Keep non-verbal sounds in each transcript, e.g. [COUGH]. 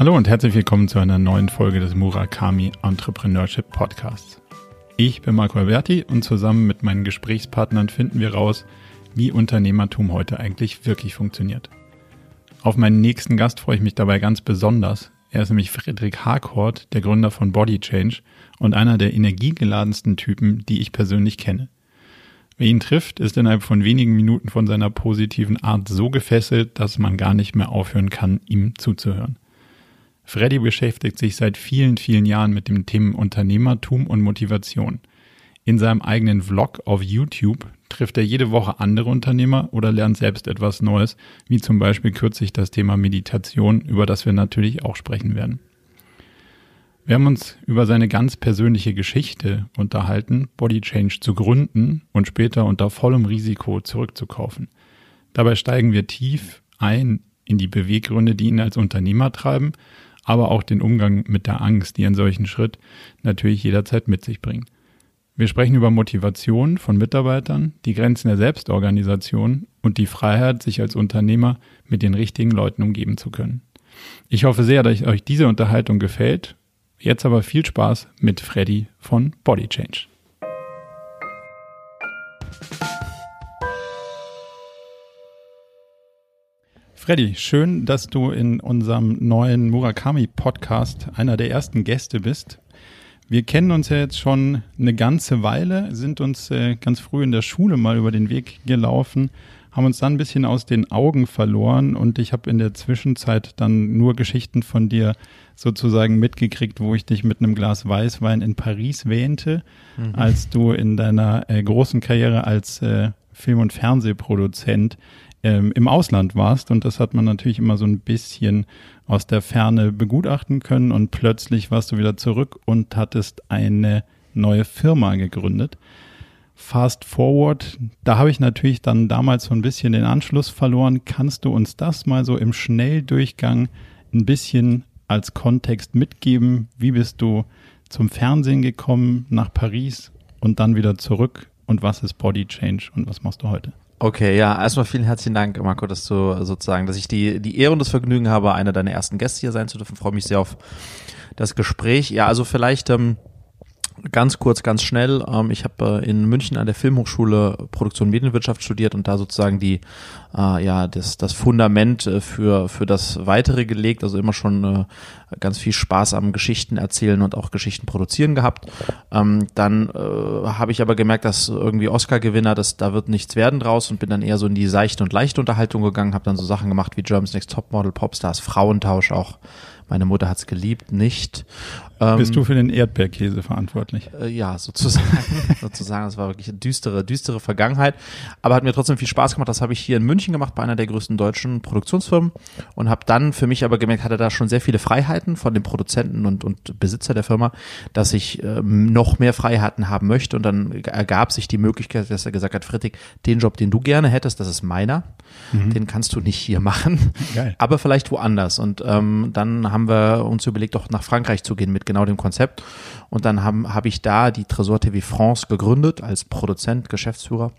Hallo und herzlich willkommen zu einer neuen Folge des Murakami Entrepreneurship Podcasts. Ich bin Marco Alberti und zusammen mit meinen Gesprächspartnern finden wir raus, wie Unternehmertum heute eigentlich wirklich funktioniert. Auf meinen nächsten Gast freue ich mich dabei ganz besonders. Er ist nämlich Friedrich Harcourt, der Gründer von Body Change und einer der energiegeladensten Typen, die ich persönlich kenne. Wer ihn trifft, ist innerhalb von wenigen Minuten von seiner positiven Art so gefesselt, dass man gar nicht mehr aufhören kann, ihm zuzuhören. Freddy beschäftigt sich seit vielen, vielen Jahren mit dem Themen Unternehmertum und Motivation. In seinem eigenen Vlog auf YouTube trifft er jede Woche andere Unternehmer oder lernt selbst etwas Neues, wie zum Beispiel kürzlich das Thema Meditation, über das wir natürlich auch sprechen werden. Wir haben uns über seine ganz persönliche Geschichte unterhalten, Body Change zu gründen und später unter vollem Risiko zurückzukaufen. Dabei steigen wir tief ein in die Beweggründe, die ihn als Unternehmer treiben aber auch den Umgang mit der Angst, die einen solchen Schritt natürlich jederzeit mit sich bringt. Wir sprechen über Motivation von Mitarbeitern, die Grenzen der Selbstorganisation und die Freiheit, sich als Unternehmer mit den richtigen Leuten umgeben zu können. Ich hoffe sehr, dass euch diese Unterhaltung gefällt. Jetzt aber viel Spaß mit Freddy von Body Change. Freddy, schön, dass du in unserem neuen Murakami-Podcast einer der ersten Gäste bist. Wir kennen uns ja jetzt schon eine ganze Weile, sind uns äh, ganz früh in der Schule mal über den Weg gelaufen, haben uns dann ein bisschen aus den Augen verloren und ich habe in der Zwischenzeit dann nur Geschichten von dir sozusagen mitgekriegt, wo ich dich mit einem Glas Weißwein in Paris wähnte, mhm. als du in deiner äh, großen Karriere als äh, Film- und Fernsehproduzent ähm, im Ausland warst und das hat man natürlich immer so ein bisschen aus der Ferne begutachten können und plötzlich warst du wieder zurück und hattest eine neue Firma gegründet. Fast Forward, da habe ich natürlich dann damals so ein bisschen den Anschluss verloren. Kannst du uns das mal so im Schnelldurchgang ein bisschen als Kontext mitgeben? Wie bist du zum Fernsehen gekommen, nach Paris und dann wieder zurück? Und was ist Body Change und was machst du heute? Okay, ja, erstmal vielen herzlichen Dank, Marco, dass du sozusagen, dass ich die, die Ehre und das Vergnügen habe, einer deiner ersten Gäste hier sein zu dürfen. freue mich sehr auf das Gespräch. Ja, also vielleicht ähm, Ganz kurz, ganz schnell. Ähm, ich habe äh, in München an der Filmhochschule Produktion und Medienwirtschaft studiert und da sozusagen die, äh, ja, das, das Fundament äh, für, für das Weitere gelegt. Also immer schon ganz viel Spaß am Geschichten erzählen und auch Geschichten produzieren gehabt. Ähm, dann habe ich aber gemerkt, dass irgendwie Oscar-Gewinner, das, da wird nichts werden draus und bin dann eher so in die seichte und leichte Unterhaltung gegangen, habe dann so Sachen gemacht wie Germans Next Topmodel, Popstars, Frauentausch auch meine Mutter hat's geliebt, nicht. Ähm, Bist du für den Erdbeerkäse verantwortlich? Äh, ja, sozusagen. [LAUGHS] sozusagen. Das war wirklich eine düstere, düstere Vergangenheit. Aber hat mir trotzdem viel Spaß gemacht. Das habe ich hier in München gemacht bei einer der größten deutschen Produktionsfirmen und habe dann für mich aber gemerkt, hatte da schon sehr viele Freiheiten von dem Produzenten und, und Besitzer der Firma, dass ich ähm, noch mehr Freiheiten haben möchte. Und dann ergab sich die Möglichkeit, dass er gesagt hat, Friedrich, den Job, den du gerne hättest, das ist meiner. Mhm. Den kannst du nicht hier machen. Geil. Aber vielleicht woanders. Und ähm, dann haben haben wir uns überlegt, doch nach Frankreich zu gehen mit genau dem Konzept. Und dann habe hab ich da die Tresor TV France gegründet als Produzent, Geschäftsführer.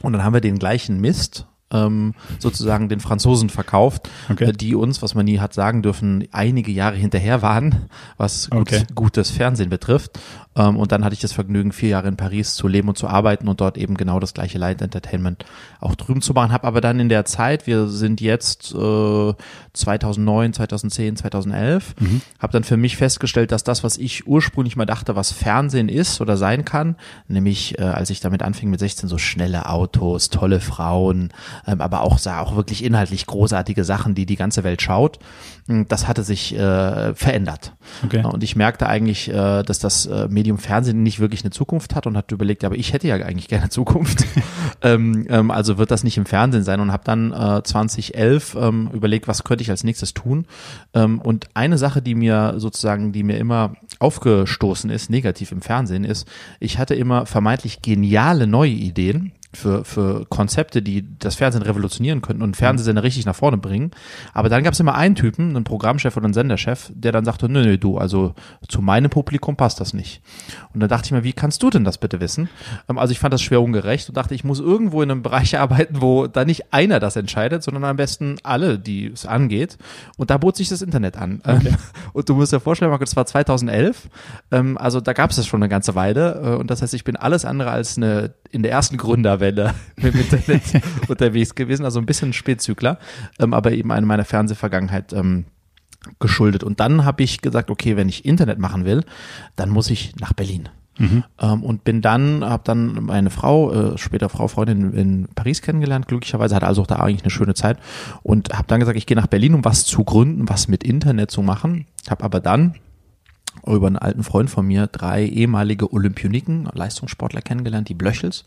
Und dann haben wir den gleichen Mist ähm, sozusagen den Franzosen verkauft, okay. äh, die uns, was man nie hat sagen dürfen, einige Jahre hinterher waren, was okay. gutes Fernsehen betrifft. Ähm, und dann hatte ich das Vergnügen, vier Jahre in Paris zu leben und zu arbeiten und dort eben genau das gleiche Light Entertainment auch drüben zu machen. Habe aber dann in der Zeit, wir sind jetzt äh, 2009, 2010, 2011, mhm. habe dann für mich festgestellt, dass das, was ich ursprünglich mal dachte, was Fernsehen ist oder sein kann, nämlich äh, als ich damit anfing mit 16, so schnelle Autos, tolle Frauen, ähm, aber auch, auch wirklich inhaltlich großartige Sachen, die die ganze Welt schaut, hm, das hatte sich äh, verändert. Okay. Und ich merkte eigentlich, äh, dass das äh, Medium Fernsehen nicht wirklich eine Zukunft hat und hatte überlegt, aber ich hätte ja eigentlich gerne Zukunft. [LAUGHS] ähm, ähm, also wird das nicht im Fernsehen sein und habe dann äh, 2011 ähm, überlegt, was könnte ich als nächstes tun. Ähm, und eine Sache, die mir sozusagen, die mir immer aufgestoßen ist, negativ im Fernsehen, ist, ich hatte immer vermeintlich geniale neue Ideen für, für Konzepte, die das Fernsehen revolutionieren könnten und Fernsehsender richtig nach vorne bringen. Aber dann gab es immer einen Typen, einen Programmchef oder einen Senderchef, der dann sagte, nö, nö, du, also zu meinem Publikum passt das nicht. Und dann dachte ich mir, wie kannst du denn das bitte wissen? Ähm, also ich fand das schwer ungerecht und dachte, ich muss irgendwo in einem [LAUGHS] Bereich arbeiten, wo da nicht einer das entscheidet, sondern am besten alle, die es angeht. Und da bot sich das Internet an. Okay. [LAUGHS] Und du musst dir vorstellen, Marco, das war 2011. Ähm, also da gab es das schon eine ganze Weile. Äh, und das heißt, ich bin alles andere als eine in der ersten Gründerwelle [LAUGHS] mit Internet [LAUGHS] unterwegs gewesen, also ein bisschen Spätzügler, ähm, aber eben eine meiner Fernsehvergangenheit ähm, geschuldet. Und dann habe ich gesagt, okay, wenn ich Internet machen will, dann muss ich nach Berlin. Mhm. Ähm, und bin dann, habe dann meine Frau, äh, später Frau, Freundin in Paris kennengelernt, glücklicherweise, hatte also auch da eigentlich eine schöne Zeit und habe dann gesagt, ich gehe nach Berlin, um was zu gründen, was mit Internet zu machen. Habe aber dann über einen alten Freund von mir drei ehemalige Olympioniken, Leistungssportler kennengelernt, die Blöchels.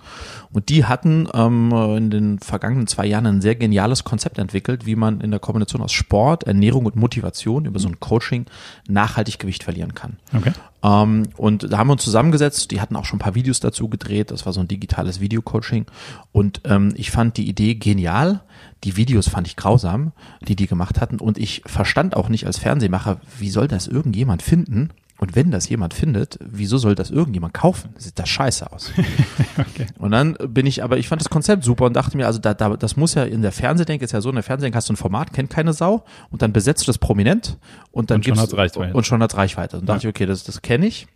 Und die hatten ähm, in den vergangenen zwei Jahren ein sehr geniales Konzept entwickelt, wie man in der Kombination aus Sport, Ernährung und Motivation über so ein Coaching nachhaltig Gewicht verlieren kann. Okay. Ähm, und da haben wir uns zusammengesetzt, die hatten auch schon ein paar Videos dazu gedreht, das war so ein digitales Videocoaching. Und ähm, ich fand die Idee genial. Die Videos fand ich grausam, die die gemacht hatten. Und ich verstand auch nicht als Fernsehmacher, wie soll das irgendjemand finden, und wenn das jemand findet, wieso soll das irgendjemand kaufen? Sieht das scheiße aus. [LAUGHS] okay. Und dann bin ich, aber ich fand das Konzept super und dachte mir, also da, da, das muss ja in der Fernsehdenke ist ja so, in der Fernsehdenke hast du ein Format, kennt keine Sau und dann besetzt du das prominent und dann und schon hat's Reichweite. Und schon hat's Reichweite. Und ja. dachte ich, okay, das, das kenne ich.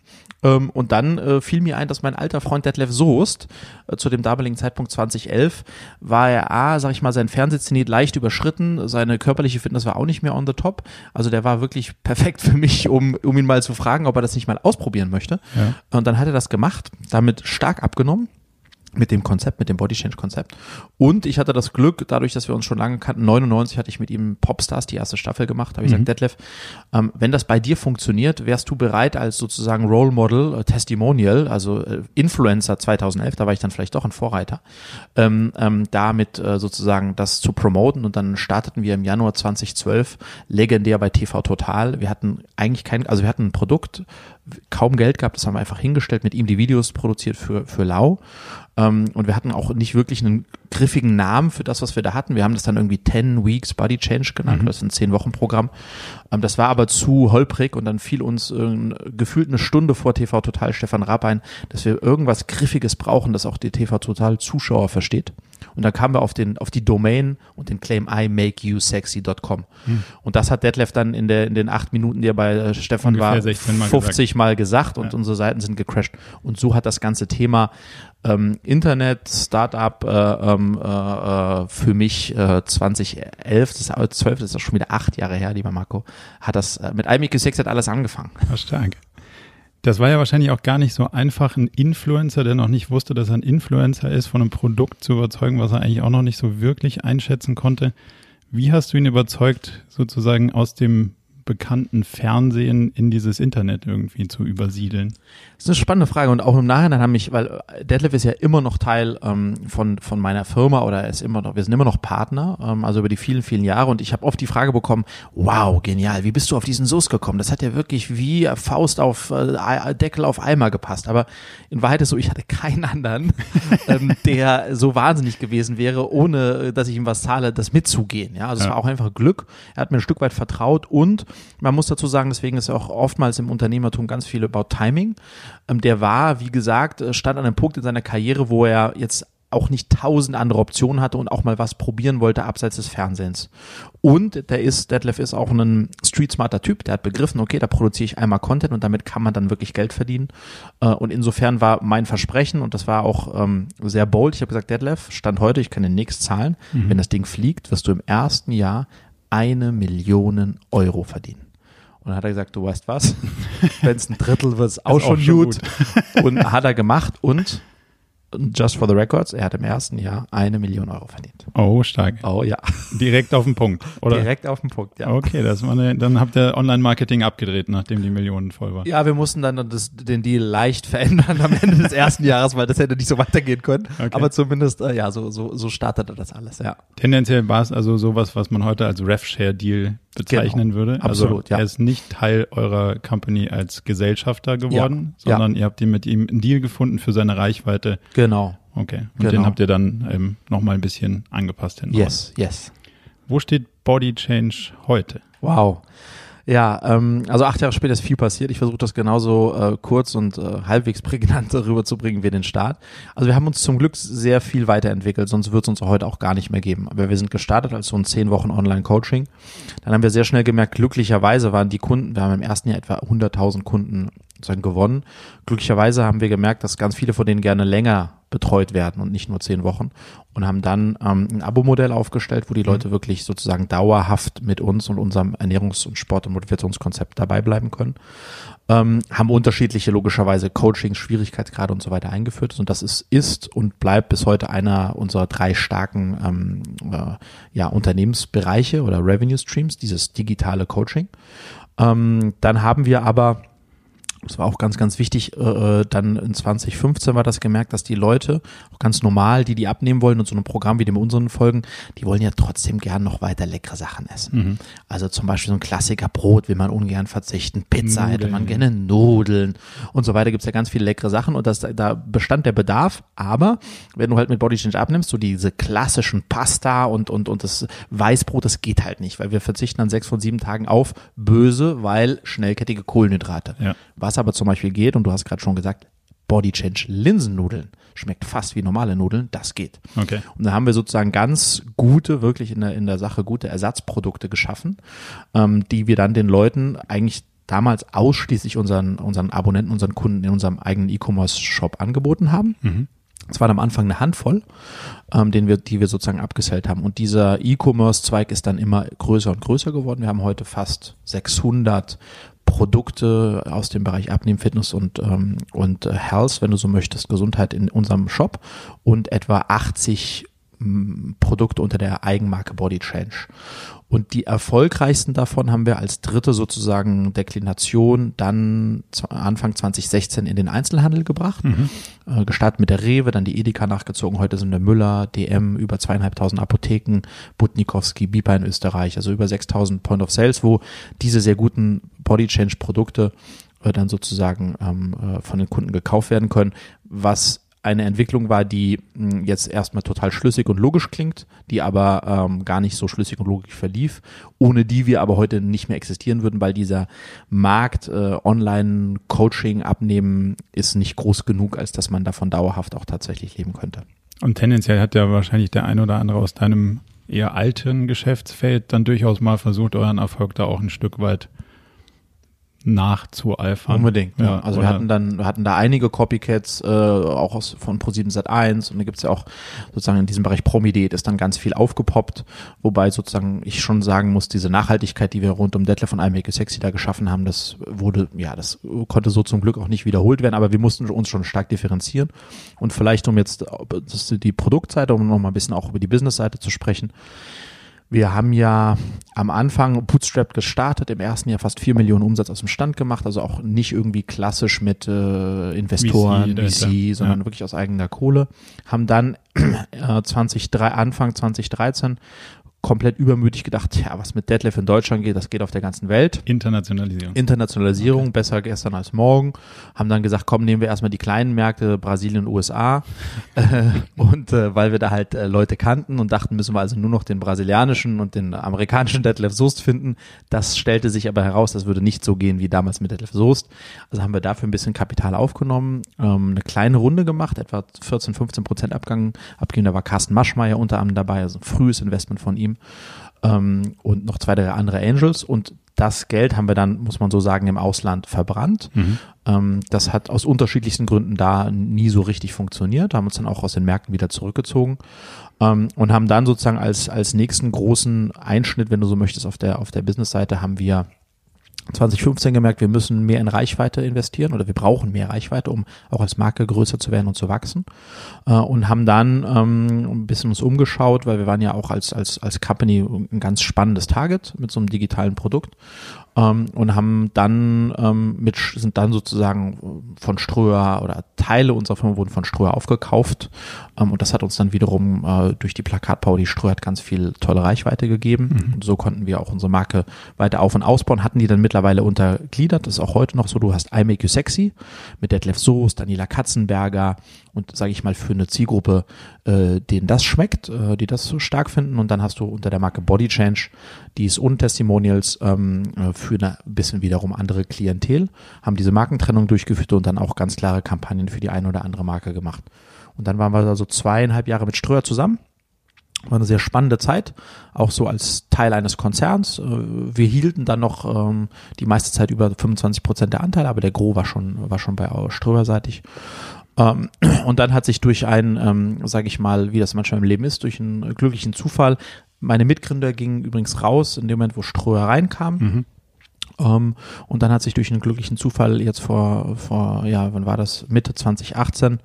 Ähm, und dann äh, fiel mir ein, dass mein alter Freund Detlef Soest äh, zu dem damaligen Zeitpunkt 2011 war er A, sag ich mal, sein Fernsehzenit leicht überschritten, seine körperliche Fitness war auch nicht mehr on the top. Also der war wirklich [LAUGHS] perfekt für mich, um, um ihn mal zu fragen, ob er das nicht mal ausprobieren möchte. Ja. Und dann hat er das gemacht, damit stark abgenommen mit dem Konzept, mit dem Body Change Konzept. Und ich hatte das Glück, dadurch, dass wir uns schon lange kannten, 99 hatte ich mit ihm Popstars die erste Staffel gemacht, habe ich mhm. gesagt, Detlef, ähm, wenn das bei dir funktioniert, wärst du bereit als sozusagen Role Model, äh, Testimonial, also äh, Influencer 2011, da war ich dann vielleicht doch ein Vorreiter, ähm, ähm, damit äh, sozusagen das zu promoten und dann starteten wir im Januar 2012 legendär bei TV Total. Wir hatten eigentlich kein, also wir hatten ein Produkt, kaum Geld gehabt, das haben wir einfach hingestellt, mit ihm die Videos produziert für, für Lau ähm, und wir hatten auch nicht wirklich einen griffigen Namen für das, was wir da hatten. Wir haben das dann irgendwie 10 Weeks Body Change genannt. Mhm. Das ist ein 10-Wochen-Programm. Ähm, das war aber zu holprig und dann fiel uns äh, gefühlt eine Stunde vor TV Total Stefan Raab ein, dass wir irgendwas Griffiges brauchen, das auch die TV Total Zuschauer versteht. Und dann kamen wir auf den, auf die Domain und den Claim I make you sexy.com. Hm. Und das hat Detlef dann in, der, in den acht Minuten, die er bei äh, Stefan Ungefähr war, mal 50 gesagt. Mal gesagt und ja. unsere Seiten sind gecrashed. Und so hat das ganze Thema ähm, Internet, Startup äh, ähm, äh, äh, für mich äh, 2011, das ist 12, das ist auch schon wieder acht Jahre her, lieber Marco, hat das äh, mit IMEQ 6 hat alles angefangen. Ja, stark. Das war ja wahrscheinlich auch gar nicht so einfach, einen Influencer, der noch nicht wusste, dass er ein Influencer ist, von einem Produkt zu überzeugen, was er eigentlich auch noch nicht so wirklich einschätzen konnte. Wie hast du ihn überzeugt, sozusagen aus dem bekannten Fernsehen in dieses Internet irgendwie zu übersiedeln? Das ist eine spannende Frage und auch im Nachhinein haben mich, weil Detlef ist ja immer noch Teil ähm, von, von meiner Firma oder ist immer noch, wir sind immer noch Partner, ähm, also über die vielen, vielen Jahre und ich habe oft die Frage bekommen, wow, genial, wie bist du auf diesen Soße gekommen? Das hat ja wirklich wie Faust auf äh, Deckel auf Eimer gepasst, aber in Wahrheit ist so, ich hatte keinen anderen, [LAUGHS] ähm, der so wahnsinnig gewesen wäre, ohne dass ich ihm was zahle, das mitzugehen. Ja, also ja. es war auch einfach Glück. Er hat mir ein Stück weit vertraut und man muss dazu sagen, deswegen ist auch oftmals im Unternehmertum ganz viel about Timing. Ähm, der war, wie gesagt, äh, stand an einem Punkt in seiner Karriere, wo er jetzt auch nicht tausend andere Optionen hatte und auch mal was probieren wollte abseits des Fernsehens. Und der ist, Detlef ist auch ein street smarter Typ, der hat begriffen, okay, da produziere ich einmal Content und damit kann man dann wirklich Geld verdienen. Äh, und insofern war mein Versprechen, und das war auch ähm, sehr bold, ich habe gesagt, Detlef, Stand heute, ich kann den nächsten zahlen, mhm. wenn das Ding fliegt, wirst du im ersten Jahr eine Million Euro verdienen. Und dann hat er gesagt, du weißt was, [LAUGHS] wenn es ein Drittel wird, ist auch, schon, auch schon gut. gut. Und hat er gemacht und just for the records, er hat im ersten Jahr eine Million Euro verdient. Oh, stark. Oh ja. Direkt auf den Punkt, oder? Direkt auf den Punkt, ja. Okay, das war eine, dann habt ihr Online-Marketing abgedreht, nachdem die Millionen voll war. Ja, wir mussten dann das, den Deal leicht verändern am Ende des ersten Jahres, weil das hätte nicht so weitergehen können. Okay. Aber zumindest, äh, ja, so, so, so startete das alles, ja. Tendenziell war es also sowas, was man heute als RevShare-Deal bezeichnen genau. würde. Also Absolut, ja. Er ist nicht Teil eurer Company als Gesellschafter geworden, ja. sondern ja. ihr habt ihn mit ihm einen Deal gefunden für seine Reichweite. Genau Okay. Und Genau. den habt ihr dann ähm, nochmal ein bisschen angepasst hinten raus. Yes, yes. Wo steht Body Change heute? Wow. Ja, ähm, also acht Jahre später ist viel passiert. Ich versuche das genauso äh, kurz und äh, halbwegs [LAUGHS] prägnant rüberzubringen wie den Start. Also wir haben uns zum Glück sehr viel weiterentwickelt, sonst wird es uns heute auch gar nicht mehr geben. Aber wir sind gestartet als so ein zehn Wochen Online-Coaching. Dann haben wir sehr schnell gemerkt, glücklicherweise waren die Kunden, wir haben im ersten Jahr etwa 100.000 Kunden sozusagen gewonnen. Glücklicherweise haben wir gemerkt, dass ganz viele von denen gerne länger betreut werden und nicht nur zehn Wochen und haben dann ähm, ein Abo-Modell aufgestellt, wo die Leute wirklich sozusagen dauerhaft mit uns und unserem Ernährungs- und Sport- und Motivationskonzept dabei bleiben können. Ähm, haben unterschiedliche logischerweise Coaching, Schwierigkeitsgrade und so weiter eingeführt und das ist, ist und bleibt bis heute einer unserer drei starken ähm, äh, ja, Unternehmensbereiche oder Revenue Streams, dieses digitale Coaching. Ähm, dann haben wir aber das war auch ganz, ganz wichtig. Äh, dann in 2015 war das gemerkt, dass die Leute, auch ganz normal, die die abnehmen wollen und so einem Programm wie dem unseren folgen, die wollen ja trotzdem gern noch weiter leckere Sachen essen. Also zum Beispiel so ein Klassiker Brot will man ungern verzichten, Pizza hätte man Nudeln. gerne Nudeln und so weiter. Gibt's ja ganz viele leckere Sachen und das, da bestand der Bedarf. Aber wenn du halt mit Body Change abnimmst, so diese klassischen Pasta und, und, und das Weißbrot, das geht halt nicht, weil wir verzichten an sechs von sieben Tagen auf böse, weil schnellkettige Kohlenhydrate. Ja. Was aber zum Beispiel geht, und du hast gerade schon gesagt, Body Change Linsennudeln schmeckt fast wie normale Nudeln, das geht. Okay. Und da haben wir sozusagen ganz gute, wirklich in der, in der Sache gute Ersatzprodukte geschaffen, ähm, die wir dann den Leuten eigentlich damals ausschließlich unseren, unseren Abonnenten, unseren Kunden in unserem eigenen E-Commerce-Shop angeboten haben. Es waren am Anfang eine Handvoll, ähm, den wir, die wir sozusagen abgesellt haben. Und dieser E-Commerce-Zweig ist dann immer größer und größer geworden. Wir haben heute fast 600 Produkte aus dem Bereich Abnehmen, Fitness und, ähm, und äh, Health, wenn du so möchtest, Gesundheit in unserem Shop und etwa 80 m, Produkte unter der Eigenmarke Body Change. Und die erfolgreichsten davon haben wir als dritte sozusagen Deklination dann Anfang 2016 in den Einzelhandel gebracht. Äh, gestartet mit der Rewe, dann die Edeka nachgezogen. Heute sind der Müller, DM, über zweieinhalbtausend Apotheken, Butnikowski, Bipa in Österreich, also über 6000 Point of Sales, wo diese sehr guten Body Change Produkte äh, dann sozusagen ähm, äh, von den Kunden gekauft werden können, was eine Entwicklung war, die mh, jetzt erstmal total schlüssig und logisch klingt, die aber ähm, gar nicht so schlüssig und logisch verlief, ohne die wir aber heute nicht mehr existieren würden, weil dieser Markt äh, Online-Coaching abnehmen ist nicht groß genug, als dass man davon dauerhaft auch tatsächlich leben könnte. Und tendenziell hat ja wahrscheinlich der ein oder andere aus deinem eher alten Geschäftsfeld dann durchaus mal versucht, euren Erfolg da auch ein Stück weit nachzueifern. Unbedingt. Ja. Also wir oder- hatten dann, wir hatten da einige Copycats, äh, auch aus, von Pro7 Sat1 und da gibt's ja auch sozusagen in diesem Bereich Promidiät ist dann ganz viel aufgepoppt, wobei sozusagen ich schon sagen muss, diese Nachhaltigkeit, die wir rund um Detlef von It Sexy da geschaffen haben, das wurde, ja, das konnte so zum Glück auch nicht wiederholt werden, aber wir mussten uns schon stark differenzieren und vielleicht um jetzt das ist die Produktseite, um noch mal ein bisschen auch über die Businessseite zu sprechen, wir haben ja am Anfang Bootstrap gestartet, im ersten Jahr fast 4 Millionen Umsatz aus dem Stand gemacht, also auch nicht irgendwie klassisch mit äh, Investoren, VC dahinter, sondern ja. wirklich aus eigener Kohle. Haben dann [CLEARS THROAT] äh, 2003, Anfang 2013 komplett übermütig gedacht, ja, was mit Deadlift in Deutschland geht, das geht auf der ganzen Welt. Internationalisierung. Internationalisierung, besser gestern als morgen. Haben dann gesagt, komm, nehmen wir erstmal die kleinen Märkte, Brasilien und USA. Äh, und äh, weil wir da halt äh, Leute kannten und dachten, müssen wir also nur noch den brasilianischen und den amerikanischen Detlef Soest finden. Das stellte sich aber heraus, das würde nicht so gehen wie damals mit Detlef Soest. Also haben wir dafür ein bisschen Kapital aufgenommen, ähm, eine kleine Runde gemacht, etwa 14, 15 Prozent Abgang abgegeben. Da war Carsten Maschmeyer unter anderem dabei, also ein frühes Investment von ihm ähm, und noch zwei, drei andere Angels. Und das Geld haben wir dann, muss man so sagen, im Ausland verbrannt. Ähm, das hat aus unterschiedlichsten Gründen da nie so richtig funktioniert, haben uns dann auch aus den Märkten wieder zurückgezogen ähm, und haben dann sozusagen als, als nächsten großen Einschnitt, wenn du so möchtest, auf der, auf der Businessseite haben wir 2015 gemerkt, wir müssen mehr in Reichweite investieren oder wir brauchen mehr Reichweite, um auch als Marke größer zu werden und zu wachsen. Äh, und haben dann ähm, ein bisschen uns umgeschaut, weil wir waren ja auch als, als, als Company ein ganz spannendes Target mit so einem digitalen Produkt. Ähm, und haben dann ähm, mit sind dann sozusagen von Ströer oder Teile unserer Firma wurden von Ströer aufgekauft ähm, und das hat uns dann wiederum äh, durch die Plakatbau, die Ströer hat ganz viel tolle Reichweite gegeben und so konnten wir auch unsere Marke weiter auf und ausbauen, hatten die dann mittlerweile untergliedert. Das ist auch heute noch so. Du hast I Make You Sexy mit Detlef Soos, Daniela Katzenberger und sage ich mal für eine Zielgruppe, äh, denen das schmeckt, äh, die das so stark finden. Und dann hast du unter der Marke Body Change dies und Testimonials ähm, äh, für eine bisschen wiederum andere Klientel, haben diese Markentrennung durchgeführt und dann auch ganz klare Kampagnen für die eine oder andere Marke gemacht. Und dann waren wir also zweieinhalb Jahre mit Ströer zusammen war eine sehr spannende Zeit, auch so als Teil eines Konzerns. Äh, wir hielten dann noch ähm, die meiste Zeit über 25 Prozent der Anteile, aber der Gros war schon, war schon bei Ströber-seitig. Ähm, [CLEARS THROAT] und dann hat sich durch einen, ähm, sage ich mal, wie das manchmal im Leben ist, durch einen glücklichen Zufall, meine Mitgründer gingen übrigens raus in dem Moment, wo Ströer reinkam. Mhm. Um, ähm, und dann hat sich durch einen glücklichen Zufall jetzt vor, vor, ja, wann war das? Mitte 2018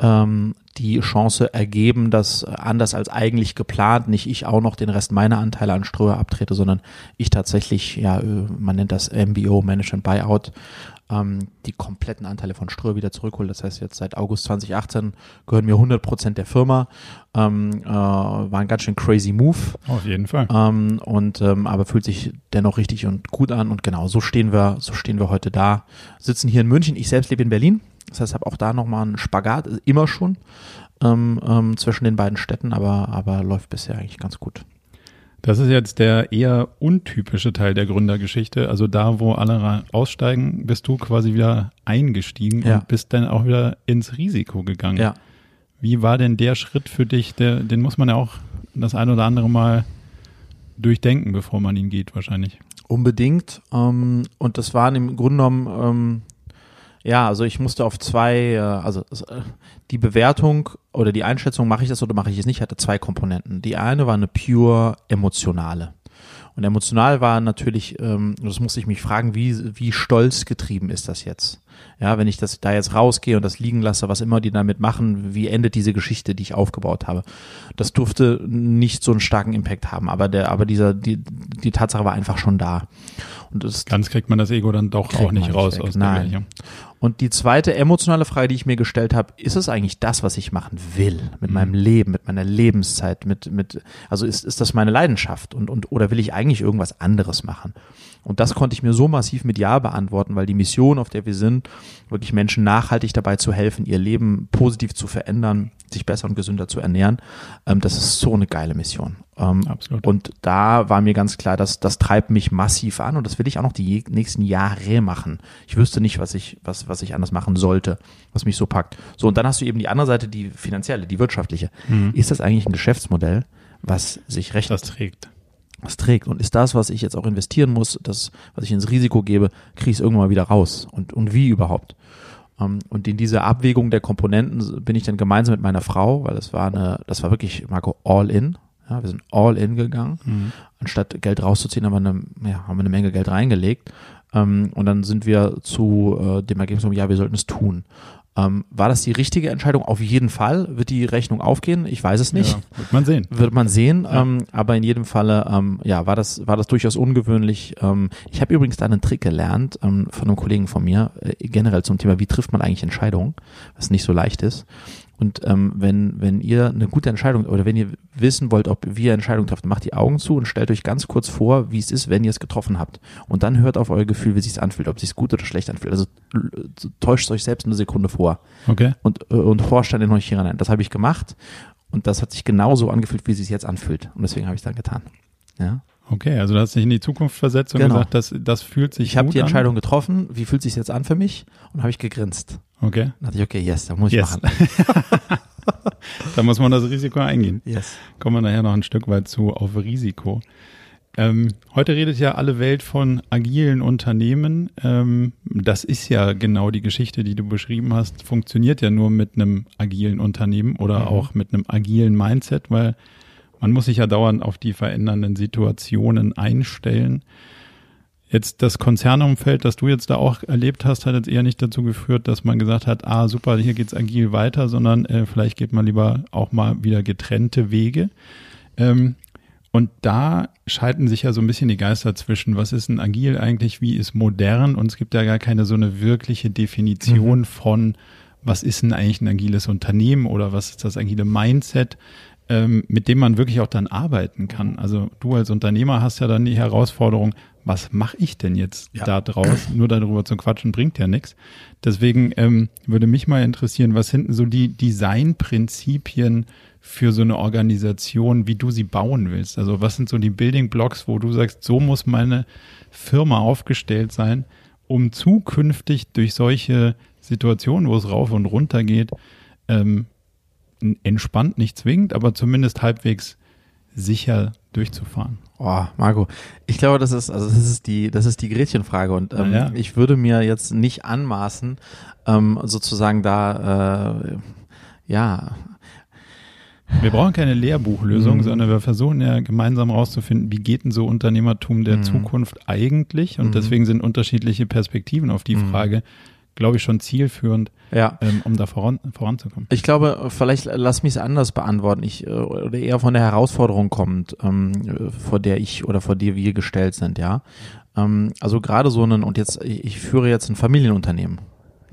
ähm, die Chance ergeben, dass anders als eigentlich geplant nicht ich auch noch den Rest meiner Anteile an Ströer abtrete, sondern ich tatsächlich, ja, äh, man nennt das MBO, Management Buyout, ähm, die kompletten Anteile von Ströer wieder zurückhole. Das heißt, jetzt seit August 2018 gehören mir 100 Prozent der Firma. Ähm, äh, war ein ganz schön crazy Move. Auf jeden Fall. Ähm, und ähm, aber fühlt sich dennoch richtig und gut an. Und genau so stehen wir, so stehen wir heute da. Sitzen hier in München. Ich selbst lebe in Berlin. Das heißt, ich habe auch da nochmal einen Spagat, immer schon ähm, ähm, zwischen den beiden Städten, aber, aber läuft bisher eigentlich ganz gut. Das ist jetzt der eher untypische Teil der Gründergeschichte. Also da, wo alle aussteigen, bist du quasi wieder eingestiegen ja. und bist dann auch wieder ins Risiko gegangen. Ja. Wie war denn der Schritt für dich? Der, den muss man ja auch das ein oder andere Mal durchdenken, bevor man ihn geht, wahrscheinlich. Unbedingt. Ähm, und das waren im Grunde genommen ähm, ja, also ich musste auf zwei, äh, also äh, die Bewertung oder die Einschätzung, mache ich das oder mache ich es nicht, hatte zwei Komponenten. Die eine war eine pure emotionale. Und emotional war natürlich, ähm, das musste ich mich fragen, wie, wie stolz getrieben ist das jetzt? Ja, wenn ich das da jetzt rausgehe und das liegen lasse, was immer die damit machen, wie endet diese Geschichte, die ich aufgebaut habe? Das durfte nicht so einen starken Impact haben, aber der, aber dieser, die, die Tatsache war einfach schon da. Und das Ganz kriegt man das Ego dann doch auch nicht raus nicht aus Nein. Und die zweite emotionale Frage, die ich mir gestellt habe, ist es eigentlich das, was ich machen will mit mhm. meinem Leben, mit meiner Lebenszeit, mit, mit, also ist, ist das meine Leidenschaft und, und, oder will ich eigentlich irgendwas anderes machen? Und das konnte ich mir so massiv mit Ja beantworten, weil die Mission, auf der wir sind, wirklich Menschen nachhaltig dabei zu helfen, ihr Leben positiv zu verändern, sich besser und gesünder zu ernähren, ähm, das ist so eine geile Mission. Ähm, Absolut. Und da war mir ganz klar, dass das treibt mich massiv an und das will ich auch noch die nächsten Jahre machen. Ich wüsste nicht, was ich, was, was ich anders machen sollte, was mich so packt. So, und dann hast du eben die andere Seite, die finanzielle, die wirtschaftliche. Mhm. Ist das eigentlich ein Geschäftsmodell, was sich recht das trägt? Was trägt. Und ist das, was ich jetzt auch investieren muss, das, was ich ins Risiko gebe, kriege ich es irgendwann mal wieder raus. Und, und wie überhaupt? Ähm, und in dieser Abwägung der Komponenten bin ich dann gemeinsam mit meiner Frau, weil das war eine, das war wirklich, Marco, all in. Ja, wir sind all in gegangen. Mhm. Anstatt Geld rauszuziehen, haben wir eine, ja, haben wir eine Menge Geld reingelegt. Ähm, und dann sind wir zu äh, dem Ergebnis, ja, wir sollten es tun. Ähm, war das die richtige Entscheidung? Auf jeden Fall. Wird die Rechnung aufgehen? Ich weiß es nicht. Ja, wird man sehen. Wird man sehen. Ja. Ähm, aber in jedem Falle, ähm, ja, war das, war das durchaus ungewöhnlich. Ähm, ich habe übrigens da einen Trick gelernt ähm, von einem Kollegen von mir, äh, generell zum Thema, wie trifft man eigentlich Entscheidungen, was nicht so leicht ist. Und ähm, wenn, wenn ihr eine gute Entscheidung oder wenn ihr wissen wollt, ob wir Entscheidungen trefft, macht die Augen zu und stellt euch ganz kurz vor, wie es ist, wenn ihr es getroffen habt. Und dann hört auf euer Gefühl, wie es sich anfühlt, ob es sich gut oder schlecht anfühlt. Also täuscht euch selbst eine Sekunde vor. Okay. Und, äh, und forscht dann in euch hinein. Das habe ich gemacht und das hat sich genauso angefühlt, wie es sich jetzt anfühlt. Und deswegen habe ich es dann getan. Ja. Okay, also du hast dich in die Zukunft versetzt und genau. gesagt, das, das fühlt sich Ich habe die Entscheidung an. getroffen, wie fühlt sich jetzt an für mich? Und habe ich gegrinst. Okay. Dann dachte ich, okay, yes, da muss ich yes. machen. [LAUGHS] da muss man das Risiko eingehen. Yes. Kommen wir nachher noch ein Stück weit zu auf Risiko. Ähm, heute redet ja alle Welt von agilen Unternehmen. Ähm, das ist ja genau die Geschichte, die du beschrieben hast. Funktioniert ja nur mit einem agilen Unternehmen oder mhm. auch mit einem agilen Mindset, weil man muss sich ja dauernd auf die verändernden Situationen einstellen. Jetzt das Konzernumfeld, das du jetzt da auch erlebt hast, hat jetzt eher nicht dazu geführt, dass man gesagt hat, ah super, hier geht's agil weiter, sondern äh, vielleicht geht man lieber auch mal wieder getrennte Wege. Ähm, und da schalten sich ja so ein bisschen die Geister zwischen, was ist ein agil eigentlich, wie ist modern? Und es gibt ja gar keine so eine wirkliche Definition mhm. von, was ist denn eigentlich ein agiles Unternehmen oder was ist das agile Mindset? Ähm, mit dem man wirklich auch dann arbeiten kann. Also du als Unternehmer hast ja dann die Herausforderung, was mache ich denn jetzt Ja. da draus? Nur darüber zu quatschen bringt ja nichts. Deswegen ähm, würde mich mal interessieren, was sind denn so die Designprinzipien für so eine Organisation, wie du sie bauen willst? Also was sind so die Building Blocks, wo du sagst, so muss meine Firma aufgestellt sein, um zukünftig durch solche Situationen, wo es rauf und runter geht, ähm, entspannt, nicht zwingend, aber zumindest halbwegs sicher durchzufahren. Oh, Marco, ich glaube, das ist, also das ist die, das ist die Gretchenfrage und ähm, Ja, ich würde mir jetzt nicht anmaßen, ähm, sozusagen da, äh, ja, Wir brauchen keine Lehrbuchlösung, Mhm. sondern wir versuchen ja gemeinsam rauszufinden, wie geht denn so Unternehmertum der Mhm. Zukunft eigentlich? Und Mhm. deswegen sind unterschiedliche Perspektiven auf die Mhm. Frage, glaube ich, schon zielführend, ja. ähm, um da voran, voranzukommen. Ich glaube, vielleicht lass mich es anders beantworten. Ich äh, oder eher von der Herausforderung kommt, ähm, äh, vor der ich oder vor der wir gestellt sind, ja. Ähm, also gerade so einen und jetzt ich, führe jetzt ein Familienunternehmen,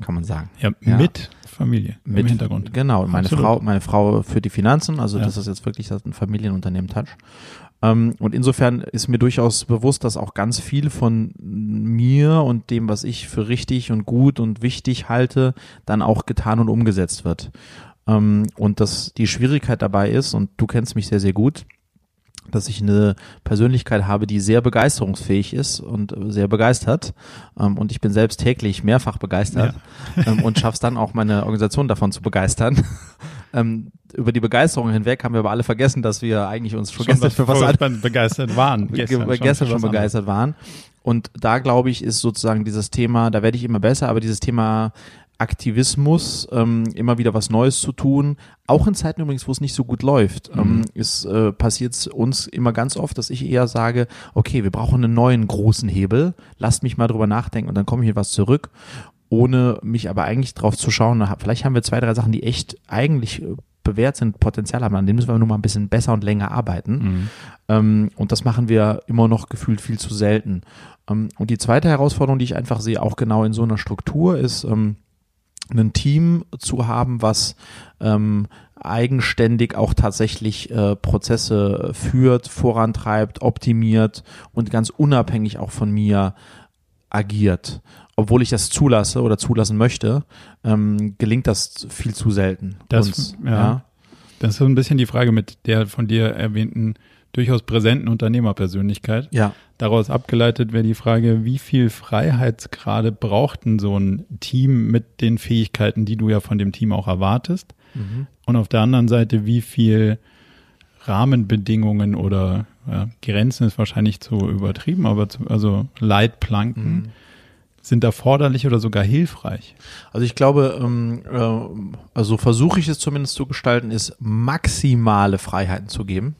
kann man sagen. Ja, Ja. mit Familie im Hintergrund. Genau, meine Absolut. Frau, meine Frau für die Finanzen, also Ja. das ist jetzt wirklich ein Familienunternehmen Touch. Ähm, und insofern ist mir durchaus bewusst, dass auch ganz viel von mir und dem, was ich für richtig und gut und wichtig halte, dann auch getan und umgesetzt wird. Ähm, und dass die Schwierigkeit dabei ist, und du kennst mich sehr, sehr gut, dass ich eine Persönlichkeit habe, die sehr begeisterungsfähig ist und äh, sehr begeistert. Ähm, und ich bin selbst täglich mehrfach begeistert ähm, und schaff's dann auch meine Organisation davon zu begeistern. Ähm, über die Begeisterung hinweg haben wir aber alle vergessen, dass wir eigentlich uns schon, gestern für was vor- anderes begeistert waren. gestern, Gestern, gestern für schon was begeistert waren. Und da glaube ich, ist sozusagen dieses Thema, da werde ich immer besser, aber dieses Thema Aktivismus, ähm, immer wieder was Neues zu tun, auch in Zeiten übrigens, wo es nicht so gut läuft, ähm, ist äh, passiert uns immer ganz oft, dass ich eher sage, okay, wir brauchen einen neuen großen Hebel, lasst mich mal drüber nachdenken und dann komme ich mit was zurück, ohne mich aber eigentlich drauf zu schauen, vielleicht haben wir zwei, drei Sachen, die echt eigentlich äh, bewährt sind, Potenzial haben, an denen müssen wir nur mal ein bisschen besser und länger arbeiten. Mhm. Ähm, und das machen wir immer noch gefühlt viel zu selten. Ähm, und die zweite Herausforderung, die ich einfach sehe, auch genau in so einer Struktur, ist, ähm, ein Team zu haben, was ähm, eigenständig auch tatsächlich äh, Prozesse führt, vorantreibt, optimiert und ganz unabhängig auch von mir agiert. Obwohl ich das zulasse oder zulassen möchte, ähm, gelingt das viel zu selten. Das- uns, ja. Das ist so ein bisschen die Frage mit der von dir erwähnten durchaus präsenten Unternehmerpersönlichkeit. ja. Daraus abgeleitet wäre die Frage, wie viel Freiheitsgrade braucht denn so ein Team mit den Fähigkeiten, die du ja von dem Team auch erwartest? Mhm. Und auf der anderen Seite, wie viel Rahmenbedingungen oder ja, Grenzen ist wahrscheinlich zu übertrieben, aber zu, also Leitplanken Mhm. sind erforderlich oder sogar hilfreich. Also ich glaube, ähm, äh, also versuche ich es zumindest zu gestalten, ist maximale Freiheiten zu geben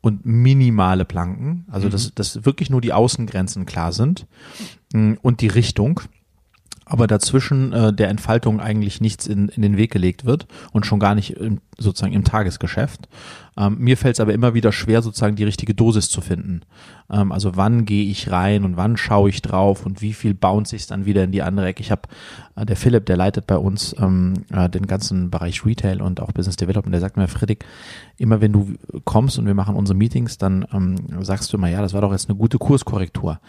und minimale Planken. Also dass, dass wirklich nur die Außengrenzen klar sind mm, und die Richtung. Aber dazwischen äh, der Entfaltung eigentlich nichts in, in den Weg gelegt wird und schon gar nicht im, sozusagen im Tagesgeschäft. Ähm, mir fällt es aber immer wieder schwer, sozusagen die richtige Dosis zu finden. Ähm, also wann gehe ich rein und wann schaue ich drauf und wie viel bounce ich dann wieder in die andere Ecke. Ich habe äh, der Philipp, der leitet bei uns ähm, äh, den ganzen Bereich Retail und auch Business Development, der sagt mir, Friedrich, immer wenn du kommst und wir machen unsere Meetings, dann ähm, sagst du immer, ja, das war doch jetzt eine gute Kurskorrektur.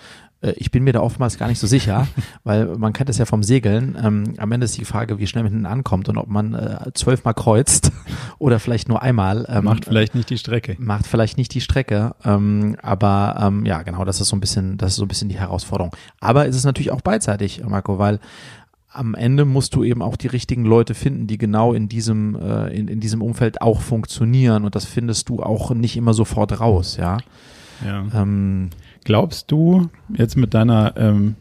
Äh, Ich bin mir da oftmals gar nicht so sicher, [LAUGHS] weil man kennt es ja vom Segeln. Ähm, am Ende ist die Frage, wie schnell man hinten ankommt und ob man äh, zwölfmal kreuzt [LAUGHS] oder vielleicht nur einmal. Ähm, Macht vielleicht nicht die Strecke. macht vielleicht nicht die Strecke, ähm, aber ähm, ja, genau, das ist so ein bisschen, das ist so ein bisschen die Herausforderung. Aber es ist natürlich auch beidseitig, Marco, weil am Ende musst du eben auch die richtigen Leute finden, die genau in diesem äh, in, in diesem Umfeld auch funktionieren und das findest du auch nicht immer sofort raus, ja. Ja. Ähm, Glaubst du jetzt mit deiner ähm,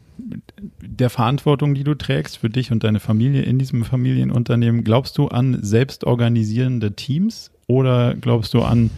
der Verantwortung, die du trägst für dich und deine Familie in diesem Familienunternehmen, glaubst du an selbstorganisierende Teams oder glaubst du an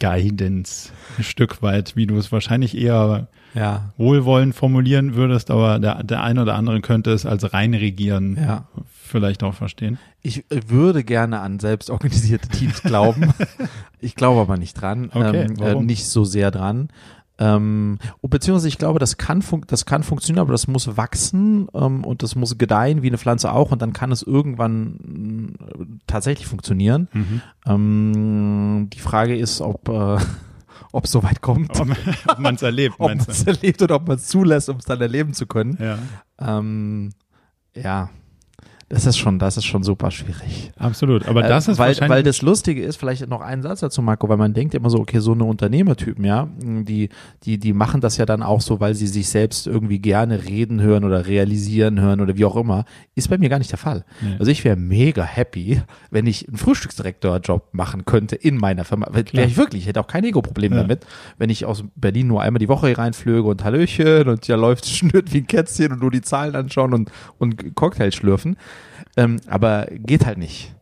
Guidance ein Stück weit, wie du es wahrscheinlich eher ja, wohlwollend formulieren würdest, aber der, der eine oder andere könnte es als reinregieren ja. vielleicht auch verstehen. Ich äh, würde gerne an selbstorganisierte Teams glauben. [LAUGHS] ich glaube aber nicht dran. Okay, ähm, äh, nicht so sehr dran. Ähm, und beziehungsweise ich glaube, das kann, das kann funktionieren, aber das muss wachsen ähm, und das muss gedeihen, wie eine Pflanze auch, und dann kann es irgendwann äh, tatsächlich funktionieren. Mhm. Ähm, die Frage ist, ob äh, [LAUGHS] ob es so weit kommt, Ob, [LAUGHS] ob man es erlebt, ob man es [LAUGHS] erlebt oder ob man es zulässt, um es dann erleben zu können. Ja, Ähm, ja, das ist schon, das ist schon super schwierig. absolut. Aber das Äh, ist weil, wahrscheinlich weil das Lustige ist, vielleicht noch ein Satz dazu, Marco, weil man denkt immer so, okay, so eine Unternehmertypen, ja, die, die, die machen das ja dann auch so, weil sie sich selbst irgendwie gerne reden hören oder realisieren hören oder wie auch immer. Ist bei mir gar nicht der Fall. Nee. Also ich wäre mega happy, wenn ich einen Frühstücksdirektor-Job machen könnte in meiner Firma. Wäre ich wirklich, ich hätte auch kein Ego-Problem Ja. damit, wenn ich aus Berlin nur einmal die Woche hier reinflöge und Hallöchen und ja läuft [LAUGHS] schnürt wie ein Kätzchen und nur die Zahlen anschauen und, und Cocktails schlürfen. Ähm, aber geht halt nicht.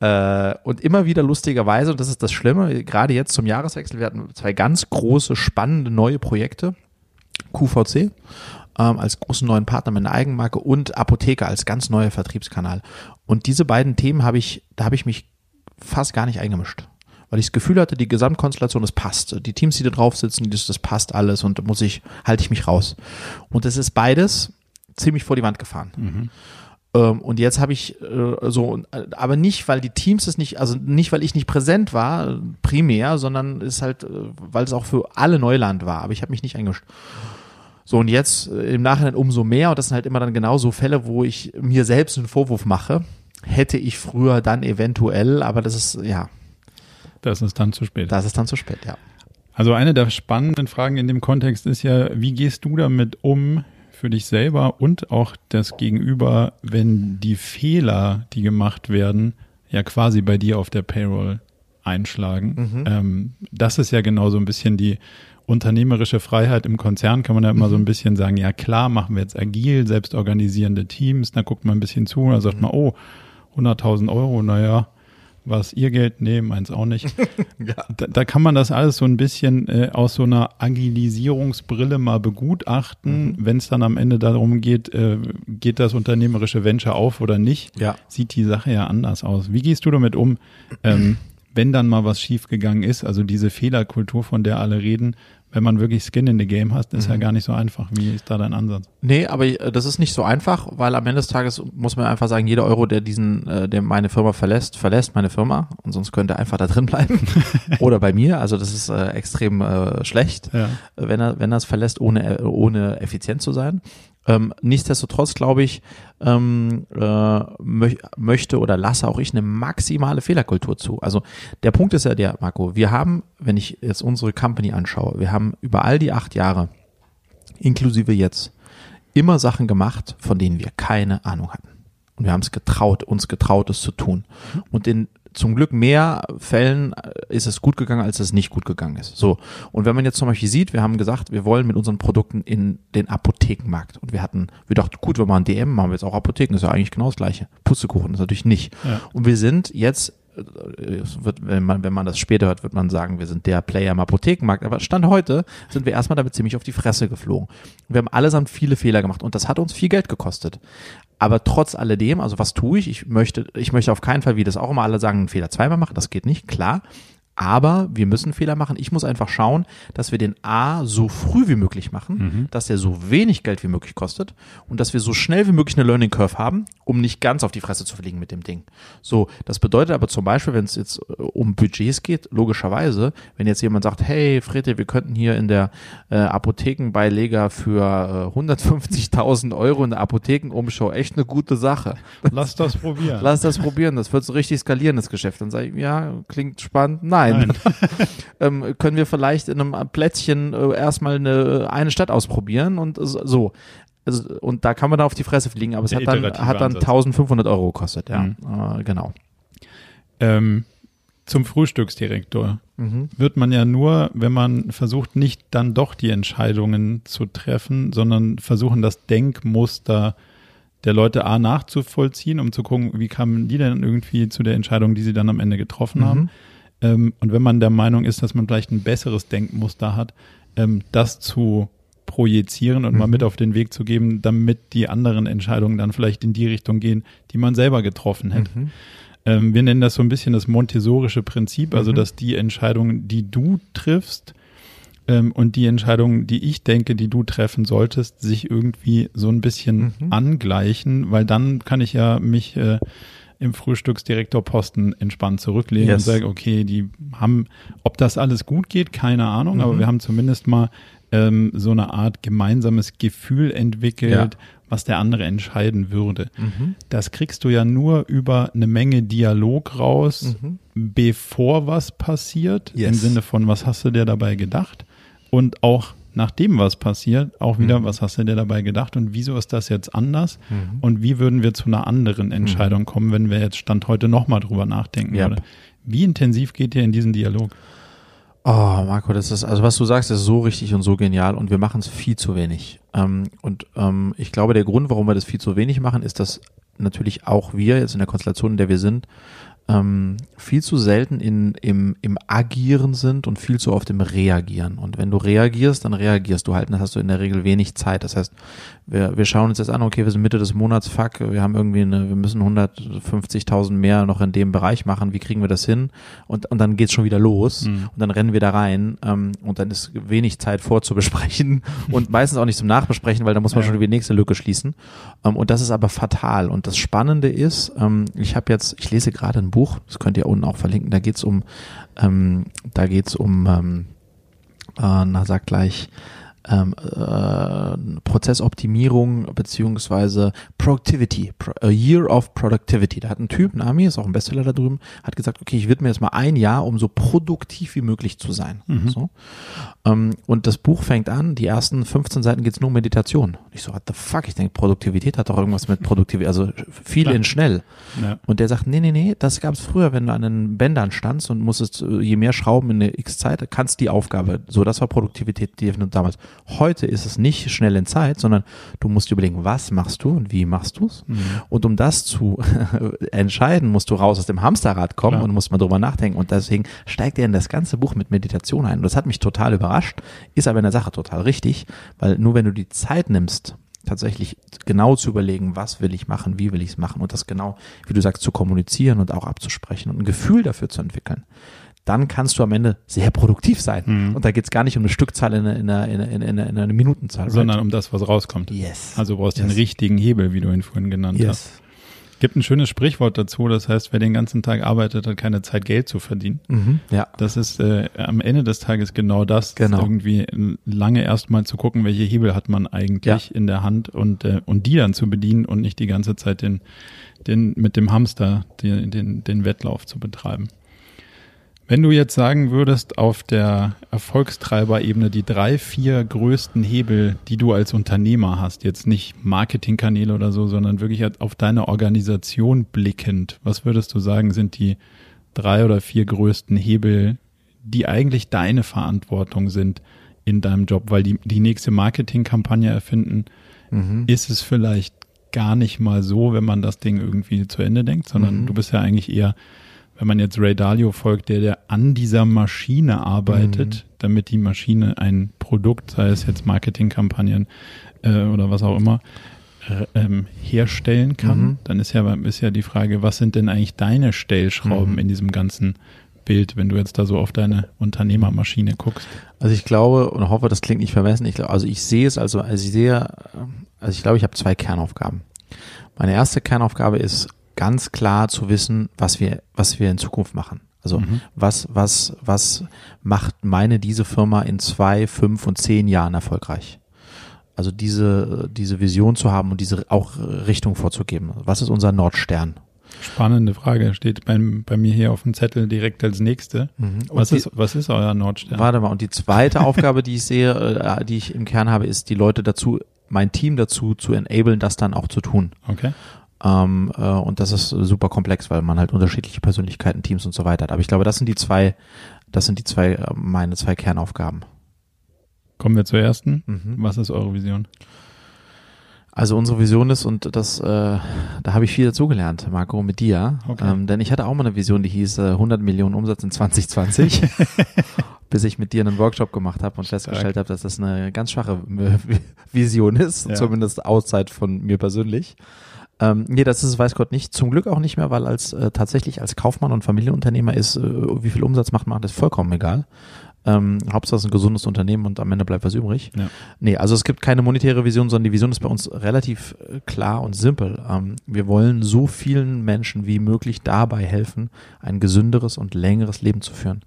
Äh, und immer wieder lustigerweise, und das ist das Schlimme, gerade jetzt zum Jahreswechsel, wir hatten zwei ganz große, spannende neue Projekte. QVC ähm, als großen neuen Partner mit einer Eigenmarke und Apotheker als ganz neuer Vertriebskanal. Und diese beiden Themen habe ich, da habe ich mich fast gar nicht eingemischt. Weil ich das Gefühl hatte, die Gesamtkonstellation, es passt. Die Teams, die da drauf sitzen, das, das passt alles und muss ich, halte ich mich raus. Und es ist beides ziemlich vor die Wand gefahren. Mhm. Ähm, und jetzt habe ich äh, so, äh, aber nicht, weil die Teams es nicht, also nicht, weil ich nicht präsent war, primär, sondern ist halt, äh, weil es auch für alle Neuland war. Aber ich habe mich nicht eingemischt. So, und jetzt äh, im Nachhinein umso mehr, und das sind halt immer dann genau so Fälle, wo ich mir selbst einen Vorwurf mache. Hätte ich früher dann eventuell, aber das ist, ja, das ist dann zu spät. das ist dann zu spät, ja. Also eine der spannenden Fragen in dem Kontext ist ja, wie gehst du damit um für dich selber und auch das Gegenüber, wenn die Fehler, die gemacht werden, ja quasi bei dir auf der Payroll einschlagen. Ähm, das ist ja genau so ein bisschen die unternehmerische Freiheit im Konzern, kann man ja immer so ein bisschen sagen, ja klar, machen wir jetzt agil, selbstorganisierende Teams, da guckt man ein bisschen zu, da sagt man, oh, 100.000 Euro, naja, was ihr Geld nehmen, eins auch nicht. [LAUGHS] Da, da kann man das alles so ein bisschen äh, aus so einer Agilisierungsbrille mal begutachten. Wenn es dann am Ende darum geht, äh, geht das unternehmerische Venture auf oder nicht, Ja. sieht die Sache ja anders aus. Wie gehst du damit um, ähm, wenn dann mal was schiefgegangen ist? Also diese Fehlerkultur, von der alle reden, wenn man wirklich Skin in the Game hat, ist ja gar nicht so einfach. Wie ist da dein Ansatz? Nee, aber äh, das ist nicht so einfach, weil am Ende des Tages muss man einfach sagen, jeder Euro, der diesen, äh, der meine Firma verlässt, verlässt meine Firma und sonst könnte er einfach da drin bleiben. [LAUGHS] Oder bei mir, also das ist äh, extrem äh, schlecht, Ja. wenn er, wenn er es verlässt, ohne, ohne effizient zu sein. Ähm, nichtsdestotrotz glaube ich, ähm, äh, möch, möchte oder lasse auch ich eine maximale Fehlerkultur zu. Also der Punkt ist ja der, Marco, wir haben, wenn ich jetzt unsere Company anschaue, wir haben über all die acht Jahre, inklusive jetzt, immer Sachen gemacht, von denen wir keine Ahnung hatten. Und wir haben es getraut, uns getraut, es zu tun. Und in zum Glück mehr Fällen äh, ist es gut gegangen, als es nicht gut gegangen ist. So. Und wenn man jetzt zum Beispiel sieht, wir haben gesagt, wir wollen mit unseren Produkten in den Apothekenmarkt. Und wir hatten, wir dachten, gut, wir machen DM, machen wir jetzt auch Apotheken, ist ja eigentlich genau das gleiche. Putzekuchen ist natürlich nicht. Ja. Und wir sind jetzt äh, wird, wenn man, wenn man das später hört, wird man sagen, wir sind der Player im Apothekenmarkt. Aber Stand heute sind wir erstmal damit ziemlich auf die Fresse geflogen. Wir haben allesamt viele Fehler gemacht und das hat uns viel Geld gekostet. Aber trotz alledem, also was tue ich? Ich möchte, ich möchte auf keinen Fall, wie das auch immer alle sagen, einen Fehler zweimal machen. Das geht nicht, klar. Aber wir müssen Fehler machen. Ich muss einfach schauen, dass wir den A so früh wie möglich machen, dass der so wenig Geld wie möglich kostet und dass wir so schnell wie möglich eine Learning Curve haben, um nicht ganz auf die Fresse zu fliegen mit dem Ding. So, das bedeutet aber zum Beispiel, wenn es jetzt äh, um Budgets geht, logischerweise, wenn jetzt jemand sagt, hey Frede, wir könnten hier in der äh, Apothekenbeileger für äh, 150.000 Euro in der Apothekenumschau echt eine gute Sache. Lass das probieren. Lass das probieren, das wird so richtig skalierendes Geschäft. Dann sage ich, ja, klingt spannend. Nein. Nein. [LAUGHS] ähm, können wir vielleicht in einem Plätzchen äh, erstmal eine, eine Stadt ausprobieren und so. Also, und da kann man dann auf die Fresse fliegen, aber es hat dann, hat dann Ansatz. 1500 Euro gekostet, ja. Mhm. Äh, genau. Ähm, zum Frühstücksdirektor Mhm. wird man ja nur, wenn man versucht, nicht dann doch die Entscheidungen zu treffen, sondern versuchen, das Denkmuster der Leute A nachzuvollziehen, um zu gucken, wie kamen die denn irgendwie zu der Entscheidung, die sie dann am Ende getroffen Mhm. haben. Ähm, und wenn man der Meinung ist, dass man vielleicht ein besseres Denkmuster hat, ähm, das zu projizieren und mal Mhm. mit auf den Weg zu geben, damit die anderen Entscheidungen dann vielleicht in die Richtung gehen, die man selber getroffen hätte. Mhm. Ähm, wir nennen das so ein bisschen das montessorische Prinzip, also Mhm. dass die Entscheidungen, die du triffst ähm, und die Entscheidungen, die ich denke, die du treffen solltest, sich irgendwie so ein bisschen Mhm. angleichen, weil dann kann ich ja mich äh, im Frühstücksdirektorposten entspannt zurücklegen Yes. und sage, okay, die haben, ob das alles gut geht, keine Ahnung, aber Mhm. wir haben zumindest mal ähm, so eine Art gemeinsames Gefühl entwickelt, Ja. was der andere entscheiden würde. Mhm. Das kriegst du ja nur über eine Menge Dialog raus, Mhm. bevor was passiert, im Yes. Sinne von, was hast du dir dabei gedacht? Und auch nachdem was passiert, auch wieder, Mhm. was hast du dir dabei gedacht und wieso ist das jetzt anders? Mhm. Und wie würden wir zu einer anderen Entscheidung kommen, wenn wir jetzt Stand heute nochmal drüber nachdenken Yep. würde? Wie intensiv geht ihr in diesen Dialog? Oh, Marco, das ist, also was du sagst, ist so richtig und so genial und wir machen es viel zu wenig. Ähm, und ähm, ich glaube, der Grund, warum wir das viel zu wenig machen, ist, dass natürlich auch wir jetzt in der Konstellation, in der wir sind, ähm, viel zu selten in, im, im Agieren sind und viel zu oft im Reagieren. Und wenn du reagierst, dann reagierst du halt, und dann hast du in der Regel wenig Zeit. Das heißt, wir, wir schauen uns jetzt an, okay, wir sind Mitte des Monats, fuck, wir haben irgendwie eine, wir müssen 150.000 mehr noch in dem Bereich machen, wie kriegen wir das hin? Und, und dann geht's schon wieder los Mhm. und dann rennen wir da rein ähm, und dann ist wenig Zeit vorzubesprechen [LAUGHS] und meistens auch nicht zum Nachbesprechen, weil da muss man Ja. schon die nächste Lücke schließen. Ähm, und das ist aber fatal. Und das Spannende ist, ähm, ich habe jetzt, ich lese gerade ein Buch, das könnt ihr unten auch verlinken, da geht's um, ähm, da geht's um, ähm, äh, na sag gleich, ähm, äh, Prozessoptimierung beziehungsweise Productivity, Pro A Year of Productivity. Da hat ein Typ, ein Ami, ist auch ein Bestseller da drüben, hat gesagt, okay, ich widme jetzt mal ein Jahr, um so produktiv wie möglich zu sein. Mhm. So. Ähm, und das Buch fängt an, die ersten 15 Seiten geht's nur um Meditation. Ich so, what the fuck? Ich denke, Produktivität hat doch irgendwas mit Produktivität, also viel Klar. in schnell. Ja. Und der sagt, nee, nee, nee, das gab's früher, wenn du an den Bändern standst und musstest äh, je mehr Schrauben in eine X Zeit, kannst die Aufgabe. So, das war Produktivität die damals. Heute ist es nicht schnell in Zeit, sondern du musst überlegen, was machst du und wie machst du's? Mhm. Und um das zu [LAUGHS] entscheiden, musst du raus aus dem Hamsterrad kommen Klar. und musst mal drüber nachdenken. Und deswegen steigt er in das ganze Buch mit Meditation ein. Und das hat mich total überrascht, ist aber in der Sache total richtig, weil nur wenn du die Zeit nimmst, tatsächlich genau zu überlegen, was will ich machen, wie will ich es machen und das genau, wie du sagst, zu kommunizieren und auch abzusprechen und ein Gefühl dafür zu entwickeln, dann kannst du am Ende sehr produktiv sein. Mhm. Und da geht es gar nicht um eine Stückzahl in einer, in einer, in einer, in einer, in einer Minutenzahl. Sondern um das, was rauskommt. yes. Also du brauchst den Yes. richtigen Hebel, wie du ihn vorhin genannt hast. yes. Gibt ein schönes Sprichwort dazu, das heißt, wer den ganzen Tag arbeitet, hat keine Zeit, Geld zu verdienen. Mhm. Ja. Das ist äh, am Ende des Tages genau das, Genau. irgendwie lange erstmal zu gucken, welche Hebel hat man eigentlich in der Hand und, äh, und die dann zu bedienen und nicht die ganze Zeit den, den mit dem Hamster den, den, den Wettlauf zu betreiben. Wenn du jetzt sagen würdest, auf der Erfolgstreiberebene die drei, vier größten Hebel, die du als Unternehmer hast, jetzt nicht Marketingkanäle oder so, sondern wirklich auf deine Organisation blickend, was würdest du sagen, sind die drei oder vier größten Hebel, die eigentlich deine Verantwortung sind in deinem Job? Weil die, die nächste Marketingkampagne erfinden, Mhm. ist es vielleicht gar nicht mal so, wenn man das Ding irgendwie zu Ende denkt, sondern Mhm. du bist ja eigentlich eher, wenn man jetzt Ray Dalio folgt, der, der an dieser Maschine arbeitet, Mhm. damit die Maschine ein Produkt, sei es jetzt Marketingkampagnen äh, oder was auch immer, äh, ähm, herstellen kann, Mhm. dann ist ja, ist ja die Frage, was sind denn eigentlich deine Stellschrauben Mhm. in diesem ganzen Bild, wenn du jetzt da so auf deine Unternehmermaschine guckst? Also ich glaube und hoffe, das klingt nicht vermessen. Ich also ich sehe es also, also ich sehe, also ich glaube, ich habe zwei Kernaufgaben. Meine erste Kernaufgabe ist ganz klar zu wissen, was wir, was wir in Zukunft machen. Also Mhm. was, was, was macht meine diese Firma in zwei, fünf und zehn Jahren erfolgreich? Also diese, diese Vision zu haben und diese auch Richtung vorzugeben. Was ist unser Nordstern? Spannende Frage, steht beim, bei mir hier auf dem Zettel direkt als nächste. Und Was die- ist, was ist euer Nordstern? Warte mal, und die zweite Aufgabe, die ich sehe, äh, die ich im Kern habe, ist, die Leute dazu, mein Team dazu zu enablen, das dann auch zu tun. Okay. Ähm, äh, und das ist super komplex, weil man halt unterschiedliche Persönlichkeiten, Teams und so weiter hat. Aber ich glaube, das sind die zwei, das sind die zwei, äh, meine zwei Kernaufgaben. Kommen wir zur ersten. Mhm. Was ist eure Vision? Also unsere Vision ist, und das, äh, da habe ich viel dazugelernt, Marco, mit dir. Okay. Ähm, denn ich hatte auch mal eine Vision, die hieß äh, 100 Millionen Umsatz in 2020, [LAUGHS] bis ich mit dir einen Workshop gemacht habe und festgestellt habe, dass das eine ganz schwache äh, Vision ist, Ja. zumindest auszeit von mir persönlich. Ähm, nee, das ist, weiß Gott nicht. Zum Glück auch nicht mehr, weil als äh, tatsächlich als Kaufmann und Familienunternehmer ist, äh, wie viel Umsatz macht man, das ist vollkommen egal. Ähm, Hauptsache es ist ein gesundes Unternehmen und am Ende bleibt was übrig. Ja. Nee, also es gibt keine monetäre Vision, sondern die Vision ist bei uns relativ äh, klar und simpel. Ähm, wir wollen so vielen Menschen wie möglich dabei helfen, ein gesünderes und längeres Leben zu führen.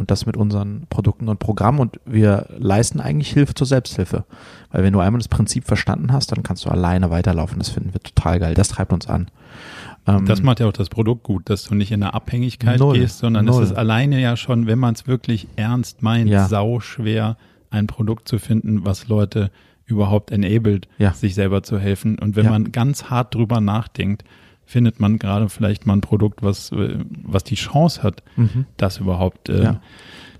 Und das mit unseren Produkten und Programmen. Und wir leisten eigentlich Hilfe zur Selbsthilfe. Weil wenn du einmal das Prinzip verstanden hast, dann kannst du alleine weiterlaufen. Das finden wir total geil. Das treibt uns an. Ähm, Das macht ja auch das Produkt gut, dass du nicht in eine Abhängigkeit Null. gehst, sondern Null. es ist alleine ja schon, wenn man es wirklich ernst meint, Ja. sau schwer, ein Produkt zu finden, was Leute überhaupt enabled, Ja. sich selber zu helfen. Und wenn Ja. man ganz hart drüber nachdenkt, findet man gerade vielleicht mal ein Produkt, was, äh, was die Chance hat, Mhm. das überhaupt äh, Ja.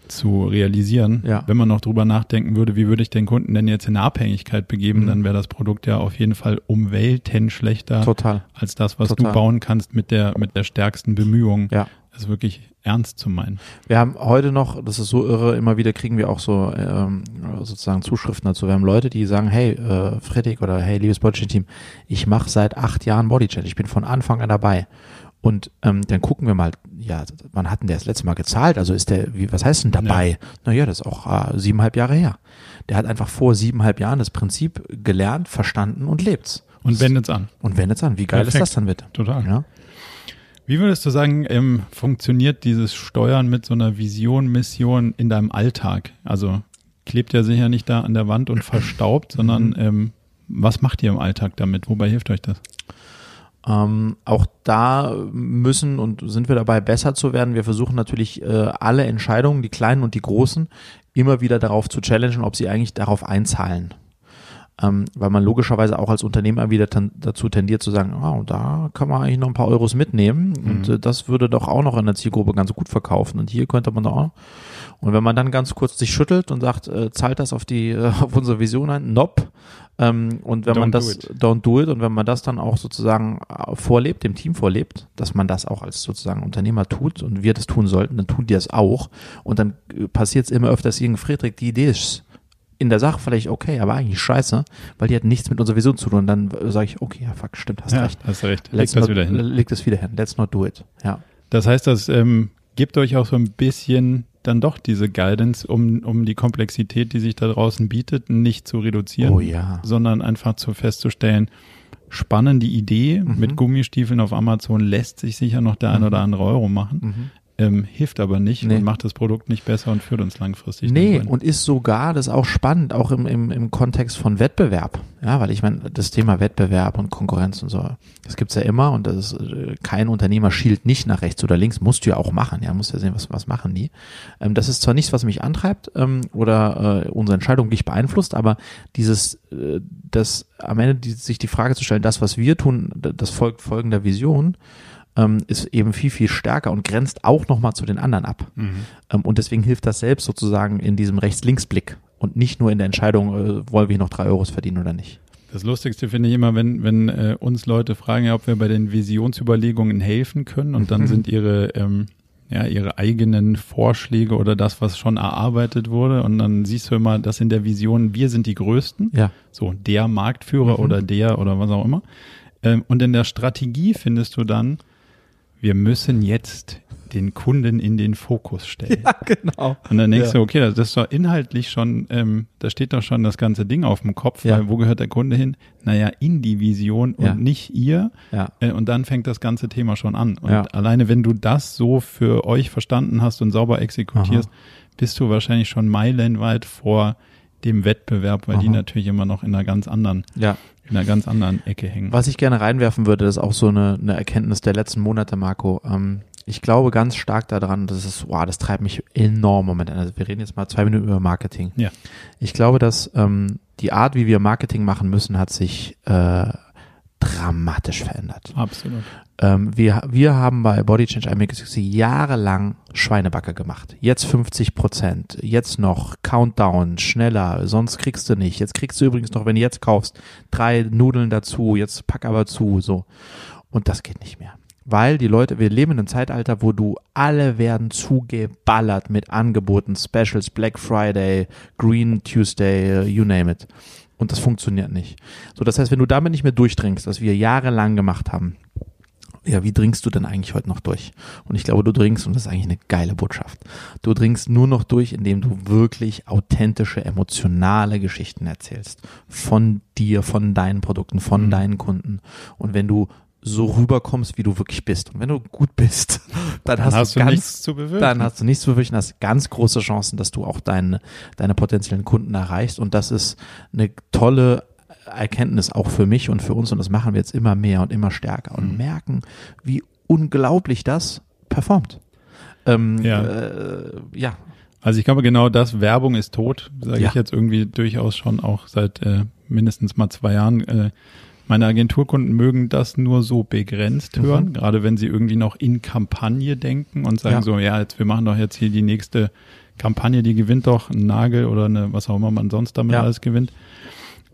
zu realisieren. Ja. Wenn man noch drüber nachdenken würde, wie würde ich den Kunden denn jetzt in eine Abhängigkeit begeben, Mhm. dann wäre das Produkt ja auf jeden Fall um Welten schlechter Total. als das, was Total. du bauen kannst mit der, mit der stärksten Bemühung, Ja. Das wirklich ernst zu meinen. Wir haben heute noch, das ist so irre, immer wieder kriegen wir auch so ähm, sozusagen Zuschriften dazu. Wir haben Leute, die sagen, hey, äh, Fredrik oder hey, liebes Bodychain-Team, ich mache seit acht Jahren Bodychain, ich bin von Anfang an dabei. Und ähm, dann gucken wir mal, ja, wann hat denn der das letzte Mal gezahlt? Also ist der, wie, was heißt denn dabei? Naja, das ist auch äh, siebeneinhalb Jahre her. Der hat einfach vor siebeneinhalb Jahren das Prinzip gelernt, verstanden und lebt's. Und wendet's an. Und wendet's an. Wie geil Perfekt. ist das dann bitte? Total. Ja? Wie würdest du sagen, ähm, funktioniert dieses Steuern mit so einer Vision, Mission in deinem Alltag? Also klebt er sicher nicht da an der Wand und verstaubt, sondern ähm, was macht ihr im Alltag damit? Wobei hilft euch das? Ähm, auch da müssen und sind wir dabei, besser zu werden. Wir versuchen natürlich äh, alle Entscheidungen, die kleinen und die großen, immer wieder darauf zu challengen, ob sie eigentlich darauf einzahlen. Ähm, weil man logischerweise auch als Unternehmer wieder ten, dazu tendiert zu sagen, ah, da kann man eigentlich noch ein paar Euros mitnehmen und äh, das würde doch auch noch in der Zielgruppe ganz gut verkaufen und hier könnte man doch auch. Und wenn man dann ganz kurz sich schüttelt und sagt, äh, zahlt das auf die äh, [LAUGHS] auf unsere Vision ein, nope. Ähm, und wenn Don't man do das it. don't do it und wenn man das dann auch sozusagen äh, vorlebt, dem Team vorlebt, dass man das auch als sozusagen Unternehmer tut und wir das tun sollten, dann tun die das auch und dann passiert es immer öfters irgendein Friedrich, die Idee ist in der Sache vielleicht okay, aber eigentlich scheiße, weil die hat nichts mit unserer Vision zu tun. Und dann sage ich, okay, ja, fuck, stimmt, hast ja, recht. hast du recht. Leg Let's das wieder hin. Leg das wieder hin. Let's not do it. Ja. Das heißt, das ähm, gibt euch auch so ein bisschen dann doch diese Guidance, um, um die Komplexität, die sich da draußen bietet, nicht zu reduzieren, Oh ja. sondern einfach zu festzustellen, spannende Idee, Mhm. mit Gummistiefeln auf Amazon lässt sich sicher noch der ein oder andere Euro machen, Mhm. Ähm, hilft aber nicht Nee. und macht das Produkt nicht besser und führt uns langfristig Nee, und ist sogar, das ist auch spannend, auch im, im, im Kontext von Wettbewerb. Ja, weil ich meine, das Thema Wettbewerb und Konkurrenz und so, das gibt's ja immer und das ist, äh, kein Unternehmer schielt nicht nach rechts oder links, musst du ja auch machen, ja, musst ja sehen, was, was machen die. Ähm, das ist zwar nichts, was mich antreibt ähm, oder äh, unsere Entscheidung nicht beeinflusst, aber dieses, äh, das am Ende die, sich die Frage zu stellen, das, was wir tun, das folgt folgender Vision, ähm, ist eben viel, viel stärker und grenzt auch nochmal zu den anderen ab. Mhm. Ähm, und deswegen hilft das selbst sozusagen in diesem Rechts-Links-Blick und nicht nur in der Entscheidung, äh, wollen wir noch drei Euros verdienen oder nicht. Das Lustigste finde ich immer, wenn, wenn äh, uns Leute fragen, ja, ob wir bei den Visionsüberlegungen helfen können und dann Mhm. sind ihre, ähm, ja, ihre eigenen Vorschläge oder das, was schon erarbeitet wurde und dann siehst du immer, dass in der Vision wir sind die Größten, Ja. so der Marktführer Mhm. oder der oder was auch immer. Ähm, und in der Strategie findest du dann, wir müssen jetzt den Kunden in den Fokus stellen. genau. Und dann denkst Ja. du, okay, das ist doch inhaltlich schon, ähm, da steht doch schon das ganze Ding auf dem Kopf, Ja. weil wo gehört der Kunde hin? Naja, in die Vision und Ja. nicht ihr. Ja. Äh, und dann fängt das ganze Thema schon an. Und Ja. alleine, wenn du das so für euch verstanden hast und sauber exekutierst, bist du wahrscheinlich schon meilenweit vor dem Wettbewerb, weil die Aha. natürlich immer noch in einer ganz anderen, Ja. in einer ganz anderen Ecke hängen. Was ich gerne reinwerfen würde, das ist auch so eine, eine Erkenntnis der letzten Monate, Marco. Ähm, ich glaube ganz stark daran, das ist, wow, das treibt mich enorm momentan. Also wir reden jetzt mal zwei Minuten über Marketing. Ja. Ich glaube, dass ähm, die Art, wie wir Marketing machen müssen, hat sich äh, dramatisch verändert. Absolut. Ähm, wir, wir haben bei Body Change Amicus jahrelang Schweinebacke gemacht. Jetzt 50 Prozent. Jetzt noch Countdown, schneller, sonst kriegst du nicht. Jetzt kriegst du übrigens noch, wenn du jetzt kaufst, drei Nudeln dazu. Jetzt pack aber zu, so. Und das geht nicht mehr. Weil die Leute, wir leben in einem Zeitalter, wo du alle werden zugeballert mit Angeboten, Specials, Black Friday, Green Tuesday, you name it. Und das funktioniert nicht. So, das heißt, wenn du damit nicht mehr durchdringst, was wir jahrelang gemacht haben, ja, wie dringst du denn eigentlich heute noch durch? Und ich glaube, du dringst, und das ist eigentlich eine geile Botschaft, du dringst nur noch durch, indem du wirklich authentische, emotionale Geschichten erzählst. Von dir, von deinen Produkten, von mhm. deinen Kunden. Und wenn du so rüberkommst, wie du wirklich bist. Und wenn du gut bist, [LAUGHS] dann, dann hast, hast, du, ganz, nichts zu bewirken. Dann hast du nichts zu bewirken, hast ganz große Chancen, dass du auch deine, deine potenziellen Kunden erreichst. Und das ist eine tolle Erkenntnis auch für mich und für uns. Und das machen wir jetzt immer mehr und immer stärker und mhm. merken, wie unglaublich das performt. Ähm, ja. Äh, ja. Also ich glaube genau das, Werbung ist tot, sage ja. ich jetzt irgendwie durchaus schon auch seit äh, mindestens mal zwei Jahren. Äh, meine Agenturkunden mögen das nur so begrenzt mhm. hören, gerade wenn sie irgendwie noch in Kampagne denken und sagen ja. so, ja, jetzt wir machen doch jetzt hier die nächste Kampagne, die gewinnt doch einen Nagel oder eine, was auch immer man sonst damit ja. alles gewinnt.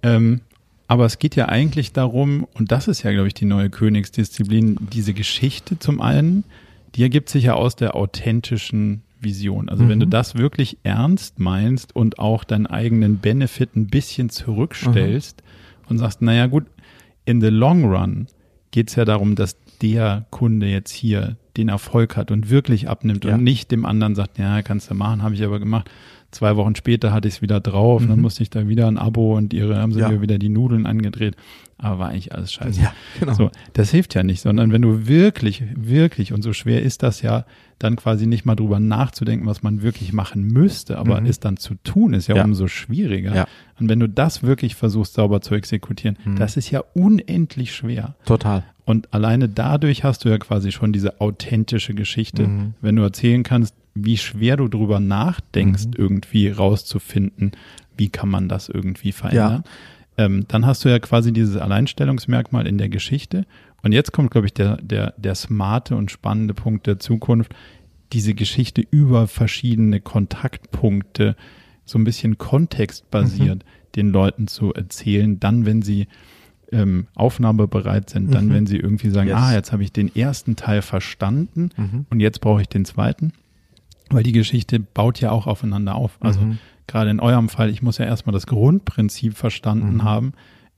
Ähm, aber es geht ja eigentlich darum, und das ist ja, glaube ich, die neue Königsdisziplin, diese Geschichte zum einen, die ergibt sich ja aus der authentischen Vision. Also mhm. wenn du mhm. das wirklich ernst meinst und auch deinen eigenen Benefit ein bisschen zurückstellst mhm. und sagst, naja gut, in the long run geht es ja darum, dass der Kunde jetzt hier den Erfolg hat und wirklich abnimmt ja. und nicht dem anderen sagt, ja, kannst du machen, habe ich aber gemacht. Zwei Wochen später hatte ich es wieder drauf, mhm. dann musste ich da wieder ein Abo und ihre haben sie ja. mir wieder die Nudeln angedreht. Aber war eigentlich alles scheiße. Ja, genau. So, das hilft ja nicht, sondern wenn du wirklich, wirklich, und so schwer ist das ja, dann quasi nicht mal drüber nachzudenken, was man wirklich machen müsste, aber mhm. es dann zu tun, ist ja, ja. umso schwieriger. Ja. Und wenn du das wirklich versuchst, sauber zu exekutieren, mhm. das ist ja unendlich schwer. Total. Und alleine dadurch hast du ja quasi schon diese authentische Geschichte. Mhm. Wenn du erzählen kannst, wie schwer du drüber nachdenkst, mhm. irgendwie rauszufinden, wie kann man das irgendwie verändern. Ja. Ähm, dann hast du ja quasi dieses Alleinstellungsmerkmal in der Geschichte und jetzt kommt, glaube ich, der, der, der smarte und spannende Punkt der Zukunft, diese Geschichte über verschiedene Kontaktpunkte so ein bisschen kontextbasiert mhm. den Leuten zu erzählen, dann, wenn sie ähm, aufnahmebereit sind, dann, mhm. wenn sie irgendwie sagen, yes. ah, jetzt habe ich den ersten Teil verstanden mhm. und jetzt brauche ich den zweiten, weil die Geschichte baut ja auch aufeinander auf. Also mhm. gerade in eurem Fall, ich muss ja erstmal das Grundprinzip verstanden mhm. haben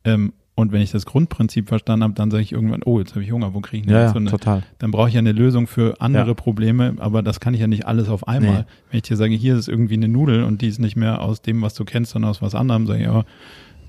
ähm, und wenn ich das Grundprinzip verstanden habe, dann sage ich irgendwann, oh, jetzt habe ich Hunger, wo kriege ich denn ja, jetzt so eine? Total. Dann brauche ich ja eine Lösung für andere ja. Probleme, aber das kann ich ja nicht alles auf einmal. Nee. Wenn ich dir sage, hier ist irgendwie eine Nudel und die ist nicht mehr aus dem, was du kennst, sondern aus was anderem, sage ich, ja,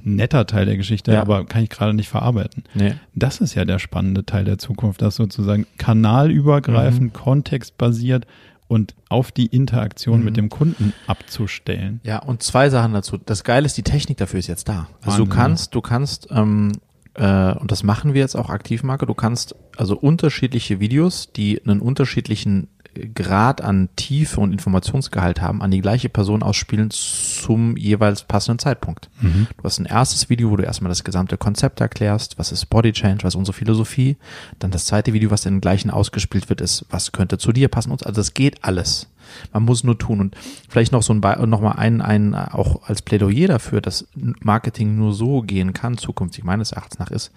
netter Teil der Geschichte, ja. aber kann ich gerade nicht verarbeiten. Nee. Das ist ja der spannende Teil der Zukunft, das sozusagen kanalübergreifend, mhm. kontextbasiert und auf die Interaktion mhm. mit dem Kunden abzustellen. Ja, und zwei Sachen dazu. Das Geile ist, die Technik dafür ist jetzt da. Also Wahnsinn. du kannst, du kannst, ähm, äh, und das machen wir jetzt auch aktiv, Marke, du kannst also unterschiedliche Videos, die einen unterschiedlichen Grad an Tiefe und Informationsgehalt haben, an die gleiche Person ausspielen zum jeweils passenden Zeitpunkt. Mhm. Du hast ein erstes Video, wo du erstmal das gesamte Konzept erklärst, was ist Body Change, was ist unsere Philosophie. Dann das zweite Video, was in gleichen ausgespielt wird, ist, was könnte zu dir passen. Also das geht alles. Man muss nur tun und vielleicht noch so ein noch mal ein, ein auch als Plädoyer dafür, dass Marketing nur so gehen kann, zukünftig meines Erachtens nach ist,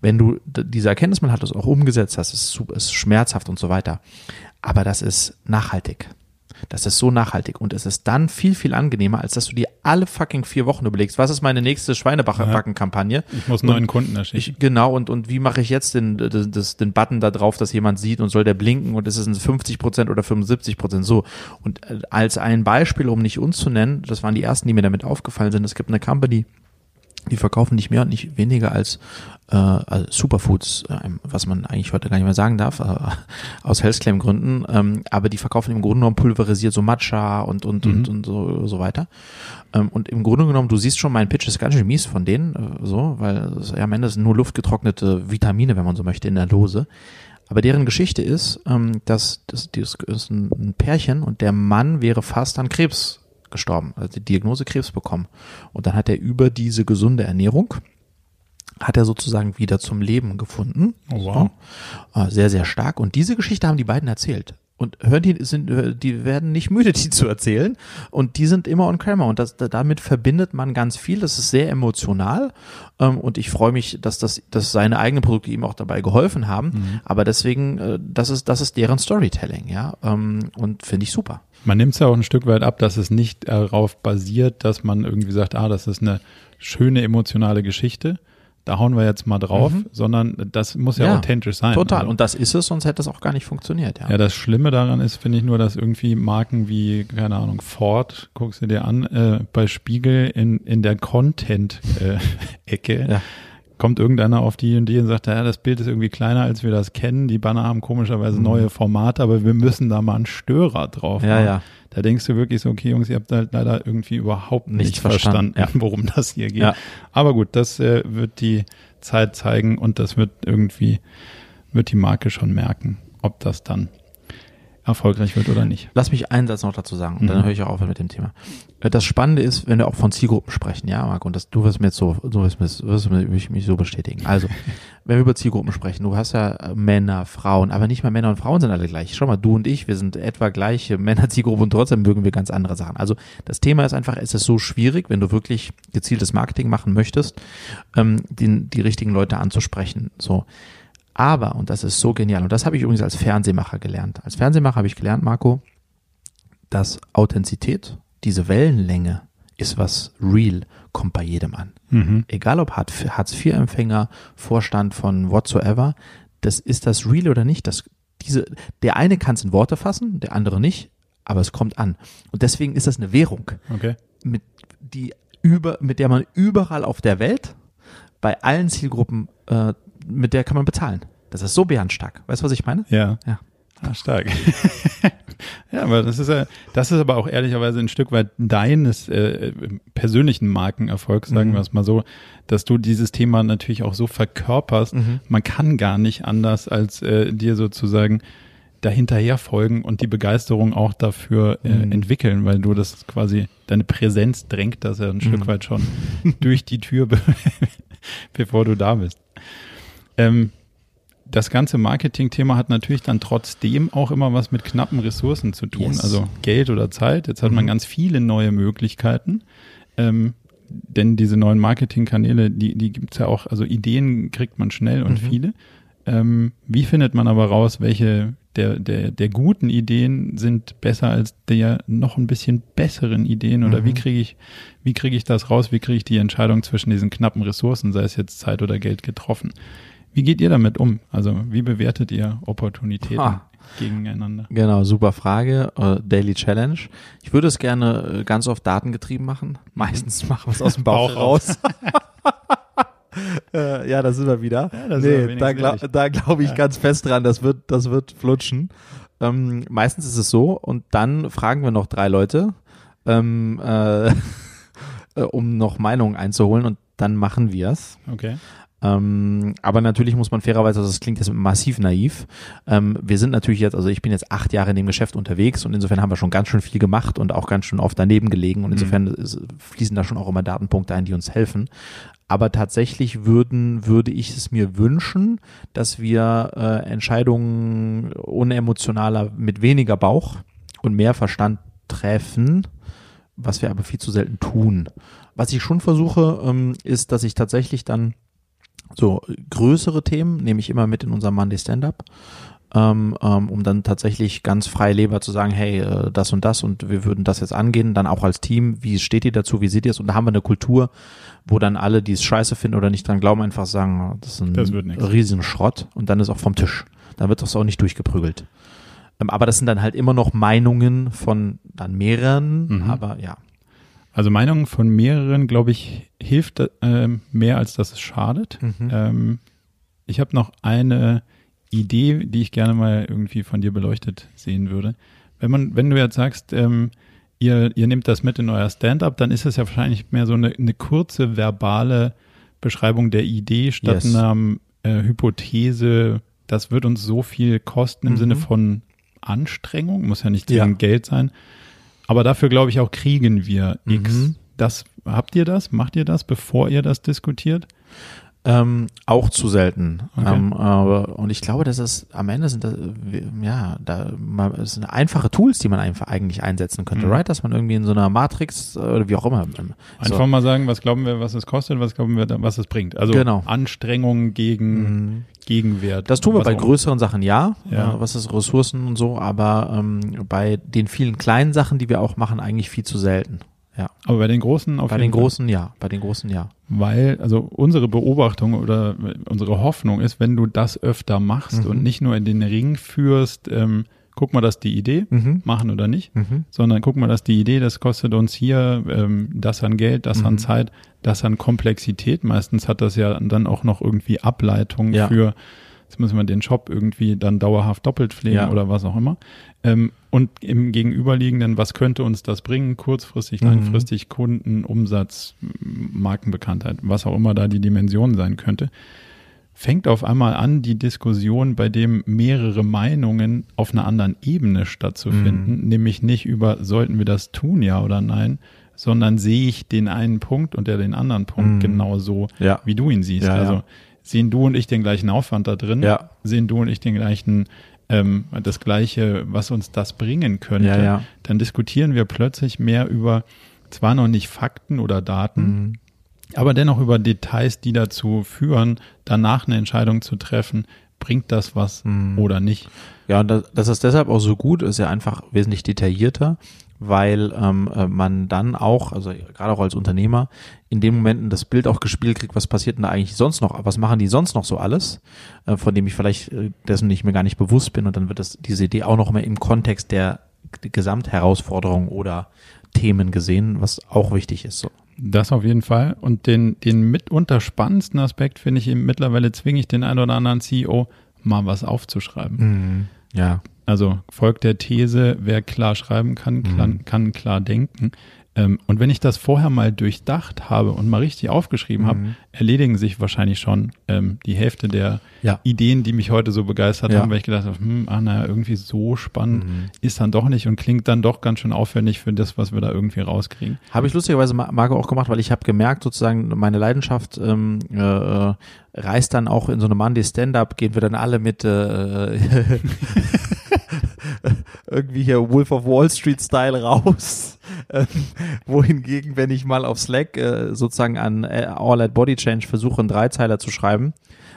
wenn du diese Erkenntnis mal hattest, auch umgesetzt hast, ist, ist schmerzhaft und so weiter, aber das ist nachhaltig. Das ist so nachhaltig und es ist dann viel, viel angenehmer, als dass du dir alle fucking vier Wochen überlegst, was ist meine nächste Schweinebacken-Kampagne? Ich muss neuen Kunden erschicken. genau, und, und wie mache ich jetzt den, den, den Button da drauf, dass jemand sieht und soll der blinken und ist es ein 50 Prozent oder 75 Prozent so. Und äh, als ein Beispiel, um nicht uns zu nennen, das waren die ersten, die mir damit aufgefallen sind, es gibt eine Company, die verkaufen nicht mehr und nicht weniger als, äh, als Superfoods, äh, was man eigentlich heute gar nicht mehr sagen darf, äh, aus Healthclaim-Gründen. Ähm, aber die verkaufen im Grunde genommen pulverisiert so Matcha und und mhm. und, und so, so weiter. Ähm, und im Grunde genommen, du siehst schon, mein Pitch ist ganz schön mies von denen, äh, so, weil es, ja, am Ende sind nur luftgetrocknete Vitamine, wenn man so möchte, in der Dose. Aber deren Geschichte ist, ähm, dass das, das ist ein Pärchen und der Mann wäre fast an Krebs gestorben, also die Diagnose Krebs bekommen. Und dann hat er über diese gesunde Ernährung hat er sozusagen wieder zum Leben gefunden. Oh, wow. So. Äh, sehr, sehr stark. Und diese Geschichte haben die beiden erzählt. Und hören die sind, die werden nicht [LAUGHS] müde, die zu erzählen. Und die sind immer on camera. Und das, damit verbindet man ganz viel. Das ist sehr emotional. Ähm, und ich freue mich, dass das, dass seine eigenen Produkte ihm auch dabei geholfen haben. Mhm. Aber deswegen, äh, das ist, das ist deren Storytelling, ja. Ähm, und finde ich super. Man nimmt es ja auch ein Stück weit ab, dass es nicht darauf basiert, dass man irgendwie sagt, ah, das ist eine schöne emotionale Geschichte, da hauen wir jetzt mal drauf, Mhm. sondern das muss ja, Ja, authentisch sein. Total. Also, Und das ist es, sonst hätte es auch gar nicht funktioniert, ja. ja, das Schlimme daran ist, finde ich nur, dass irgendwie Marken wie, keine Ahnung, Ford, guckst du dir an, äh, bei Spiegel in, in der Content-Ecke [LAUGHS] Ja. Kommt irgendeiner auf die Idee und sagt, ja, das Bild ist irgendwie kleiner, als wir das kennen. Die Banner haben komischerweise Mhm. neue Formate, aber wir müssen da mal einen Störer drauf Ja, machen. ja. Da denkst du wirklich so, okay, Jungs, ihr habt halt leider irgendwie überhaupt nicht, Nicht verstanden, verstanden, [LAUGHS] worum das hier geht. Ja. Aber gut, das äh, wird die Zeit zeigen und das wird irgendwie, wird die Marke schon merken, ob das dann erfolgreich wird oder nicht. Lass mich einen Satz noch dazu sagen und dann Mhm. höre ich auch auf mit dem Thema. Äh, Das Spannende ist, wenn wir auch von Zielgruppen sprechen, ja, Marc, und das, du wirst mir jetzt so, so wirst, mir, wirst du mich, mich so bestätigen. Also, [LAUGHS] wenn wir über Zielgruppen sprechen, du hast ja äh, Männer, Frauen, aber nicht mal Männer und Frauen sind alle gleich. Schau mal, du und ich, wir sind etwa gleiche [LAUGHS] Männer-Zielgruppe und trotzdem mögen wir ganz andere Sachen. Also, das Thema ist einfach, es ist so schwierig, wenn du wirklich gezieltes Marketing machen möchtest, ähm, den, die richtigen Leute anzusprechen. So. Aber, und das ist so genial, und das habe ich übrigens als Fernsehmacher gelernt. Als Fernsehmacher habe ich gelernt, Marco, dass Authentizität, diese Wellenlänge, ist was real, kommt bei jedem an. Mhm. Egal ob Hartz-IV-Empfänger, Vorstand von whatsoever, das ist das real oder nicht. Das, diese, der eine kann es in Worte fassen, der andere nicht, aber es kommt an. Und deswegen ist das eine Währung, Okay. mit, die über, mit der man überall auf der Welt, bei allen Zielgruppen, äh, mit der kann man bezahlen. Das ist so bärenstark. Weißt du, was ich meine? Ja. Ja. Ah, stark. [LAUGHS] ja, aber das ist ja, das ist aber auch ehrlicherweise ein Stück weit deines äh, persönlichen Markenerfolgs, sagen Mhm. wir es mal so, dass du dieses Thema natürlich auch so verkörperst. Mhm. Man kann gar nicht anders, als äh, dir sozusagen dahinterher folgen und die Begeisterung auch dafür äh, Mhm. entwickeln, weil du das quasi, deine Präsenz drängt das ja ein Stück Mhm. weit schon [LAUGHS] durch die Tür, be- [LAUGHS] bevor du da bist. Ähm, das ganze Marketing-Thema hat natürlich dann trotzdem auch immer was mit knappen Ressourcen zu tun, Yes. also Geld oder Zeit. Jetzt hat man Mhm. ganz viele neue Möglichkeiten, ähm, denn diese neuen Marketingkanäle, die, die gibt's ja auch, also Ideen kriegt man schnell und Mhm. viele. Ähm, wie findet man aber raus, welche der, der, der guten Ideen sind besser als der noch ein bisschen besseren Ideen oder Mhm. wie kriege ich, wie kriege ich das raus, wie kriege ich die Entscheidung zwischen diesen knappen Ressourcen, sei es jetzt Zeit oder Geld getroffen? Wie geht ihr damit um? Also wie bewertet ihr Opportunitäten Ah. gegeneinander? Genau, super Frage. Äh, Daily Challenge. Ich würde es gerne äh, ganz oft datengetrieben machen. [LAUGHS] Meistens machen wir es aus dem Bauch, Bauch raus. [LAUGHS] äh, ja, da sind wir wieder. Ja, wir nee, wenigstens da, ehrlich. da glaube ich Ja. ganz fest dran, das wird, das wird flutschen. Ähm, meistens ist es so und dann fragen wir noch drei Leute, ähm, äh, [LAUGHS] äh, um noch Meinungen einzuholen und dann machen wir es. Okay. Ähm, aber natürlich muss man fairerweise, also das klingt jetzt massiv naiv. Ähm, wir sind natürlich jetzt, also ich bin jetzt acht Jahre in dem Geschäft unterwegs und insofern haben wir schon ganz schön viel gemacht und auch ganz schön oft daneben gelegen und insofern ist, fließen da schon auch immer Datenpunkte ein, die uns helfen. Aber tatsächlich würden, würde ich es mir wünschen, dass wir äh, Entscheidungen unemotionaler mit weniger Bauch und mehr Verstand treffen, was wir aber viel zu selten tun. Was ich schon versuche, ähm, ist, dass ich tatsächlich dann so größere Themen nehme ich immer mit in unser Monday Stand-up, ähm, ähm, um dann tatsächlich ganz frei Leber zu sagen, hey, äh, das und das und wir würden das jetzt angehen, dann auch als Team, wie steht ihr dazu, wie seht ihr es? Und da haben wir eine Kultur, wo dann alle, die es scheiße finden oder nicht dran glauben, einfach sagen, oh, das ist ein Das riesen Schrott und dann ist auch vom Tisch. Dann wird das auch nicht durchgeprügelt. Ähm, aber das sind dann halt immer noch Meinungen von dann mehreren, Mhm. aber ja. Also Meinungen von mehreren, glaube ich, hilft ähm, mehr, als dass es schadet. Mhm. Ähm, ich habe noch eine Idee, die ich gerne mal irgendwie von dir beleuchtet sehen würde. Wenn man, wenn du jetzt sagst, ähm, ihr, ihr nehmt das mit in euer Stand-up, dann ist es ja wahrscheinlich mehr so eine, eine kurze verbale Beschreibung der Idee statt Yes. einer äh, Hypothese, das wird uns so viel kosten im Mhm. Sinne von Anstrengung, muss ja nicht Ja. zwingend Geld sein. Aber dafür, glaube ich, auch kriegen wir X. Mhm. Das, habt ihr das? Macht ihr das, bevor ihr das diskutiert? Ähm, auch zu selten. Okay. Ähm, aber, und ich glaube, dass es am Ende sind das, ja, da man, es sind einfache Tools, die man einfach eigentlich einsetzen könnte, Mhm. right? Dass man irgendwie in so einer Matrix äh, oder wie auch immer. ähm, Einfach so, mal sagen, was glauben wir, was es kostet, was glauben wir, was es bringt. Also Genau. Anstrengung gegen Mhm. Gegenwert. Das tun wir bei größeren Sachen ja, Ja. Äh, was ist Ressourcen und so, aber ähm, bei den vielen kleinen Sachen, die wir auch machen, eigentlich viel zu selten. Ja. Aber bei den großen auf Bei den Fall. großen ja, bei den großen ja. Weil, also unsere Beobachtung oder unsere Hoffnung ist, wenn du das öfter machst Mhm. und nicht nur in den Ring führst, ähm, guck mal, dass die Idee, Mhm. machen oder nicht, Mhm. sondern guck mal, dass die Idee, das kostet uns hier ähm, das an Geld, das an Mhm. Zeit, das an Komplexität. Meistens hat das ja dann auch noch irgendwie Ableitungen Ja. für, jetzt müssen wir den Shop irgendwie dann dauerhaft doppelt pflegen Ja. oder was auch immer. Ähm, und im Gegenüberliegenden, was könnte uns das bringen? Kurzfristig, Mhm. langfristig, Kunden, Umsatz, Markenbekanntheit, was auch immer da die Dimension sein könnte. Fängt auf einmal an, die Diskussion, bei dem mehrere Meinungen auf einer anderen Ebene stattzufinden, nämlich nicht über, sollten wir das tun, ja oder nein, sondern sehe ich den einen Punkt und der den anderen Punkt Mhm. genauso, Ja. wie du ihn siehst. Ja, ja. also sehen du und ich den gleichen Aufwand da drin? Ja. Sehen du und ich den gleichen, ähm, das gleiche, was uns das bringen könnte? Ja, ja. Dann diskutieren wir plötzlich mehr über zwar noch nicht Fakten oder Daten, Mhm. aber dennoch über Details, die dazu führen, danach eine Entscheidung zu treffen, bringt das was Mhm. oder nicht. Ja, und das, das ist deshalb auch so gut, ist ja einfach wesentlich detaillierter, weil ähm, äh, man dann auch, also gerade auch als Unternehmer, in den Momenten das Bild auch gespielt kriegt, was passiert denn da eigentlich sonst noch, was machen die sonst noch so alles, äh, von dem ich vielleicht äh, dessen nicht mir gar nicht bewusst bin und dann wird das diese Idee auch noch mal im Kontext der Gesamtherausforderung oder Themen gesehen, was auch wichtig ist. So. Das auf jeden Fall. Und den, den mitunter spannendsten Aspekt finde ich eben mittlerweile zwinge ich den einen oder anderen CEO, mal was aufzuschreiben. Ja. Also folgt der These, wer klar schreiben kann, kann, kann klar denken. Ähm, und wenn ich das vorher mal durchdacht habe und mal richtig aufgeschrieben habe, erledigen sich wahrscheinlich schon ähm, die Hälfte der Ja. Ideen, die mich heute so begeistert Ja. haben, weil ich gedacht habe, hm, ah, naja, irgendwie so spannend Mhm. ist dann doch nicht und klingt dann doch ganz schön aufwendig für das, was wir da irgendwie rauskriegen. Habe ich lustigerweise Ma- Marco auch gemacht, weil ich habe gemerkt, sozusagen meine Leidenschaft ähm, äh, äh, reißt dann auch in so einem Monday Stand-up, gehen wir dann alle mit äh, [LAUGHS] [LAUGHS] irgendwie hier Wolf of Wall Street Style raus. [LAUGHS] Ähm, wohingegen, wenn ich mal auf Slack äh, sozusagen an äh, All at Body Change versuche, einen Dreizeiler zu schreiben,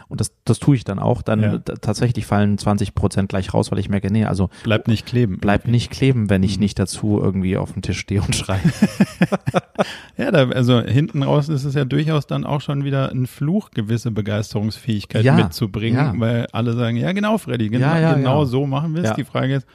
und das, das tue ich dann auch, dann Ja. tatsächlich fallen 20 Prozent gleich raus, weil ich merke, nee, also Bleibt nicht kleben. bleibt nicht kleben, wenn ich Mhm. nicht dazu irgendwie auf dem Tisch stehe und schreibe. [LAUGHS] Ja, da, also hinten raus ist es ja durchaus dann auch schon wieder ein Fluch, gewisse Begeisterungsfähigkeit Ja, mitzubringen, ja. weil alle sagen, ja genau, Freddy, genau, genau so machen wir es. Die Frage ist,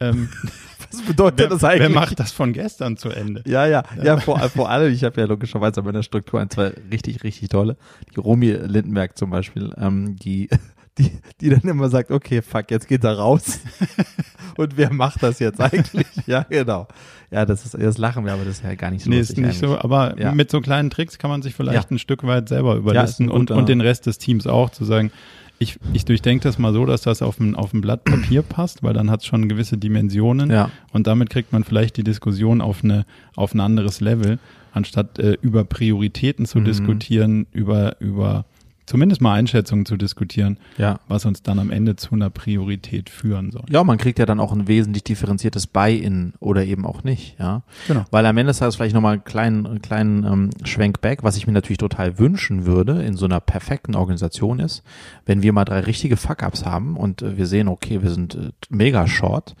ähm, [LAUGHS] Was bedeutet wer, wer macht das von gestern zu Ende? Ja, ja, ja, vor, vor allem, ich habe ja logischerweise bei der Struktur ein, zwei richtig, richtig tolle. Die Romy Lindenberg zum Beispiel, ähm, die, [LAUGHS] die, die dann immer sagt, okay, fuck, jetzt geht er raus. [LAUGHS] Und wer macht das jetzt eigentlich? Ja, genau. Ja, das ist, das lachen wir, aber das ist ja gar nicht so Nee, ist nicht so, eigentlich. aber Ja. mit so kleinen Tricks kann man sich vielleicht Ja. ein Stück weit selber Ja, überlisten ist ein und, und den Rest des Teams auch zu sagen, ich, ich durchdenke das mal so, dass das auf ein, auf ein Blatt Papier [CLEARS THROAT] passt, weil dann hat es schon gewisse Dimensionen Ja, und damit kriegt man vielleicht die Diskussion auf, eine, auf ein anderes Level, anstatt äh, über Prioritäten zu Mhm. diskutieren, über, über zumindest mal Einschätzungen zu diskutieren, ja. was uns dann am Ende zu einer Priorität führen soll. Ja, man kriegt ja dann auch ein wesentlich differenziertes Buy-in oder eben auch nicht, ja. Genau. Weil am Ende des Tages vielleicht nochmal einen kleinen, einen kleinen ähm, Schwenk back, was ich mir natürlich total wünschen würde in so einer perfekten Organisation ist, wenn wir mal drei richtige Fuck-Ups haben und äh, wir sehen, okay, wir sind äh, mega short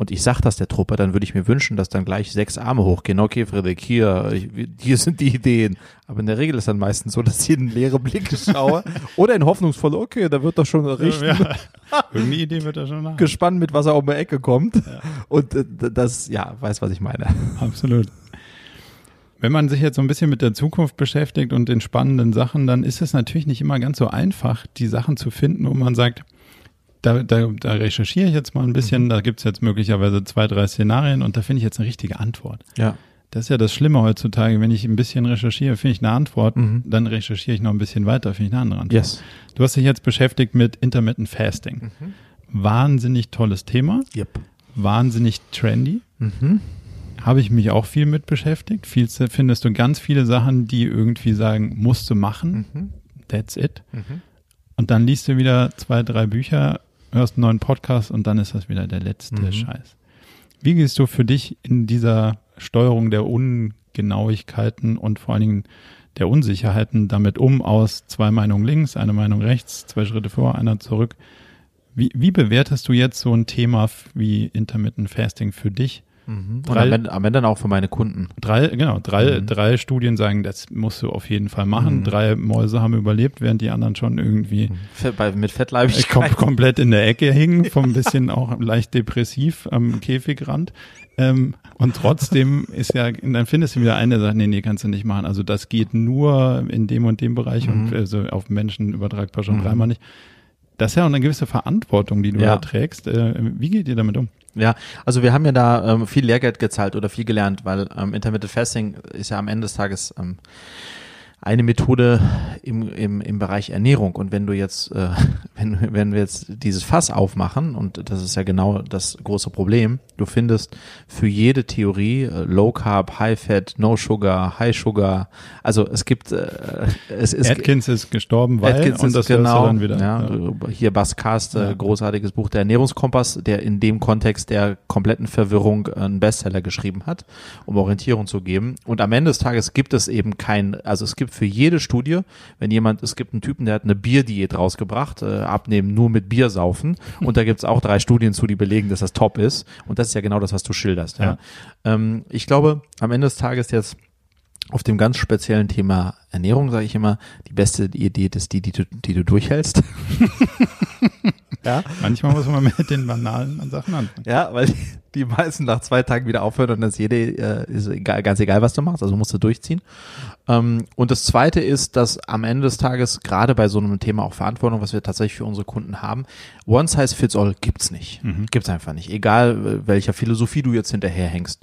und ich sag das der Truppe, dann würde ich mir wünschen, dass dann gleich sechs Arme hochgehen. Okay, Friedrich, hier, hier sind die Ideen. Aber in der Regel ist dann meistens so, dass ich in leere Blicke schaue [LAUGHS] oder in hoffnungsvolle, okay, da wird doch schon richten Ja, irgendeine Idee wird da schon nach. gespannt, mit was er um die Ecke kommt. Und äh, das, ja, weiß, was ich meine. Absolut. Wenn man sich jetzt so ein bisschen mit der Zukunft beschäftigt und den spannenden Sachen, dann ist es natürlich nicht immer ganz so einfach, die Sachen zu finden, wo man sagt, da, da, da recherchiere ich jetzt mal ein bisschen, da gibt's jetzt möglicherweise zwei, drei Szenarien und da finde ich jetzt eine richtige Antwort. Ja. Das ist ja das Schlimme heutzutage, wenn ich ein bisschen recherchiere, finde ich eine Antwort, Mhm. dann recherchiere ich noch ein bisschen weiter, finde ich eine andere Antwort. Yes. Du hast dich jetzt beschäftigt mit Intermittent Fasting. Wahnsinnig tolles Thema, Yep. wahnsinnig trendy. Mhm. Habe ich mich auch viel mit beschäftigt. Viel findest du ganz viele Sachen, die irgendwie sagen, musst du machen. Mhm. That's it. Mhm. Und dann liest du wieder zwei, drei Bücher, hörst einen neuen Podcast und dann ist das wieder der letzte Mhm. Scheiß. Wie gehst du für dich in dieser Steuerung der Ungenauigkeiten und vor allen Dingen der Unsicherheiten damit um aus zwei Meinungen links, eine Meinung rechts, zwei Schritte vor, einer zurück? Wie, wie bewertest du jetzt so ein Thema wie Intermittent Fasting für dich? Und Drei- am Ende, am Ende dann auch für meine Kunden. Drei, genau, drei, drei Studien sagen, das musst du auf jeden Fall machen. Drei Mäuse haben überlebt, während die anderen schon irgendwie Bei, mit kom Fettleibigkeit. [LAUGHS] komplett in der Ecke hingen, vom bisschen auch leicht depressiv am Käfigrand. Ähm, und trotzdem ist ja, dann findest du wieder eine, der sagt, nee, nee, kannst du nicht machen. Also das geht nur in dem und dem Bereich und also auf Menschen übertragbar schon dreimal nicht. Das ist ja auch eine gewisse Verantwortung, die du Ja. da trägst. Äh, wie geht ihr damit um? Ja, also wir haben ja da ähm, viel Lehrgeld gezahlt oder viel gelernt, weil ähm, Intermittent Fasting ist ja am Ende des Tages ähm, eine Methode im, im, im Bereich Ernährung. Und wenn du jetzt, äh, [LAUGHS] wenn, wenn wir jetzt dieses Fass aufmachen, und das ist ja genau das große Problem, du findest für jede Theorie äh, Low Carb, High Fat, No Sugar, High Sugar, also es gibt, äh, es ist Atkins ist gestorben, weil, Atkins und ist das hörst genau, dann wieder. Ja, Hier Baskast, äh, Ja. großartiges Buch, der Ernährungskompass, der in dem Kontext der kompletten Verwirrung einen Bestseller geschrieben hat, um Orientierung zu geben. Und am Ende des Tages gibt es eben kein, also es gibt für jede Studie, wenn jemand, es gibt einen Typen, der hat eine Bierdiät rausgebracht, äh, abnehmen nur mit Bier saufen. [LAUGHS] Und da gibt es auch drei Studien zu, die belegen, dass das top ist. Und das ist ja genau das, was du schilderst. Ja. Ja. Ähm, ich glaube, am Ende des Tages jetzt auf dem ganz speziellen Thema Ernährung sage ich immer, die beste Idee ist die, die du, die du durchhältst. [LAUGHS] ja, Manchmal muss man mit den banalen Sachen anfangen. ja, weil die, meisten nach zwei Tagen wieder aufhören und das jede äh, ist egal, ganz egal, was du machst, also musst du durchziehen. Ähm, und das zweite ist, dass am Ende des Tages gerade bei so einem Thema auch Verantwortung, was wir tatsächlich für unsere Kunden haben, One Size Fits All gibt's nicht. Gibt's einfach nicht. Egal äh, welcher Philosophie du jetzt hinterherhängst.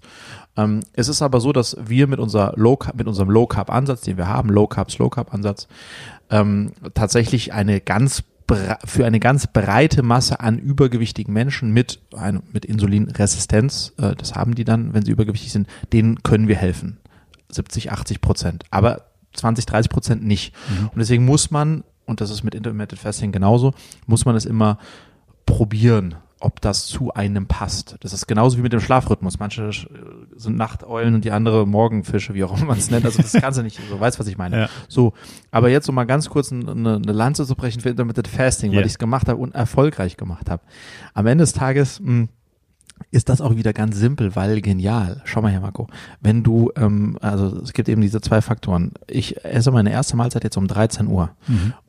Ähm, es ist aber so, dass wir mit, unser Low, mit unserem Low Carb Ansatz, den wir haben, Low Carb, Slow Carb Ansatz, ähm, tatsächlich eine ganz für eine ganz breite Masse an übergewichtigen Menschen mit, mit Insulinresistenz, äh, das haben die dann, wenn sie übergewichtig sind, denen können wir helfen. 70, 80 Prozent. Aber 20, 30 Prozent nicht. Und deswegen muss man, und das ist mit Intermittent Fasting genauso, muss man es immer probieren, ob das zu einem passt. Das ist genauso wie mit dem Schlafrhythmus. Manche äh, sind Nachteulen und die andere Morgenfische, wie auch immer man es nennt. Also das [LAUGHS] kannst du nicht, so weißt, was ich meine. Ja. So, aber jetzt um mal ganz kurz eine, eine Lanze zu brechen für Intermittent Fasting, weil Yeah. ich es gemacht habe und erfolgreich gemacht habe. Am Ende des Tages mh, ist das auch wieder ganz simpel, weil genial. Schau mal her, Marco. Wenn du, ähm, also es gibt eben diese zwei Faktoren. Ich esse meine erste Mahlzeit jetzt um 13 Uhr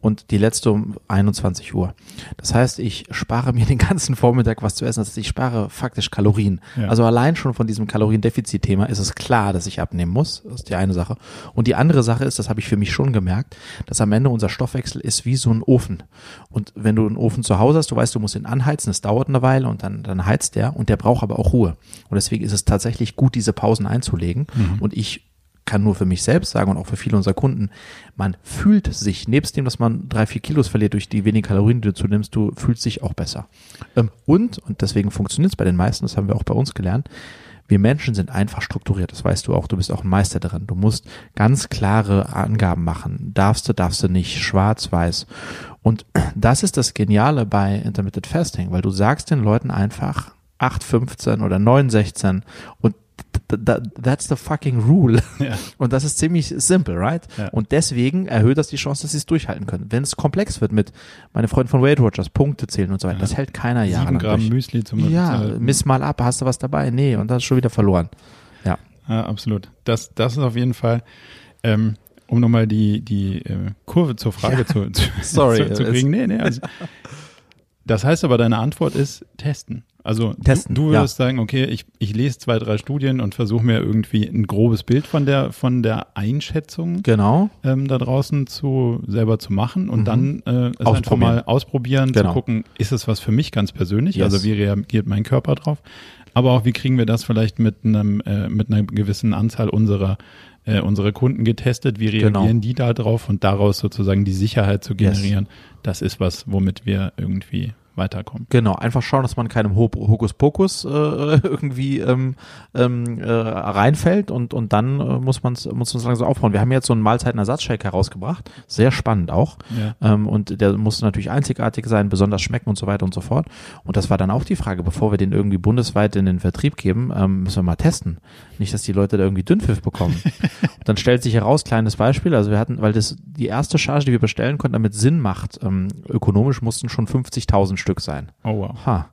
und die letzte um 21 Uhr. Das heißt, ich spare mir [LAUGHS] den ganzen Vormittag was zu essen. Das heißt, ich spare faktisch Kalorien. Ja. Also allein schon von diesem Kaloriendefizit-Thema ist es klar, dass ich abnehmen muss. Das ist die eine Sache. Und die andere Sache ist, das habe ich für mich schon gemerkt, dass am Ende unser Stoffwechsel ist wie so ein Ofen. Und wenn du einen Ofen zu Hause hast, du weißt, du musst ihn anheizen, es dauert eine Weile und dann, dann heizt der und der braucht aber auch Ruhe. Und deswegen ist es tatsächlich gut, diese Pausen einzulegen. Und ich kann nur für mich selbst sagen und auch für viele unserer Kunden, man fühlt sich, nebst dem, dass man drei, vier Kilos verliert durch die wenigen Kalorien, die du zunimmst, du fühlst dich auch besser. Ähm, und, und deswegen funktioniert es bei den meisten, das haben wir auch bei uns gelernt, wir Menschen sind einfach strukturiert, das weißt du auch, du bist auch ein Meister darin. Du musst ganz klare Angaben machen. Darfst du, darfst du nicht, schwarz, weiß. Und [CLEARS THROAT] das ist das Geniale bei Intermittent Fasting, weil du sagst den Leuten einfach 8, 15 oder 9, 16 und th- th- that's the fucking rule. Ja. [LAUGHS] Und das ist ziemlich simpel, right? Ja. Und deswegen erhöht das die Chance, dass sie es durchhalten können. Wenn es komplex wird mit, meine Freunde von Weight Watchers, Punkte zählen und so weiter, das hält keiner Sieben jahrelang Gramm durch. Müsli zum Ja, äh, miss mal ab, hast du was dabei? Nee, und das ist schon wieder verloren. Ja. Ja, absolut. Das, das ist auf jeden Fall, ähm, um nochmal die, die äh, Kurve zur Frage Ja. zu, zu, [LAUGHS] Sorry, zu, zu kriegen. Nee, nee, also, [LAUGHS] das heißt aber, deine Antwort ist testen. Also Testen, du, du ja. würdest sagen, okay, ich, ich lese zwei, drei Studien und versuche mir irgendwie ein grobes Bild von der, von der Einschätzung Genau. ähm, da draußen zu selber zu machen und Mhm. dann äh, es einfach mal ausprobieren, Genau. zu gucken, ist es was für mich ganz persönlich, Yes. also wie reagiert mein Körper drauf, aber auch wie kriegen wir das vielleicht mit einem äh, mit einer gewissen Anzahl unserer äh, unsere Kunden getestet, wie reagieren Genau. die da drauf und daraus sozusagen die Sicherheit zu Yes. generieren, das ist was, womit wir irgendwie weiterkommen. Genau, einfach schauen, dass man keinem Ho- Hokuspokus äh, [LAUGHS] irgendwie ähm, ähm, äh, reinfällt und, und dann äh, muss man es muss man's langsam aufbauen. Wir haben jetzt so einen Mahlzeitenersatzshake herausgebracht, sehr spannend auch. Ja. Ähm, und der muss natürlich einzigartig sein, besonders schmecken und so weiter und so fort. Und das war dann auch die Frage, bevor wir den irgendwie bundesweit in den Vertrieb geben, ähm, müssen wir mal testen. Nicht, dass die Leute da irgendwie Dünnpfiff bekommen. [LAUGHS] dann stellt sich heraus, kleines Beispiel, also wir hatten, weil das die erste Charge, die wir bestellen konnten, damit Sinn macht, ähm, ökonomisch mussten schon 50.000 Stück sein. Oh wow. Ha.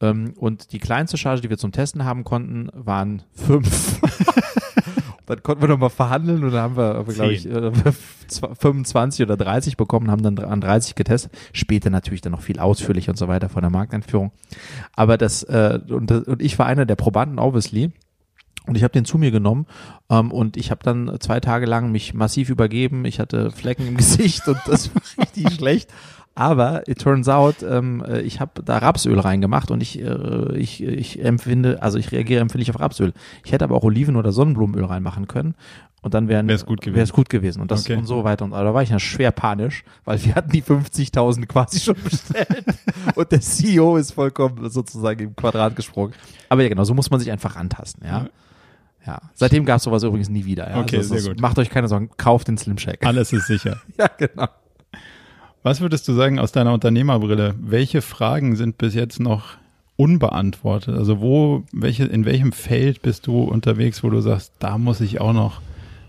Ähm, und die kleinste Charge, die wir zum Testen haben konnten, waren fünf. [LAUGHS] dann konnten wir nochmal verhandeln und dann haben wir, glaube ich, äh, 25 oder 30 bekommen, haben dann an 30 getestet. Später natürlich dann noch viel ausführlicher und so weiter von der Markteinführung. Aber das, äh, und, und ich war einer der Probanden, obviously. Und ich habe den zu mir genommen ähm, und ich habe dann zwei Tage lang mich massiv übergeben. Ich hatte Flecken im [LAUGHS] Gesicht und das war richtig schlecht. Aber it turns out, ähm, äh, ich habe da Rapsöl reingemacht und ich, äh, ich, ich empfinde, also ich reagiere empfindlich auf Rapsöl. Ich hätte aber auch Oliven- oder Sonnenblumenöl reinmachen können. Und dann wäre es gut gewesen. Gut gewesen. Und das Okay. und so weiter. Und da war ich ja schwer panisch, weil wir hatten die 50.000 quasi schon [LAUGHS] bestellt. und der CEO ist vollkommen sozusagen im Quadrat gesprungen. Aber ja, genau, so muss man sich einfach rantasten, ja. Ja. Seitdem gab es sowas übrigens nie wieder. Ja. Okay, das sehr gut. Macht euch keine Sorgen, kauft den Slim Shake. Alles ist sicher. [LAUGHS] ja, genau. Was würdest du sagen aus deiner Unternehmerbrille? Welche Fragen sind bis jetzt noch unbeantwortet? Also wo, welche, in welchem Feld bist du unterwegs, wo du sagst, da muss ich auch noch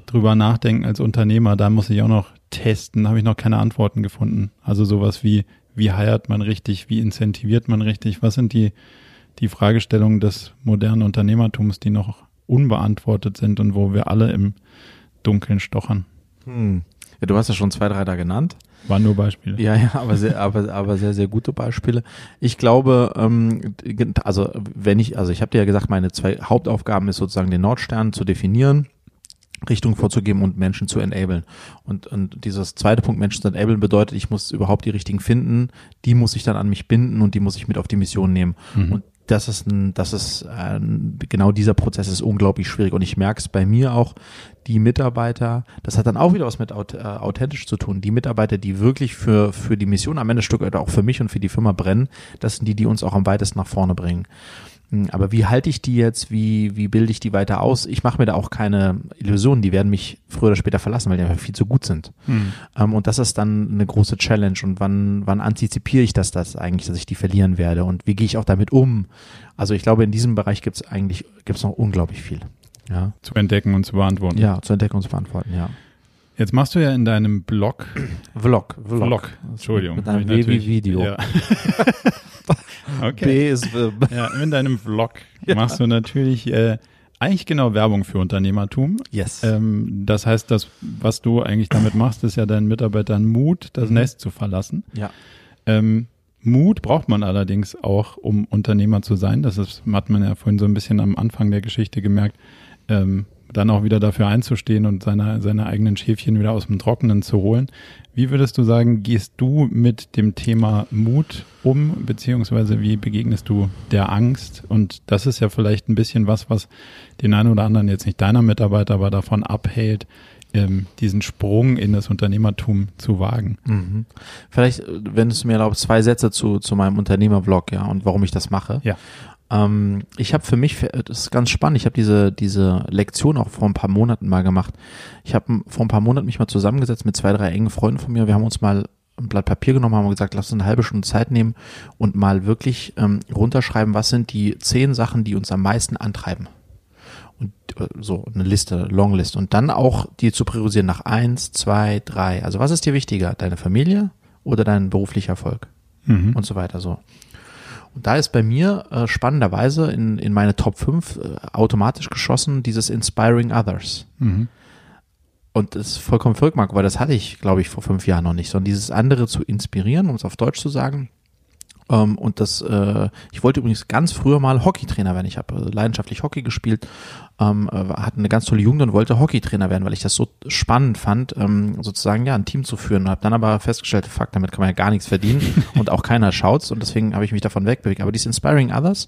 drüber nachdenken als Unternehmer, da muss ich auch noch testen, da habe ich noch keine Antworten gefunden. Also sowas wie, wie heiert man richtig, wie incentiviert man richtig? Was sind die, die Fragestellungen des modernen Unternehmertums, die noch unbeantwortet sind und wo wir alle im Dunkeln stochern? Hm. Ja, du hast ja schon zwei, drei da genannt. Waren nur Beispiele. Ja, ja, aber sehr, aber, aber sehr, sehr gute Beispiele. Ich glaube, ähm, also wenn ich, also ich habe dir ja gesagt, meine zwei Hauptaufgaben ist sozusagen den Nordstern zu definieren, Richtung vorzugeben und Menschen zu enablen. Und, und dieses zweite Punkt, Menschen zu enablen, bedeutet, ich muss überhaupt die richtigen finden, die muss ich dann an mich binden und die muss ich mit auf die Mission nehmen. Mhm. Und das ist ein, das ist ein, genau dieser Prozess ist unglaublich schwierig und ich merke es bei mir auch, die Mitarbeiter, das hat dann auch wieder was mit äh, authentisch zu tun. Die Mitarbeiter, die wirklich für für die Mission am Ende Stück oder auch für mich und für die Firma brennen, das sind die, die uns auch am weitesten nach vorne bringen. Hm, Aber wie halte ich die jetzt? Wie, wie bilde ich die weiter aus? Ich mache mir da auch keine Illusionen. Die werden mich früher oder später verlassen, weil die einfach viel zu gut sind. Mhm. Ähm, und das ist dann eine große Challenge. Und wann, wann antizipiere ich das, das eigentlich, dass ich die verlieren werde? Und wie gehe ich auch damit um? Also ich glaube, in diesem Bereich gibt es eigentlich gibt's noch unglaublich viel. Ja. Zu entdecken und zu beantworten. ja, zu entdecken und zu beantworten, ja. Jetzt machst du ja in deinem Blog, Vlog, Vlog. Vlog, Entschuldigung. Mit einem ich W wie natürlich- Video. Ja. [LAUGHS] [LAUGHS] okay. B ist äh, [LAUGHS] Ja, in deinem Vlog [LAUGHS] Ja. machst du natürlich äh, eigentlich genau Werbung für Unternehmertum. Yes. Ähm, das heißt, das, was du eigentlich damit machst, ist ja deinen Mitarbeitern Mut, das Mhm. Nest zu verlassen. ja. Ähm, Mut braucht man allerdings auch, um Unternehmer zu sein. Das ist, hat man ja vorhin so ein bisschen am Anfang der Geschichte gemerkt. Ähm, dann auch wieder dafür einzustehen und seine, seine eigenen Schäfchen wieder aus dem Trockenen zu holen. Wie würdest du sagen, gehst du mit dem Thema Mut um, beziehungsweise wie begegnest du der Angst? Und das ist ja vielleicht ein bisschen was, was den einen oder anderen jetzt nicht deiner Mitarbeiter, aber davon abhält, ähm, diesen Sprung in das Unternehmertum zu wagen. Mhm. Vielleicht, äh, wenn du es mir erlaubst, zwei Sätze zu, zu meinem Unternehmervlog, ja, und warum ich das mache. Ja. Ähm, ich habe für mich, das ist ganz spannend, ich habe diese, diese Lektion auch vor ein paar Monaten mal gemacht. Ich habe vor ein paar Monaten mich mal zusammengesetzt mit zwei, drei engen Freunden von mir. Wir haben uns mal ein Blatt Papier genommen, haben gesagt, lass uns eine halbe Stunde Zeit nehmen und mal wirklich ähm, runterschreiben, was sind die zehn Sachen, die uns am meisten antreiben. Und äh, so eine Liste, Longlist. Und dann auch die zu priorisieren nach eins, zwei, drei. Also was ist dir wichtiger? Deine Familie oder dein beruflicher Erfolg? Mhm. und so weiter so. Und da ist bei mir äh, spannenderweise in, in meine Top 5 äh, automatisch geschossen dieses Inspiring Others. Mhm. Und das ist vollkommen verrückt, Marco, weil das hatte ich, glaube ich, vor fünf Jahren noch nicht, sondern dieses andere zu inspirieren, um es auf Deutsch zu sagen. Ähm, und das, äh, ich wollte übrigens ganz früher mal Hockeytrainer werden. Ich habe äh, leidenschaftlich Hockey gespielt, ähm, äh, hatte eine ganz tolle Jugend und wollte Hockeytrainer werden, weil ich das so spannend fand, ähm, sozusagen ja ein Team zu führen. Habe dann aber festgestellt, fuck, damit kann man ja gar nichts verdienen [LAUGHS] und auch keiner schaut's. Und deswegen habe ich mich davon wegbewegt. Aber dieses Inspiring Others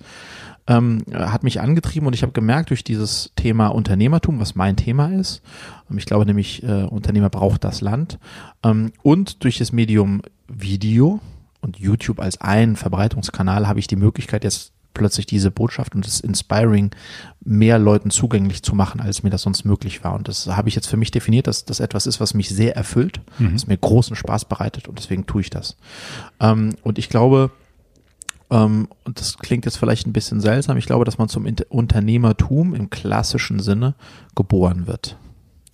ähm, hat mich angetrieben und ich habe gemerkt durch dieses Thema Unternehmertum, was mein Thema ist, ähm, ich glaube nämlich, äh, Unternehmer braucht das Land, ähm, und durch das Medium Video und YouTube als einen Verbreitungskanal habe ich die Möglichkeit jetzt plötzlich diese Botschaft und das Inspiring mehr Leuten zugänglich zu machen, als mir das sonst möglich war. Und das habe ich jetzt für mich definiert, dass das etwas ist, was mich sehr erfüllt, Mhm. was mir großen Spaß bereitet und deswegen tue ich das. Ähm, und ich glaube, ähm, und das klingt jetzt vielleicht ein bisschen seltsam, ich glaube, dass man zum Inter Unternehmertum im klassischen Sinne geboren wird.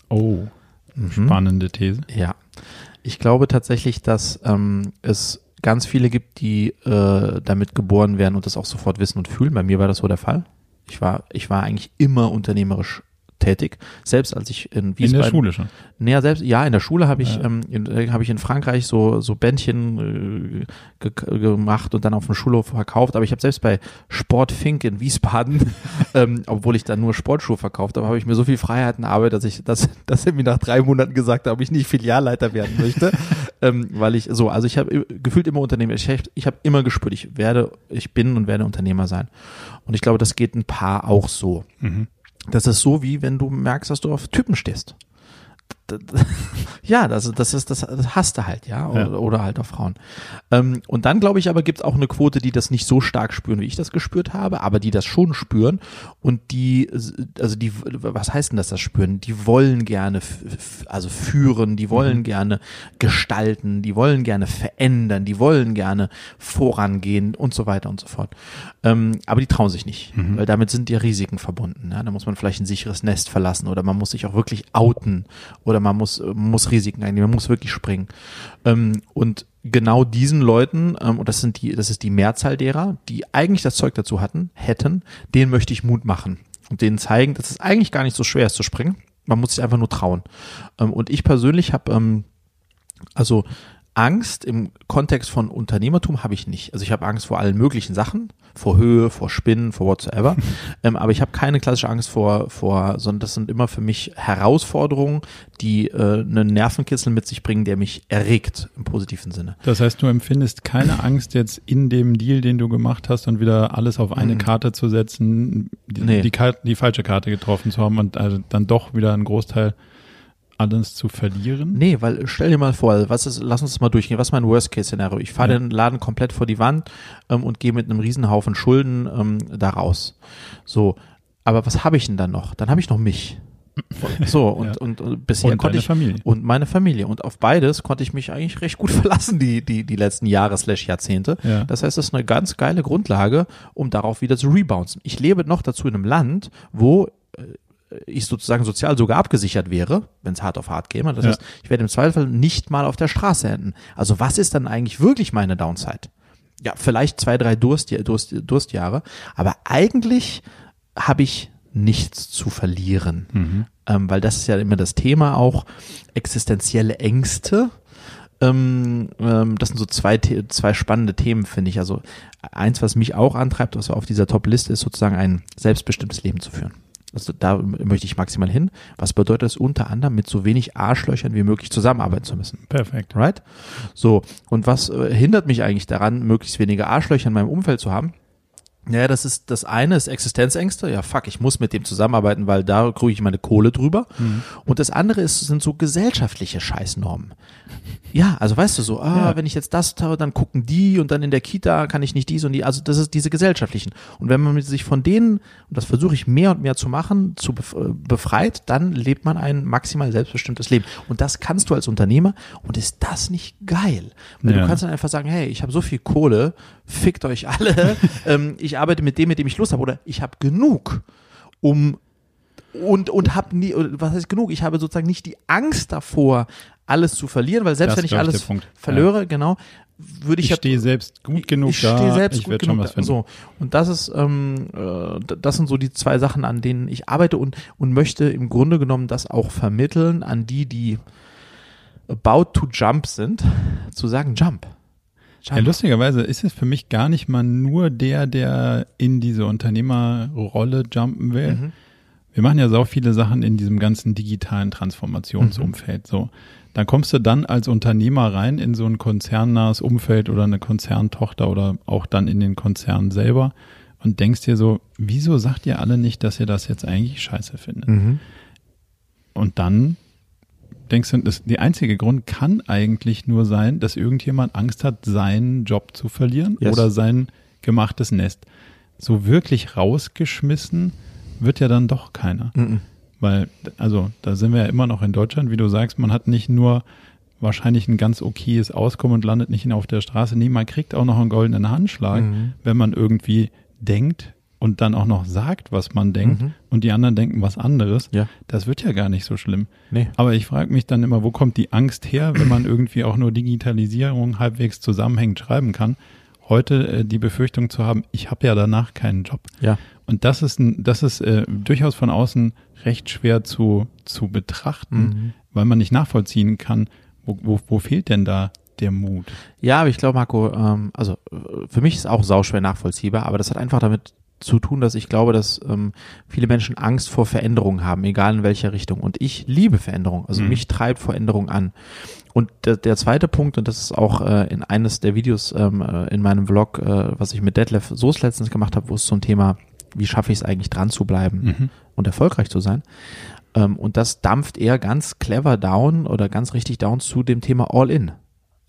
Oh, Mhm. spannende These. Ja. Ich glaube tatsächlich, dass ähm, es ganz viele gibt, die äh, damit geboren werden und das auch sofort wissen und fühlen. Bei mir war das so der Fall. Ich war, ich war eigentlich immer unternehmerisch tätig. Selbst als ich in Wiesbaden. In der Schule schon. Naja, selbst, ja, in der Schule habe ich, ja. ähm, in, äh, habe ich in Frankreich so, so Bändchen äh, ge gemacht und dann auf dem Schulhof verkauft. Aber ich habe selbst bei Sportfink in Wiesbaden, [LAUGHS] ähm, obwohl ich dann nur Sportschuhe verkauft habe, habe ich mir so viel Freiheiten erarbeitet, dass ich, dass, dass er mir nach drei Monaten gesagt hat, ob ich nicht Filialleiter werden möchte. [LAUGHS] ähm, weil ich, so, also ich habe gefühlt immer Unternehmer. Ich, ich habe immer gespürt, ich werde, ich bin und werde Unternehmer sein. Und ich glaube, das geht ein paar auch so. Mhm. Das ist so, wie wenn du merkst, dass du auf Typen stehst. [LAUGHS] ja, das, das ist das, das hast du halt, ja, oder, ja. oder halt auf Frauen. Ähm, und dann glaube ich aber gibt es auch eine Quote, die das nicht so stark spüren, wie ich das gespürt habe, aber die das schon spüren und die, also die, was heißt denn das, das spüren? Die wollen gerne, also führen, die wollen mhm. gerne gestalten, die wollen gerne verändern, die wollen gerne vorangehen und so weiter und so fort. Ähm, aber die trauen sich nicht, mhm. weil damit sind ja Risiken verbunden. Ja? Da muss man vielleicht ein sicheres Nest verlassen oder man muss sich auch wirklich outen oder man muss, muss Risiken eingehen, man muss wirklich springen. Ähm, und genau diesen Leuten, ähm, und das sind die, das ist die Mehrzahl derer, die eigentlich das Zeug dazu hatten, hätten, denen möchte ich Mut machen und denen zeigen, dass es eigentlich gar nicht so schwer ist zu springen. Man muss sich einfach nur trauen. Ähm, und ich persönlich habe ähm, also Angst im Kontext von Unternehmertum habe ich nicht. Also ich habe Angst vor allen möglichen Sachen, vor Höhe, vor Spinnen, vor whatsoever. [LAUGHS] ähm, aber ich habe keine klassische Angst vor, vor, sondern das sind immer für mich Herausforderungen, die äh, einen Nervenkitzel mit sich bringen, der mich erregt im positiven Sinne. Das heißt, du empfindest keine Angst jetzt in dem Deal, den du gemacht hast und wieder alles auf eine mhm. Karte zu setzen, die, nee. die, die falsche Karte getroffen zu haben und also dann doch wieder einen Großteil alles zu verlieren? Nee, weil stell dir mal vor, was ist, lass uns das mal durchgehen. Was ist mein Worst-Case-Szenario? Ich fahre ja. den Laden komplett vor die Wand ähm, und gehe mit einem Riesenhaufen Schulden ähm, da raus. So, aber was habe ich denn dann noch? Dann habe ich noch mich. [LAUGHS] So, und, ja. und, und bisher und konnte ich. Familie. Und meine Familie. Und auf beides konnte ich mich eigentlich recht gut [LAUGHS] verlassen, die, die, die letzten Jahre slash Jahrzehnte. Ja. Das heißt, das ist eine ganz geile Grundlage, um darauf wieder zu rebouncen. Ich lebe noch dazu in einem Land, wo äh, ich sozusagen sozial sogar abgesichert wäre, wenn es hart auf hart käme. Das ja. heißt, ich werde im Zweifel nicht mal auf der Straße enden. Also was ist dann eigentlich wirklich meine Downside? Ja, vielleicht zwei, drei Durst, Durst, Durstjahre, aber eigentlich habe ich nichts zu verlieren, mhm. ähm, weil das ist ja immer das Thema auch existenzielle Ängste. Ähm, ähm, das sind so zwei, zwei spannende Themen, finde ich. Also eins, was mich auch antreibt, was auf dieser Top-Liste ist, sozusagen ein selbstbestimmtes Leben zu führen. Also da möchte ich maximal hin. Was bedeutet es unter anderem, mit so wenig Arschlöchern wie möglich zusammenarbeiten zu müssen? Perfekt. Right? So. Und was äh, hindert mich eigentlich daran, möglichst wenige Arschlöcher in meinem Umfeld zu haben? Naja, das ist das eine ist Existenzängste. Ja, fuck, ich muss mit dem zusammenarbeiten, weil da kriege ich meine Kohle drüber. Mhm. Und das andere ist, sind so gesellschaftliche Scheißnormen. Ja, also weißt du so, ah, ja. wenn ich jetzt das tue, dann gucken die und dann in der Kita kann ich nicht dies und die. Also das ist diese gesellschaftlichen. Und wenn man sich von denen, und das versuche ich mehr und mehr zu machen, zu äh, befreit, dann lebt man ein maximal selbstbestimmtes Leben. Und das kannst du als Unternehmer. Und ist das nicht geil? Weil ja. du kannst dann einfach sagen, hey, ich habe so viel Kohle, fickt euch alle. [LAUGHS] ähm, ich arbeite mit dem, mit dem ich Lust habe. Oder ich habe genug, um und und habe nie was heißt genug ich habe sozusagen nicht die Angst davor alles zu verlieren weil selbst das wenn ich alles verlöre ja. genau würde ich ich stehe selbst gut genug ich da stehe selbst ich gut genug da. so und das ist ähm, äh, das sind so die zwei Sachen an denen ich arbeite und und möchte im Grunde genommen das auch vermitteln an die die about to jump sind zu sagen jump ja, lustigerweise ist es für mich gar nicht mal nur der, der in diese Unternehmerrolle jumpen will. Mhm. Wir machen ja so viele Sachen in diesem ganzen digitalen Transformationsumfeld. Mhm. So, dann kommst du dann als Unternehmer rein in so ein konzernnahes Umfeld oder eine Konzerntochter oder auch dann in den Konzern selber und denkst dir so, wieso sagt ihr alle nicht, dass ihr das jetzt eigentlich scheiße findet? Mhm. Und dann denkst du, das, der einzige Grund kann eigentlich nur sein, dass irgendjemand Angst hat, seinen Job zu verlieren yes. oder sein gemachtes Nest. So wirklich rausgeschmissen wird ja dann doch keiner. Mm -mm. Weil, also, da sind wir ja immer noch in Deutschland, wie du sagst, man hat nicht nur wahrscheinlich ein ganz okayes Auskommen und landet nicht auf der Straße. Nee, man kriegt auch noch einen goldenen Handschlag, mhm. wenn man irgendwie denkt, und dann auch noch sagt, was man denkt Mhm. und die anderen denken was anderes, Ja. das wird ja gar nicht so schlimm. Nee. Aber ich frage mich dann immer, wo kommt die Angst her, wenn man irgendwie auch nur Digitalisierung halbwegs zusammenhängend schreiben kann, heute äh, die Befürchtung zu haben, ich habe ja danach keinen Job. Ja. Und das ist, ein, das ist äh, durchaus von außen recht schwer zu, zu betrachten, Mhm. weil man nicht nachvollziehen kann, wo, wo, wo fehlt denn da der Mut? Ja, aber ich glaube, Marco, ähm, also äh, für mich ist auch sauschwer nachvollziehbar, aber das hat einfach damit zu tun, dass ich glaube, dass ähm, viele Menschen Angst vor Veränderungen haben, egal in welcher Richtung. Und ich liebe Veränderung. Also Mhm. mich treibt Veränderung an. Und der, der zweite Punkt, und das ist auch äh, in eines der Videos ähm, äh, in meinem Vlog, äh, was ich mit Detlef Soos letztens gemacht habe, wo es zum Thema, wie schaffe ich es eigentlich dran zu bleiben Mhm. und erfolgreich zu sein. Ähm, und das dampft eher ganz clever down oder ganz richtig down zu dem Thema All-In.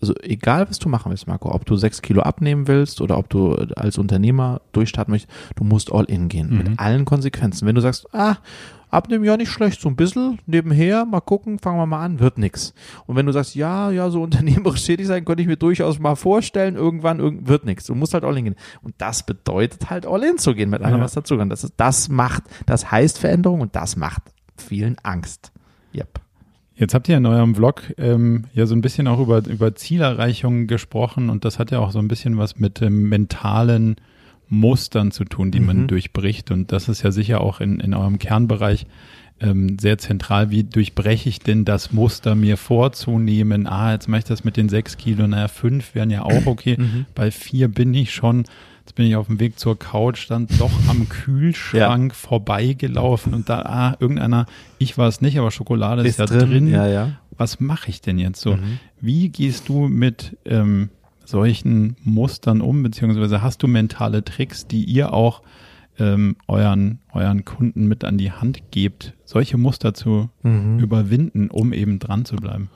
Also egal, was du machen willst, Marco, ob du sechs Kilo abnehmen willst oder ob du als Unternehmer durchstarten möchtest, du musst All-In gehen Mhm. mit allen Konsequenzen. Wenn du sagst, ah, abnehmen ja nicht schlecht, so ein bisschen nebenher, mal gucken, fangen wir mal an, wird nix. Und wenn du sagst, ja, ja, so [LAUGHS] unternehmerisch tätig sein, könnte ich mir durchaus mal vorstellen, irgendwann irgend, wird nix. Du musst halt All-In gehen. Und das bedeutet halt All-In zu gehen mit allem, Ja. was dazu gehört. Das, ist, das macht, das heißt Veränderung und das macht vielen Angst. Yep. Jetzt habt ihr in eurem Vlog ähm, ja so ein bisschen auch über, über Zielerreichung gesprochen und das hat ja auch so ein bisschen was mit ähm, mentalen Mustern zu tun, die man Mhm. durchbricht. Und das ist ja sicher auch in, in eurem Kernbereich ähm, sehr zentral. Wie durchbreche ich denn das Muster mir vorzunehmen? Ah, jetzt mache ich das mit den sechs Kilo, naja, fünf wären ja auch [CLEARS THROAT] okay. Mhm. Bei vier bin ich schon. Jetzt bin ich auf dem Weg zur Couch, dann doch am [LAUGHS] Kühlschrank vorbeigelaufen und da, ah, irgendeiner, ich war es nicht, aber Schokolade ist, ja drin. Ja, ja. Was mache ich denn jetzt so? Mhm. Wie gehst du mit ähm, solchen Mustern um, beziehungsweise hast du mentale Tricks, die ihr auch ähm, euren, euren Kunden mit an die Hand gebt, solche Muster zu Mhm. überwinden, um eben dran zu bleiben?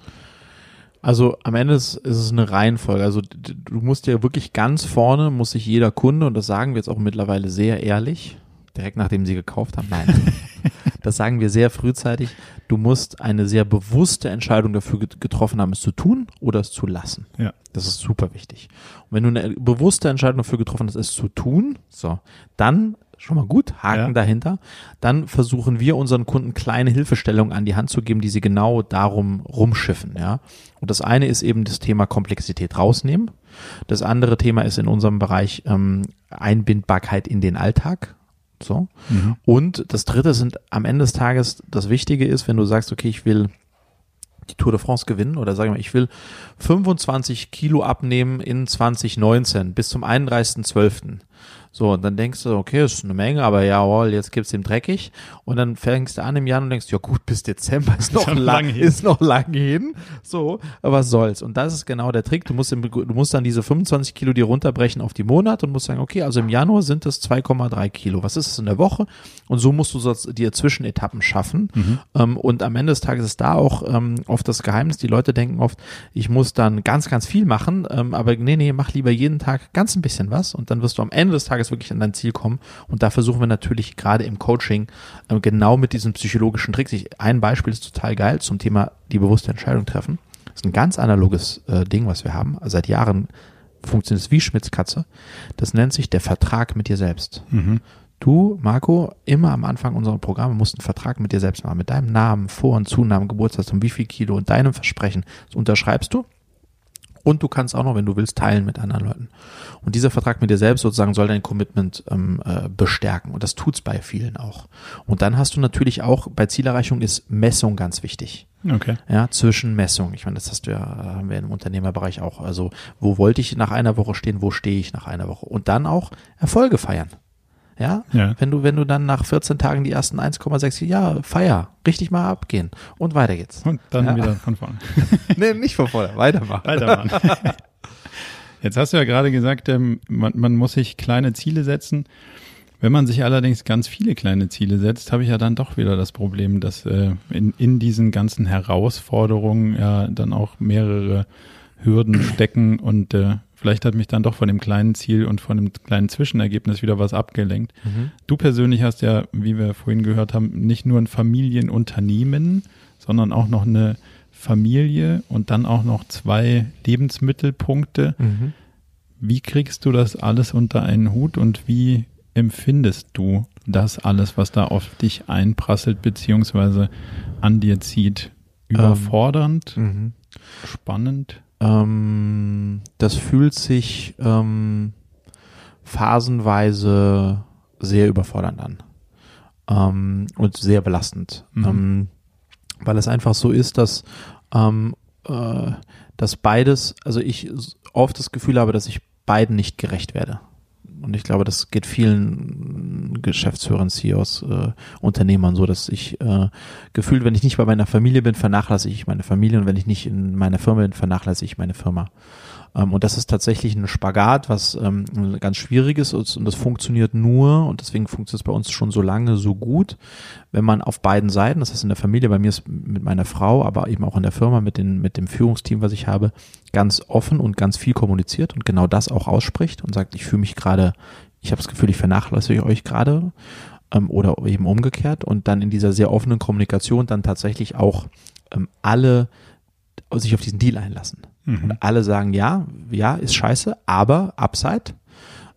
Also am Ende ist, ist es eine Reihenfolge. Also du musst ja wirklich ganz vorne, muss sich jeder Kunde, und das sagen wir jetzt auch mittlerweile sehr ehrlich, direkt nachdem sie gekauft haben, nein, [LAUGHS] das sagen wir sehr frühzeitig, du musst eine sehr bewusste Entscheidung dafür get- getroffen haben, es zu tun oder es zu lassen. Ja. Das ist super wichtig. Und wenn du eine bewusste Entscheidung dafür getroffen hast, es zu tun, so, dann schon mal gut, Haken Ja. dahinter, dann versuchen wir unseren Kunden kleine Hilfestellungen an die Hand zu geben, die sie genau darum rumschiffen, ja. Und das eine ist eben das Thema Komplexität rausnehmen. Das andere Thema ist in unserem Bereich ähm, Einbindbarkeit in den Alltag. So. Mhm. Und das dritte sind am Ende des Tages, das Wichtige ist, wenn du sagst, okay, ich will die Tour de France gewinnen oder sag ich mal, ich will 25 Kilo abnehmen in 2019 bis zum 31.12. So, und dann denkst du, okay, ist eine Menge, aber jawohl, jetzt gibt's dem dreckig. Und dann fängst du an im Jahr und denkst, ja gut, bis Dezember ist [LAUGHS] noch lang, hin. ist noch lang hin. So, aber was soll's. Und das ist genau der Trick. Du musst, im, du musst dann diese 25 Kilo dir runterbrechen auf die Monate und musst sagen, okay, also im Januar sind es 2,3 Kilo. Was ist es in der Woche? Und so musst du so dir Zwischenetappen schaffen. Ähm, und am Ende des Tages ist da auch ähm, oft das Geheimnis. Die Leute denken oft, ich muss dann ganz, ganz viel machen. Ähm, aber nee, nee, mach lieber jeden Tag ganz ein bisschen was und dann wirst du am Ende des Tages wirklich an dein Ziel kommen. Und da versuchen wir natürlich gerade im Coaching ähm, genau mit diesen psychologischen Tricks. Ich, ein Beispiel ist total geil zum Thema die bewusste Entscheidung treffen. Das ist ein ganz analoges äh, Ding, was wir haben. Seit Jahren funktioniert es wie Schmitz Katze. Das nennt sich der Vertrag mit dir selbst. Mhm. Du, Marco, immer am Anfang unserer Programme musst einen Vertrag mit dir selbst machen, mit deinem Namen, Vor- und Zunamen, Geburtsdatum, wie viel Kilo und deinem Versprechen. Das unterschreibst du. Und du kannst auch noch, wenn du willst, teilen mit anderen Leuten. Und dieser Vertrag mit dir selbst sozusagen soll dein Commitment ähm, äh, bestärken. Und das tut's bei vielen auch. Und dann hast du natürlich auch, bei Zielerreichung ist Messung ganz wichtig. Okay. Ja, Zwischenmessung. Ich meine, das hast du ja, haben wir im Unternehmerbereich auch. Also, wo wollte ich nach einer Woche stehen, wo stehe ich nach einer Woche? Und dann auch Erfolge feiern. Ja, Ja. wenn du, wenn du dann nach 14 Tagen die ersten 1,6, ja, feier, richtig mal abgehen und weiter geht's. Und dann Ja. wieder von vorne. [LAUGHS] nee, nicht von vorne, weitermachen. Weitermachen. [LAUGHS] Jetzt hast du ja gerade gesagt, ähm, man, man muss sich kleine Ziele setzen. Wenn man sich allerdings ganz viele kleine Ziele setzt, habe ich ja dann doch wieder das Problem, dass äh, in, in diesen ganzen Herausforderungen ja dann auch mehrere Hürden stecken und äh, vielleicht hat mich dann doch von dem kleinen Ziel und von dem kleinen Zwischenergebnis wieder was abgelenkt. Mhm. Du persönlich hast ja, wie wir vorhin gehört haben, nicht nur ein Familienunternehmen, sondern auch noch eine Familie und dann auch noch zwei Lebensmittelpunkte. Mhm. Wie kriegst du das alles unter einen Hut und wie empfindest du das alles, was da auf dich einprasselt, beziehungsweise an dir zieht? Überfordernd? Mhm. Spannend? Ähm, das fühlt sich ähm, phasenweise sehr überfordernd an ähm, und sehr belastend, Mhm. ähm, weil es einfach so ist, dass ähm, äh, dass beides, also ich oft das Gefühl habe, dass ich beiden nicht gerecht werde. Und ich glaube, das geht vielen Geschäftsführern, CEOs, äh, Unternehmern so, dass ich äh, gefühlt, wenn ich nicht bei meiner Familie bin, vernachlässige ich meine Familie und wenn ich nicht in meiner Firma bin, vernachlässige ich meine Firma. Ähm, und das ist tatsächlich ein Spagat, was ähm, ganz schwierig ist und das funktioniert nur und deswegen funktioniert es bei uns schon so lange so gut, wenn man auf beiden Seiten, das heißt in der Familie, bei mir ist mit meiner Frau, aber eben auch in der Firma mit, den, mit dem Führungsteam, was ich habe, ganz offen und ganz viel kommuniziert und genau das auch ausspricht und sagt, ich fühle mich gerade, ich habe das Gefühl, ich vernachlässige euch gerade ähm, oder eben umgekehrt und dann in dieser sehr offenen Kommunikation dann tatsächlich auch alle sich auf diesen Deal einlassen. Mhm. Und alle sagen, ja, ja, ist scheiße, aber Upside.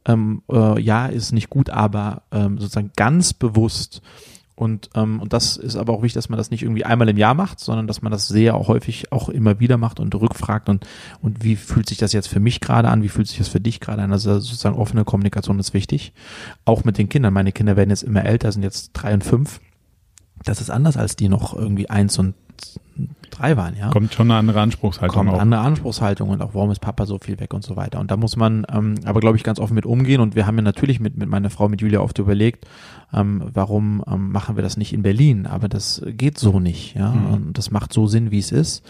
Ähm, äh, ja, ist nicht gut, aber ähm, sozusagen ganz bewusst. Und, ähm, und das ist aber auch wichtig, dass man das nicht irgendwie einmal im Jahr macht, sondern dass man das sehr häufig auch immer wieder macht und rückfragt und, und wie fühlt sich das jetzt für mich gerade an, wie fühlt sich das für dich gerade an. Also sozusagen offene Kommunikation ist wichtig. Auch mit den Kindern. Meine Kinder werden jetzt immer älter, sind jetzt drei und fünf. Das ist anders als die noch irgendwie eins und drei waren, ja Kommt schon eine andere Anspruchshaltung kommt auch. andere Anspruchshaltung und auch warum ist Papa so viel weg und so weiter. Und da muss man ähm, aber, glaube ich, ganz offen mit umgehen. Und wir haben ja natürlich mit, mit meiner Frau, mit Julia oft überlegt, ähm, warum ähm, machen wir das nicht in Berlin? Aber das geht so nicht. Ja? Mhm. Und das macht so Sinn, wie es ist.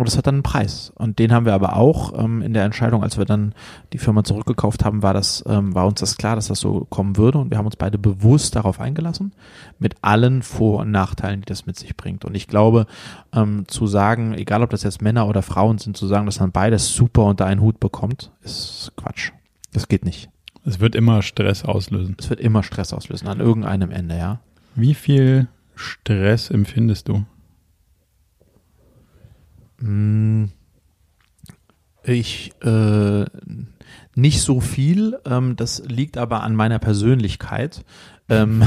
Und das hat dann einen Preis. Und den haben wir aber auch ähm, in der Entscheidung, als wir dann die Firma zurückgekauft haben, war das, ähm, war uns das klar, dass das so kommen würde. Und wir haben uns beide bewusst darauf eingelassen, mit allen Vor- und Nachteilen, die das mit sich bringt. Und ich glaube, ähm, zu sagen, egal ob das jetzt Männer oder Frauen sind, zu sagen, dass man beides super unter einen Hut bekommt, ist Quatsch. Das geht nicht. Es wird immer Stress auslösen. Es wird immer Stress auslösen, an irgendeinem Ende, ja. Wie viel Stress empfindest du? Mm, Ich äh, nicht so viel. Ähm, das liegt aber an meiner Persönlichkeit, ähm,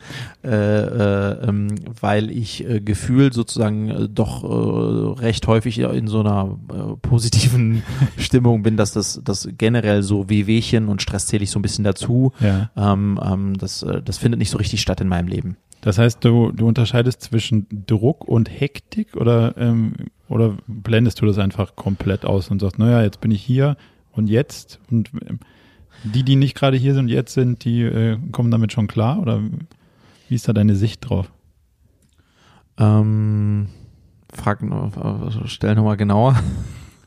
[LAUGHS] äh, äh, ähm, weil ich äh, gefühlt sozusagen äh, doch äh, recht häufig in so einer äh, positiven [LAUGHS] Stimmung bin, dass das, das generell so Wehwehchen und Stress zähle ich so ein bisschen dazu. Ja. Ähm, ähm, das, das findet nicht so richtig statt in meinem Leben. Das heißt, du, du unterscheidest zwischen Druck und Hektik oder, ähm, oder blendest du das einfach komplett aus und sagst, naja, jetzt bin ich hier und jetzt und ähm, die, die nicht gerade hier sind und jetzt sind, die äh, kommen damit schon klar oder wie ist da deine Sicht drauf? Ähm, frag, noch- äh, stell nochmal genauer.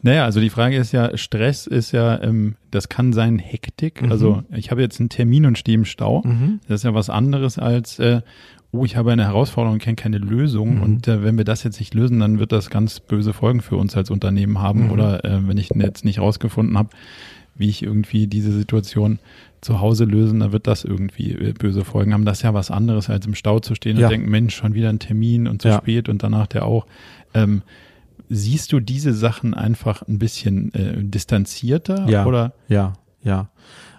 Naja, also die Frage ist ja, Stress ist ja, ähm, das kann sein Hektik. Mhm. Also ich habe jetzt einen Termin und stehe im Stau. Das ist ja was anderes als, äh, oh, ich habe eine Herausforderung und kenne keine Lösung. Mhm. Und äh, wenn wir das jetzt nicht lösen, dann wird das ganz böse Folgen für uns als Unternehmen haben. Mhm. Oder äh, wenn ich jetzt nicht rausgefunden habe, wie ich irgendwie diese Situation zu Hause lösen, dann wird das irgendwie äh, böse Folgen haben. Das ist ja was anderes, als im Stau zu stehen Ja. und denken, Mensch, schon wieder ein Termin und zu Ja. spät und danach der auch. Ähm, siehst du diese Sachen einfach ein bisschen äh, distanzierter Ja. oder Ja, ja.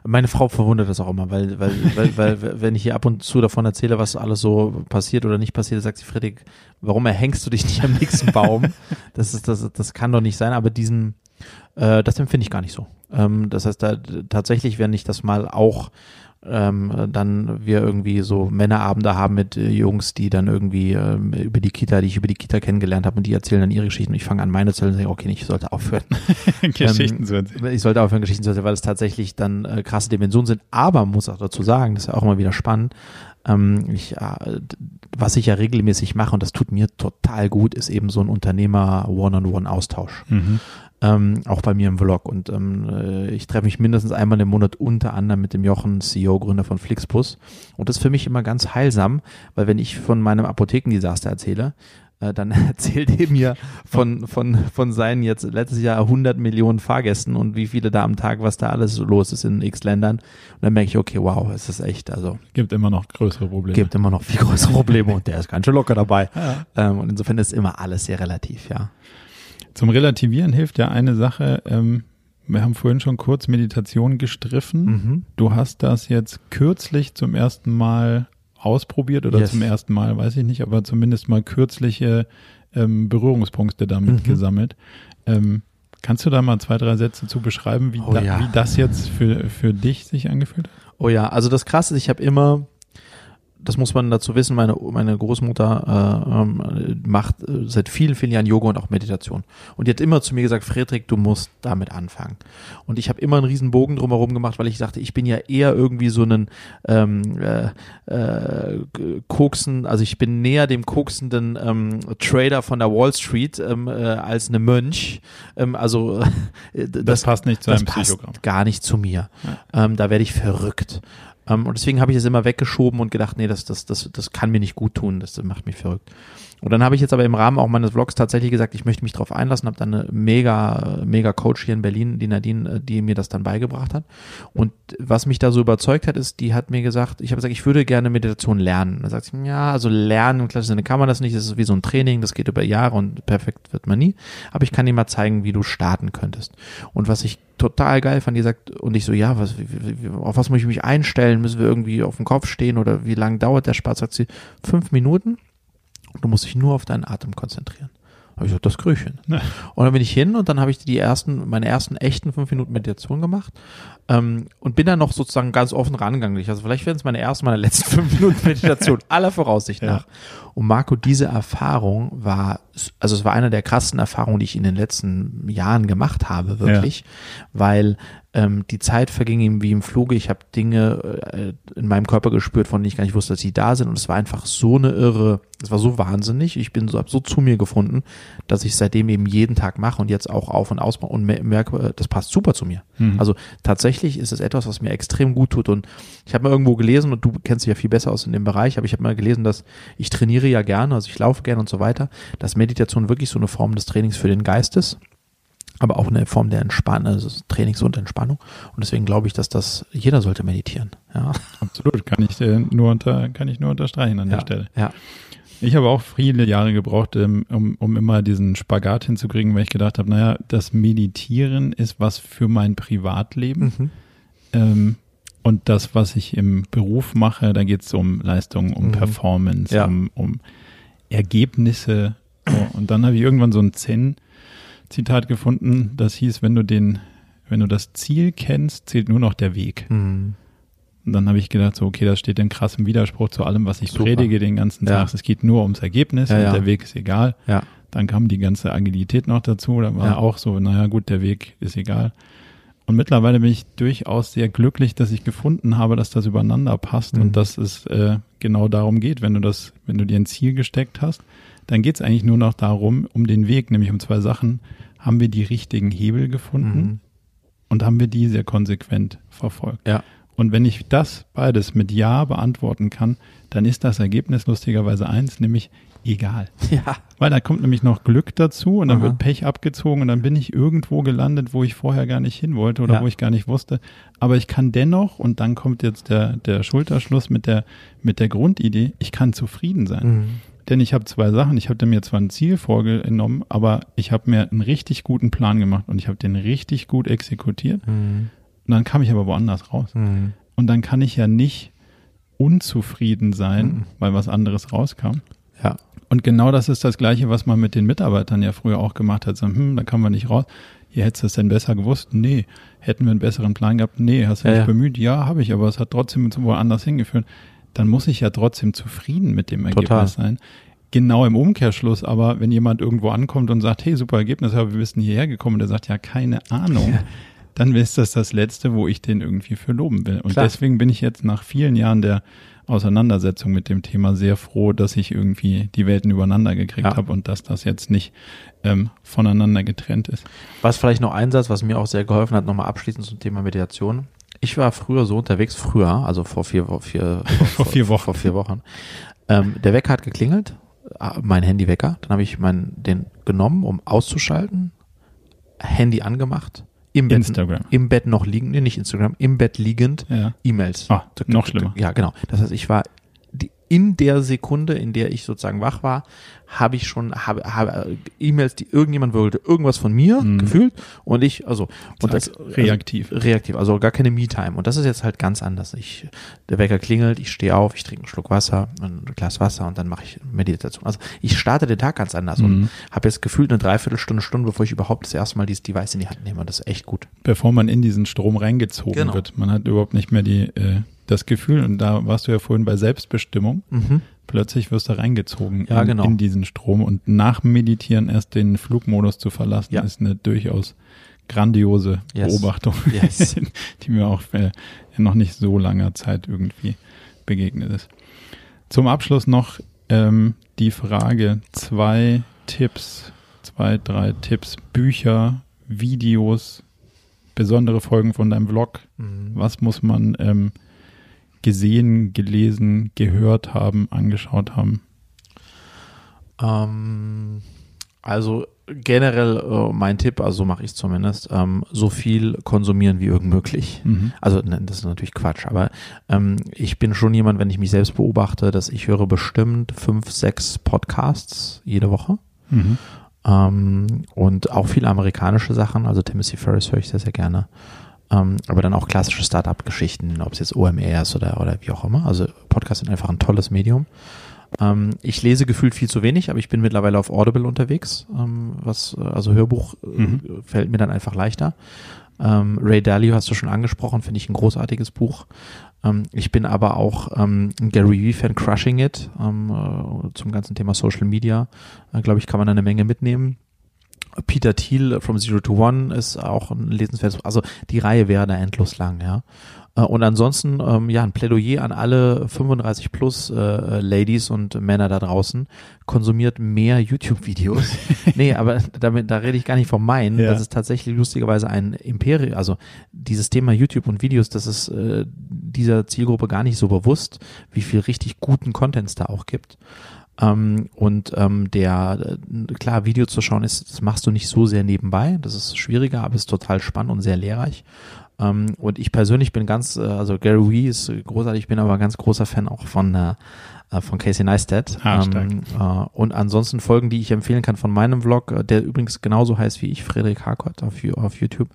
Meine Frau verwundert das auch immer, weil, weil, weil, [LAUGHS] weil, wenn ich hier ab und zu davon erzähle, was alles so passiert oder nicht passiert, sagt sie, Friedrich, warum erhängst du dich nicht am nächsten Baum? [LAUGHS] Das ist, das, das kann doch nicht sein, aber diesen, äh, das empfinde ich gar nicht so. Ähm, das heißt, da, tatsächlich, wenn ich das mal auch ähm, dann wir irgendwie so Männerabende haben mit äh, Jungs, die dann irgendwie ähm, über die Kita, die ich über die Kita kennengelernt habe und die erzählen dann ihre Geschichten und ich fange an meine zu erzählen und sage, okay, ich sollte aufhören. [LAUGHS] Geschichten zu erzählen? Ich sollte aufhören, Geschichten zu erzählen, weil es tatsächlich dann äh, krasse Dimensionen sind. Aber man muss auch dazu sagen, das ist ja auch immer wieder spannend. Ähm, ich, äh, was ich ja regelmäßig mache, und das tut mir total gut, ist eben so ein Unternehmer-One-on-One-Austausch. Mhm. Ähm, auch bei mir im Vlog. Und ähm, äh, ich treffe mich mindestens einmal im Monat unter anderem mit dem Jochen, CEO, Gründer von Flixbus. Und das ist für mich immer ganz heilsam, weil wenn ich von meinem Apothekendesaster erzähle, äh, dann [LAUGHS] erzählt er mir von, von, von seinen jetzt letztes Jahr 100 Millionen Fahrgästen und wie viele da am Tag, was da alles los ist in x Ländern. Und dann merke ich, okay, wow, es ist echt, also Gibt immer noch größere Probleme. gibt immer noch viel größere Probleme und der ist ganz schön locker dabei. Ja. Ähm, und insofern ist immer alles sehr relativ, ja. Zum Relativieren hilft ja eine Sache, ähm, Wir haben vorhin schon kurz Meditation gestriffen. Mhm. Du hast das jetzt kürzlich zum ersten Mal ausprobiert oder Yes. zum ersten Mal, weiß ich nicht, aber zumindest mal kürzliche ähm, Berührungspunkte damit Mhm. gesammelt. Ähm, kannst du da mal zwei, drei Sätze zu beschreiben, wie, Oh da, ja. wie das jetzt für, für dich sich angefühlt hat? Oh ja, also das Krasse ist, ich habe immer, das muss man dazu wissen, meine, meine Großmutter äh, ähm, macht äh, seit vielen, vielen Jahren Yoga und auch Meditation. Und die hat immer zu mir gesagt, Friedrich, du musst damit anfangen. Und ich habe immer einen riesen Bogen drumherum gemacht, weil ich dachte, ich bin ja eher irgendwie so einen ähm, äh, äh, koksen, also ich bin näher dem koksenden ähm, Trader von der Wall Street ähm, äh, als eine Mönch. Ähm, also [LAUGHS] äh, Das, passt nicht zu das einem passt Psychogramm. gar nicht zu mir. Ähm, da werde ich verrückt. Ähm, und deswegen habe ich es immer weggeschoben und gedacht, nee, das, das, das, das kann mir nicht gut tun, das macht mich verrückt. Und dann habe ich jetzt aber im Rahmen auch meines Vlogs tatsächlich gesagt, ich möchte mich darauf einlassen, habe dann eine mega, mega Coach hier in Berlin, die Nadine, äh, die mir das dann beigebracht hat. Und was mich da so überzeugt hat, ist, die hat mir gesagt, ich habe gesagt, ich würde gerne Meditation lernen. Da sagt sie, ja, also lernen im klassischen Sinne kann man das nicht, das ist wie so ein Training, das geht über Jahre und perfekt wird man nie. Aber ich kann dir mal zeigen, wie du starten könntest. Und was ich total geil fand, die sagt, und ich so, ja, was, auf was muss ich mich einstellen? Müssen wir irgendwie auf dem Kopf stehen oder wie lange dauert der Spaß? Sagt sie, fünf Minuten. Du musst dich nur auf deinen Atem konzentrieren. Habe ich gesagt, das Grüchen. Ja. Und dann bin ich hin und dann habe ich die ersten, meine ersten echten fünf Minuten Meditation gemacht ähm, und bin dann noch sozusagen ganz offen rangegangen. Also vielleicht werden es meine ersten, meine letzten [LAUGHS] fünf Minuten Meditation, aller Voraussicht Ja. nach. Und Marco, diese Erfahrung war, also es war eine der krassesten Erfahrungen, die ich in den letzten Jahren gemacht habe, wirklich, weil ähm, die Zeit verging ihm wie im Fluge. Ich habe Dinge äh, in meinem Körper gespürt, von denen ich gar nicht wusste, dass sie da sind. Und es war einfach so eine irre, es war so wahnsinnig. Ich bin so, hab so zu mir gefunden, dass ich seitdem eben jeden Tag mache und jetzt auch auf und ausbaue und mer- merke, äh, das passt super zu mir. Mhm. Also tatsächlich ist es etwas, was mir extrem gut tut. Und ich habe mal irgendwo gelesen, und du kennst dich ja viel besser aus in dem Bereich, aber ich habe mal gelesen, dass ich trainiere ja gerne, also ich laufe gerne und so weiter, dass Meditation wirklich so eine Form des Trainings für den Geist ist aber auch eine Form der Entspannung, also Trainings- und Entspannung. Und deswegen glaube ich, dass das jeder sollte meditieren. Ja, Absolut, kann ich äh, nur unter, kann ich nur unterstreichen an der ja, Stelle. ja, Ich habe auch viele Jahre gebraucht, ähm, um, um immer diesen Spagat hinzukriegen, weil ich gedacht habe, naja, das Meditieren ist was für mein Privatleben. mhm. Ähm, und das, was ich im Beruf mache, da geht es um Leistung, um Mhm. Performance, Ja. um, um Ergebnisse. So, und dann habe ich irgendwann so ein Zen-Zitat gefunden, das hieß, wenn du den, wenn du das Ziel kennst, zählt nur noch der Weg. Mhm. Und dann habe ich gedacht, so, okay, das steht in krassem Widerspruch zu allem, was ich Super. predige den ganzen Ja. Tag. Es geht nur ums Ergebnis Ja, und ja. der Weg ist egal. ja, Dann kam die ganze Agilität noch dazu. Da war Ja. auch so, naja, gut, der Weg ist egal. Und mittlerweile bin ich durchaus sehr glücklich, dass ich gefunden habe, dass das übereinander passt Mhm. und dass es äh, genau darum geht, wenn du das, wenn du dir ein Ziel gesteckt hast, dann geht es eigentlich nur noch darum, um den Weg, nämlich um zwei Sachen. Haben wir die richtigen Hebel gefunden Mhm. und haben wir die sehr konsequent verfolgt? ja, Und wenn ich das beides mit Ja beantworten kann, dann ist das Ergebnis lustigerweise eins, nämlich egal. ja, Weil da kommt nämlich noch Glück dazu und dann Aha. wird Pech abgezogen und dann bin ich irgendwo gelandet, wo ich vorher gar nicht hin wollte oder Ja. wo ich gar nicht wusste. Aber ich kann dennoch, und dann kommt jetzt der, der Schulterschluss mit der, mit der Grundidee, ich kann zufrieden sein. mhm. Denn ich habe zwei Sachen. Ich habe mir zwar ein Ziel vorgenommen, aber ich habe mir einen richtig guten Plan gemacht und ich habe den richtig gut exekutiert. Mhm. Und dann kam ich aber woanders raus. Mhm. Und dann kann ich ja nicht unzufrieden sein, Mhm. weil was anderes rauskam. ja, Und genau das ist das Gleiche, was man mit den Mitarbeitern ja früher auch gemacht hat. So, hm, da kann man nicht raus. Hier hättest du es denn besser gewusst? Nee. Hätten wir einen besseren Plan gehabt? Nee. Hast du Ja, dich ja. bemüht? Ja, habe ich, aber es hat trotzdem woanders hingeführt. Dann muss ich ja trotzdem zufrieden mit dem Ergebnis Total. sein. Genau im Umkehrschluss, aber wenn jemand irgendwo ankommt und sagt, hey, super Ergebnis, aber wir bist denn hierher gekommen, und der sagt, ja, keine Ahnung, dann ist das das Letzte, wo ich den irgendwie für loben will. Und Klar. deswegen bin ich jetzt nach vielen Jahren der Auseinandersetzung mit dem Thema sehr froh, dass ich irgendwie die Welten übereinander gekriegt Ja. habe und dass das jetzt nicht ähm, voneinander getrennt ist. Was vielleicht noch ein Satz, was mir auch sehr geholfen hat, nochmal abschließend zum Thema Meditation. Ich war früher so unterwegs, früher, also vor vier, vor vier, [LAUGHS] Vor vier Wochen. Vor vier Wochen. Ähm, der Wecker hat geklingelt, ah, mein Handywecker. Dann habe ich mein, den genommen, um auszuschalten, Handy angemacht, im Bett, Instagram. im Bett noch liegend, nee, nicht Instagram, im Bett liegend, Ja. E-Mails. Ah, Tuk, tuk, noch tuk, tuk. schlimmer. Ja, genau. Das heißt, ich war in der Sekunde, in der ich sozusagen wach war, habe ich schon habe, habe E-Mails, die irgendjemand wollte irgendwas von mir Mhm. gefühlt und ich also und Zack, das reaktiv. also, reaktiv, also gar keine Me-Time und das ist jetzt halt ganz anders. Ich der Wecker klingelt, ich stehe auf, ich trinke einen Schluck Wasser, ein Glas Wasser und dann mache ich Meditation. Also ich starte den Tag ganz anders Mhm. und habe jetzt gefühlt eine Dreiviertelstunde, Stunde, bevor ich überhaupt das erste Mal dieses Device in die Hand nehme und das ist echt gut. Bevor man in diesen Strom reingezogen Genau. wird. Man hat überhaupt nicht mehr die, äh, das Gefühl, und da warst du ja vorhin bei Selbstbestimmung, Mhm. Plötzlich wirst du reingezogen Ja, in, genau. in diesen Strom und nach Meditieren erst den Flugmodus zu verlassen, Ja. ist eine durchaus grandiose Yes. Beobachtung, [LAUGHS] Yes. die mir auch äh, in noch nicht so langer Zeit irgendwie begegnet ist. Zum Abschluss noch ähm, die Frage, zwei Tipps, zwei, drei Tipps, Bücher, Videos, besondere Folgen von deinem Vlog. Mhm. Was muss man ähm, gesehen, gelesen, gehört haben, angeschaut haben? Ähm, also generell äh, mein Tipp, also so mache ich es zumindest, ähm, so viel konsumieren wie irgend möglich. Mhm. Also ne, das ist natürlich Quatsch, aber ähm, ich bin schon jemand, wenn ich mich selbst beobachte, dass ich höre bestimmt fünf, sechs Podcasts jede Woche. Mhm. Ähm, und auch viele amerikanische Sachen, also Timothy Ferris höre ich sehr, sehr gerne. Ähm, aber dann auch klassische Startup-Geschichten, ob es jetzt OMR ist oder, oder wie auch immer. Also Podcasts sind einfach ein tolles Medium. Ähm, ich lese gefühlt viel zu wenig, aber ich bin mittlerweile auf Audible unterwegs, ähm, was, äh, also Hörbuch äh, Mhm. fällt mir dann einfach leichter. Ähm, Ray Dalio hast du schon angesprochen, finde ich ein großartiges Buch. Ähm, ich bin aber auch ähm, ein Gary Vee-Fan, Crushing It, äh, zum ganzen Thema Social Media. Äh, Glaube ich, kann man da eine Menge mitnehmen. Peter Thiel From Zero to One ist auch ein lesenswertes, also die Reihe wäre da endlos lang, ja. Äh, Und ansonsten, ähm, ja, ein Plädoyer an alle 35 plus äh, Ladies und Männer da draußen. Konsumiert mehr YouTube-Videos. [LAUGHS] nee, aber damit, da rede ich gar nicht von meinen. Ja. Das ist tatsächlich lustigerweise ein Imperium. Also dieses Thema YouTube und Videos, das ist äh, dieser Zielgruppe gar nicht so bewusst, wie viel richtig guten Content es da auch gibt. Ähm, und ähm, der, äh, klar, Video zu schauen ist, das machst du nicht so sehr nebenbei. Das ist schwieriger, aber ist total spannend und sehr lehrreich. Ähm, und ich persönlich bin ganz, äh, also Gary Wee ist großartig, ich bin aber ganz großer Fan auch von, äh, von Casey Neistat. Ah, ähm, äh, und ansonsten Folgen, die ich empfehlen kann von meinem Vlog, äh, der übrigens genauso heißt wie ich, Frederik Harkott auf, auf YouTube,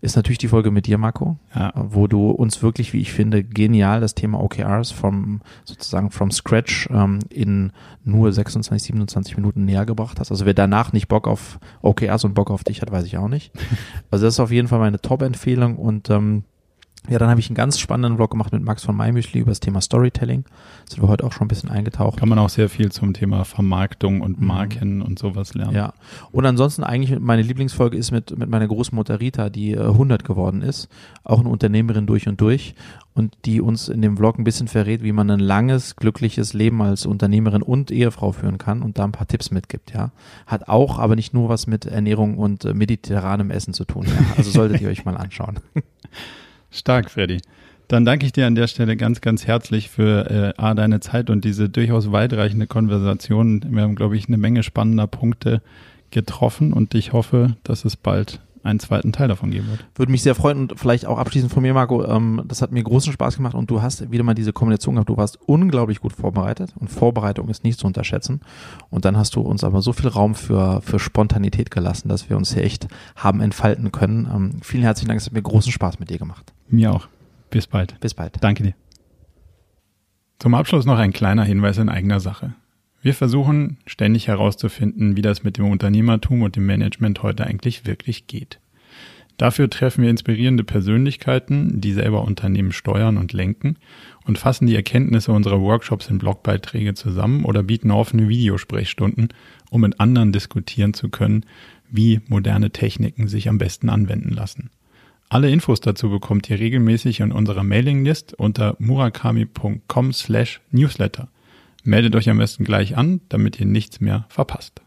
ist natürlich die Folge mit dir, Marco Ja. wo du uns wirklich, wie ich finde, genial das Thema OKRs vom sozusagen from scratch ähm, in nur 26, 27 Minuten näher gebracht hast. Also wer danach nicht Bock auf OKRs und Bock auf dich hat, weiß ich auch nicht. [LAUGHS] Also das ist auf jeden Fall meine Top-Empfehlung und ähm, ja, dann habe ich einen ganz spannenden Vlog gemacht mit Max von Maimüschli über das Thema Storytelling. Sind wir heute auch schon ein bisschen eingetaucht. Kann man auch sehr viel zum Thema Vermarktung und Mhm. Marken und sowas lernen. Ja. Und ansonsten eigentlich meine Lieblingsfolge ist mit, mit meiner Großmutter Rita, die äh, 100 geworden ist. Auch eine Unternehmerin durch und durch. Und die uns in dem Vlog ein bisschen verrät, wie man ein langes, glückliches Leben als Unternehmerin und Ehefrau führen kann und da ein paar Tipps mitgibt, ja. Hat auch aber nicht nur was mit Ernährung und äh, mediterranem Essen zu tun, ja. Also solltet ihr euch mal anschauen. [LAUGHS] Stark, Freddy. Dann danke ich dir an der Stelle ganz, ganz herzlich für äh, A, deine Zeit und diese durchaus weitreichende Konversation. Wir haben, glaube ich, eine Menge spannender Punkte getroffen und ich hoffe, dass es bald einen zweiten Teil davon geben wird. Würde mich sehr freuen und vielleicht auch abschließend von mir, Marco, ähm, das hat mir großen Spaß gemacht und du hast wieder mal diese Kombination gehabt. Du warst unglaublich gut vorbereitet und Vorbereitung ist nicht zu unterschätzen. Und dann hast du uns aber so viel Raum für, für Spontanität gelassen, dass wir uns hier echt haben entfalten können. Ähm, vielen herzlichen Dank, es hat mir großen Spaß mit dir gemacht. Mir auch. Bis bald. Bis bald. Danke dir. Zum Abschluss noch ein kleiner Hinweis in eigener Sache. Wir versuchen ständig herauszufinden, wie das mit dem Unternehmertum und dem Management heute eigentlich wirklich geht. Dafür treffen wir inspirierende Persönlichkeiten, die selber Unternehmen steuern und lenken und fassen die Erkenntnisse unserer Workshops in Blogbeiträge zusammen oder bieten offene Videosprechstunden, um mit anderen diskutieren zu können, wie moderne Techniken sich am besten anwenden lassen. Alle Infos dazu bekommt ihr regelmäßig in unserer Mailinglist unter murakami.com slash newsletter. Meldet euch am besten gleich an, damit ihr nichts mehr verpasst.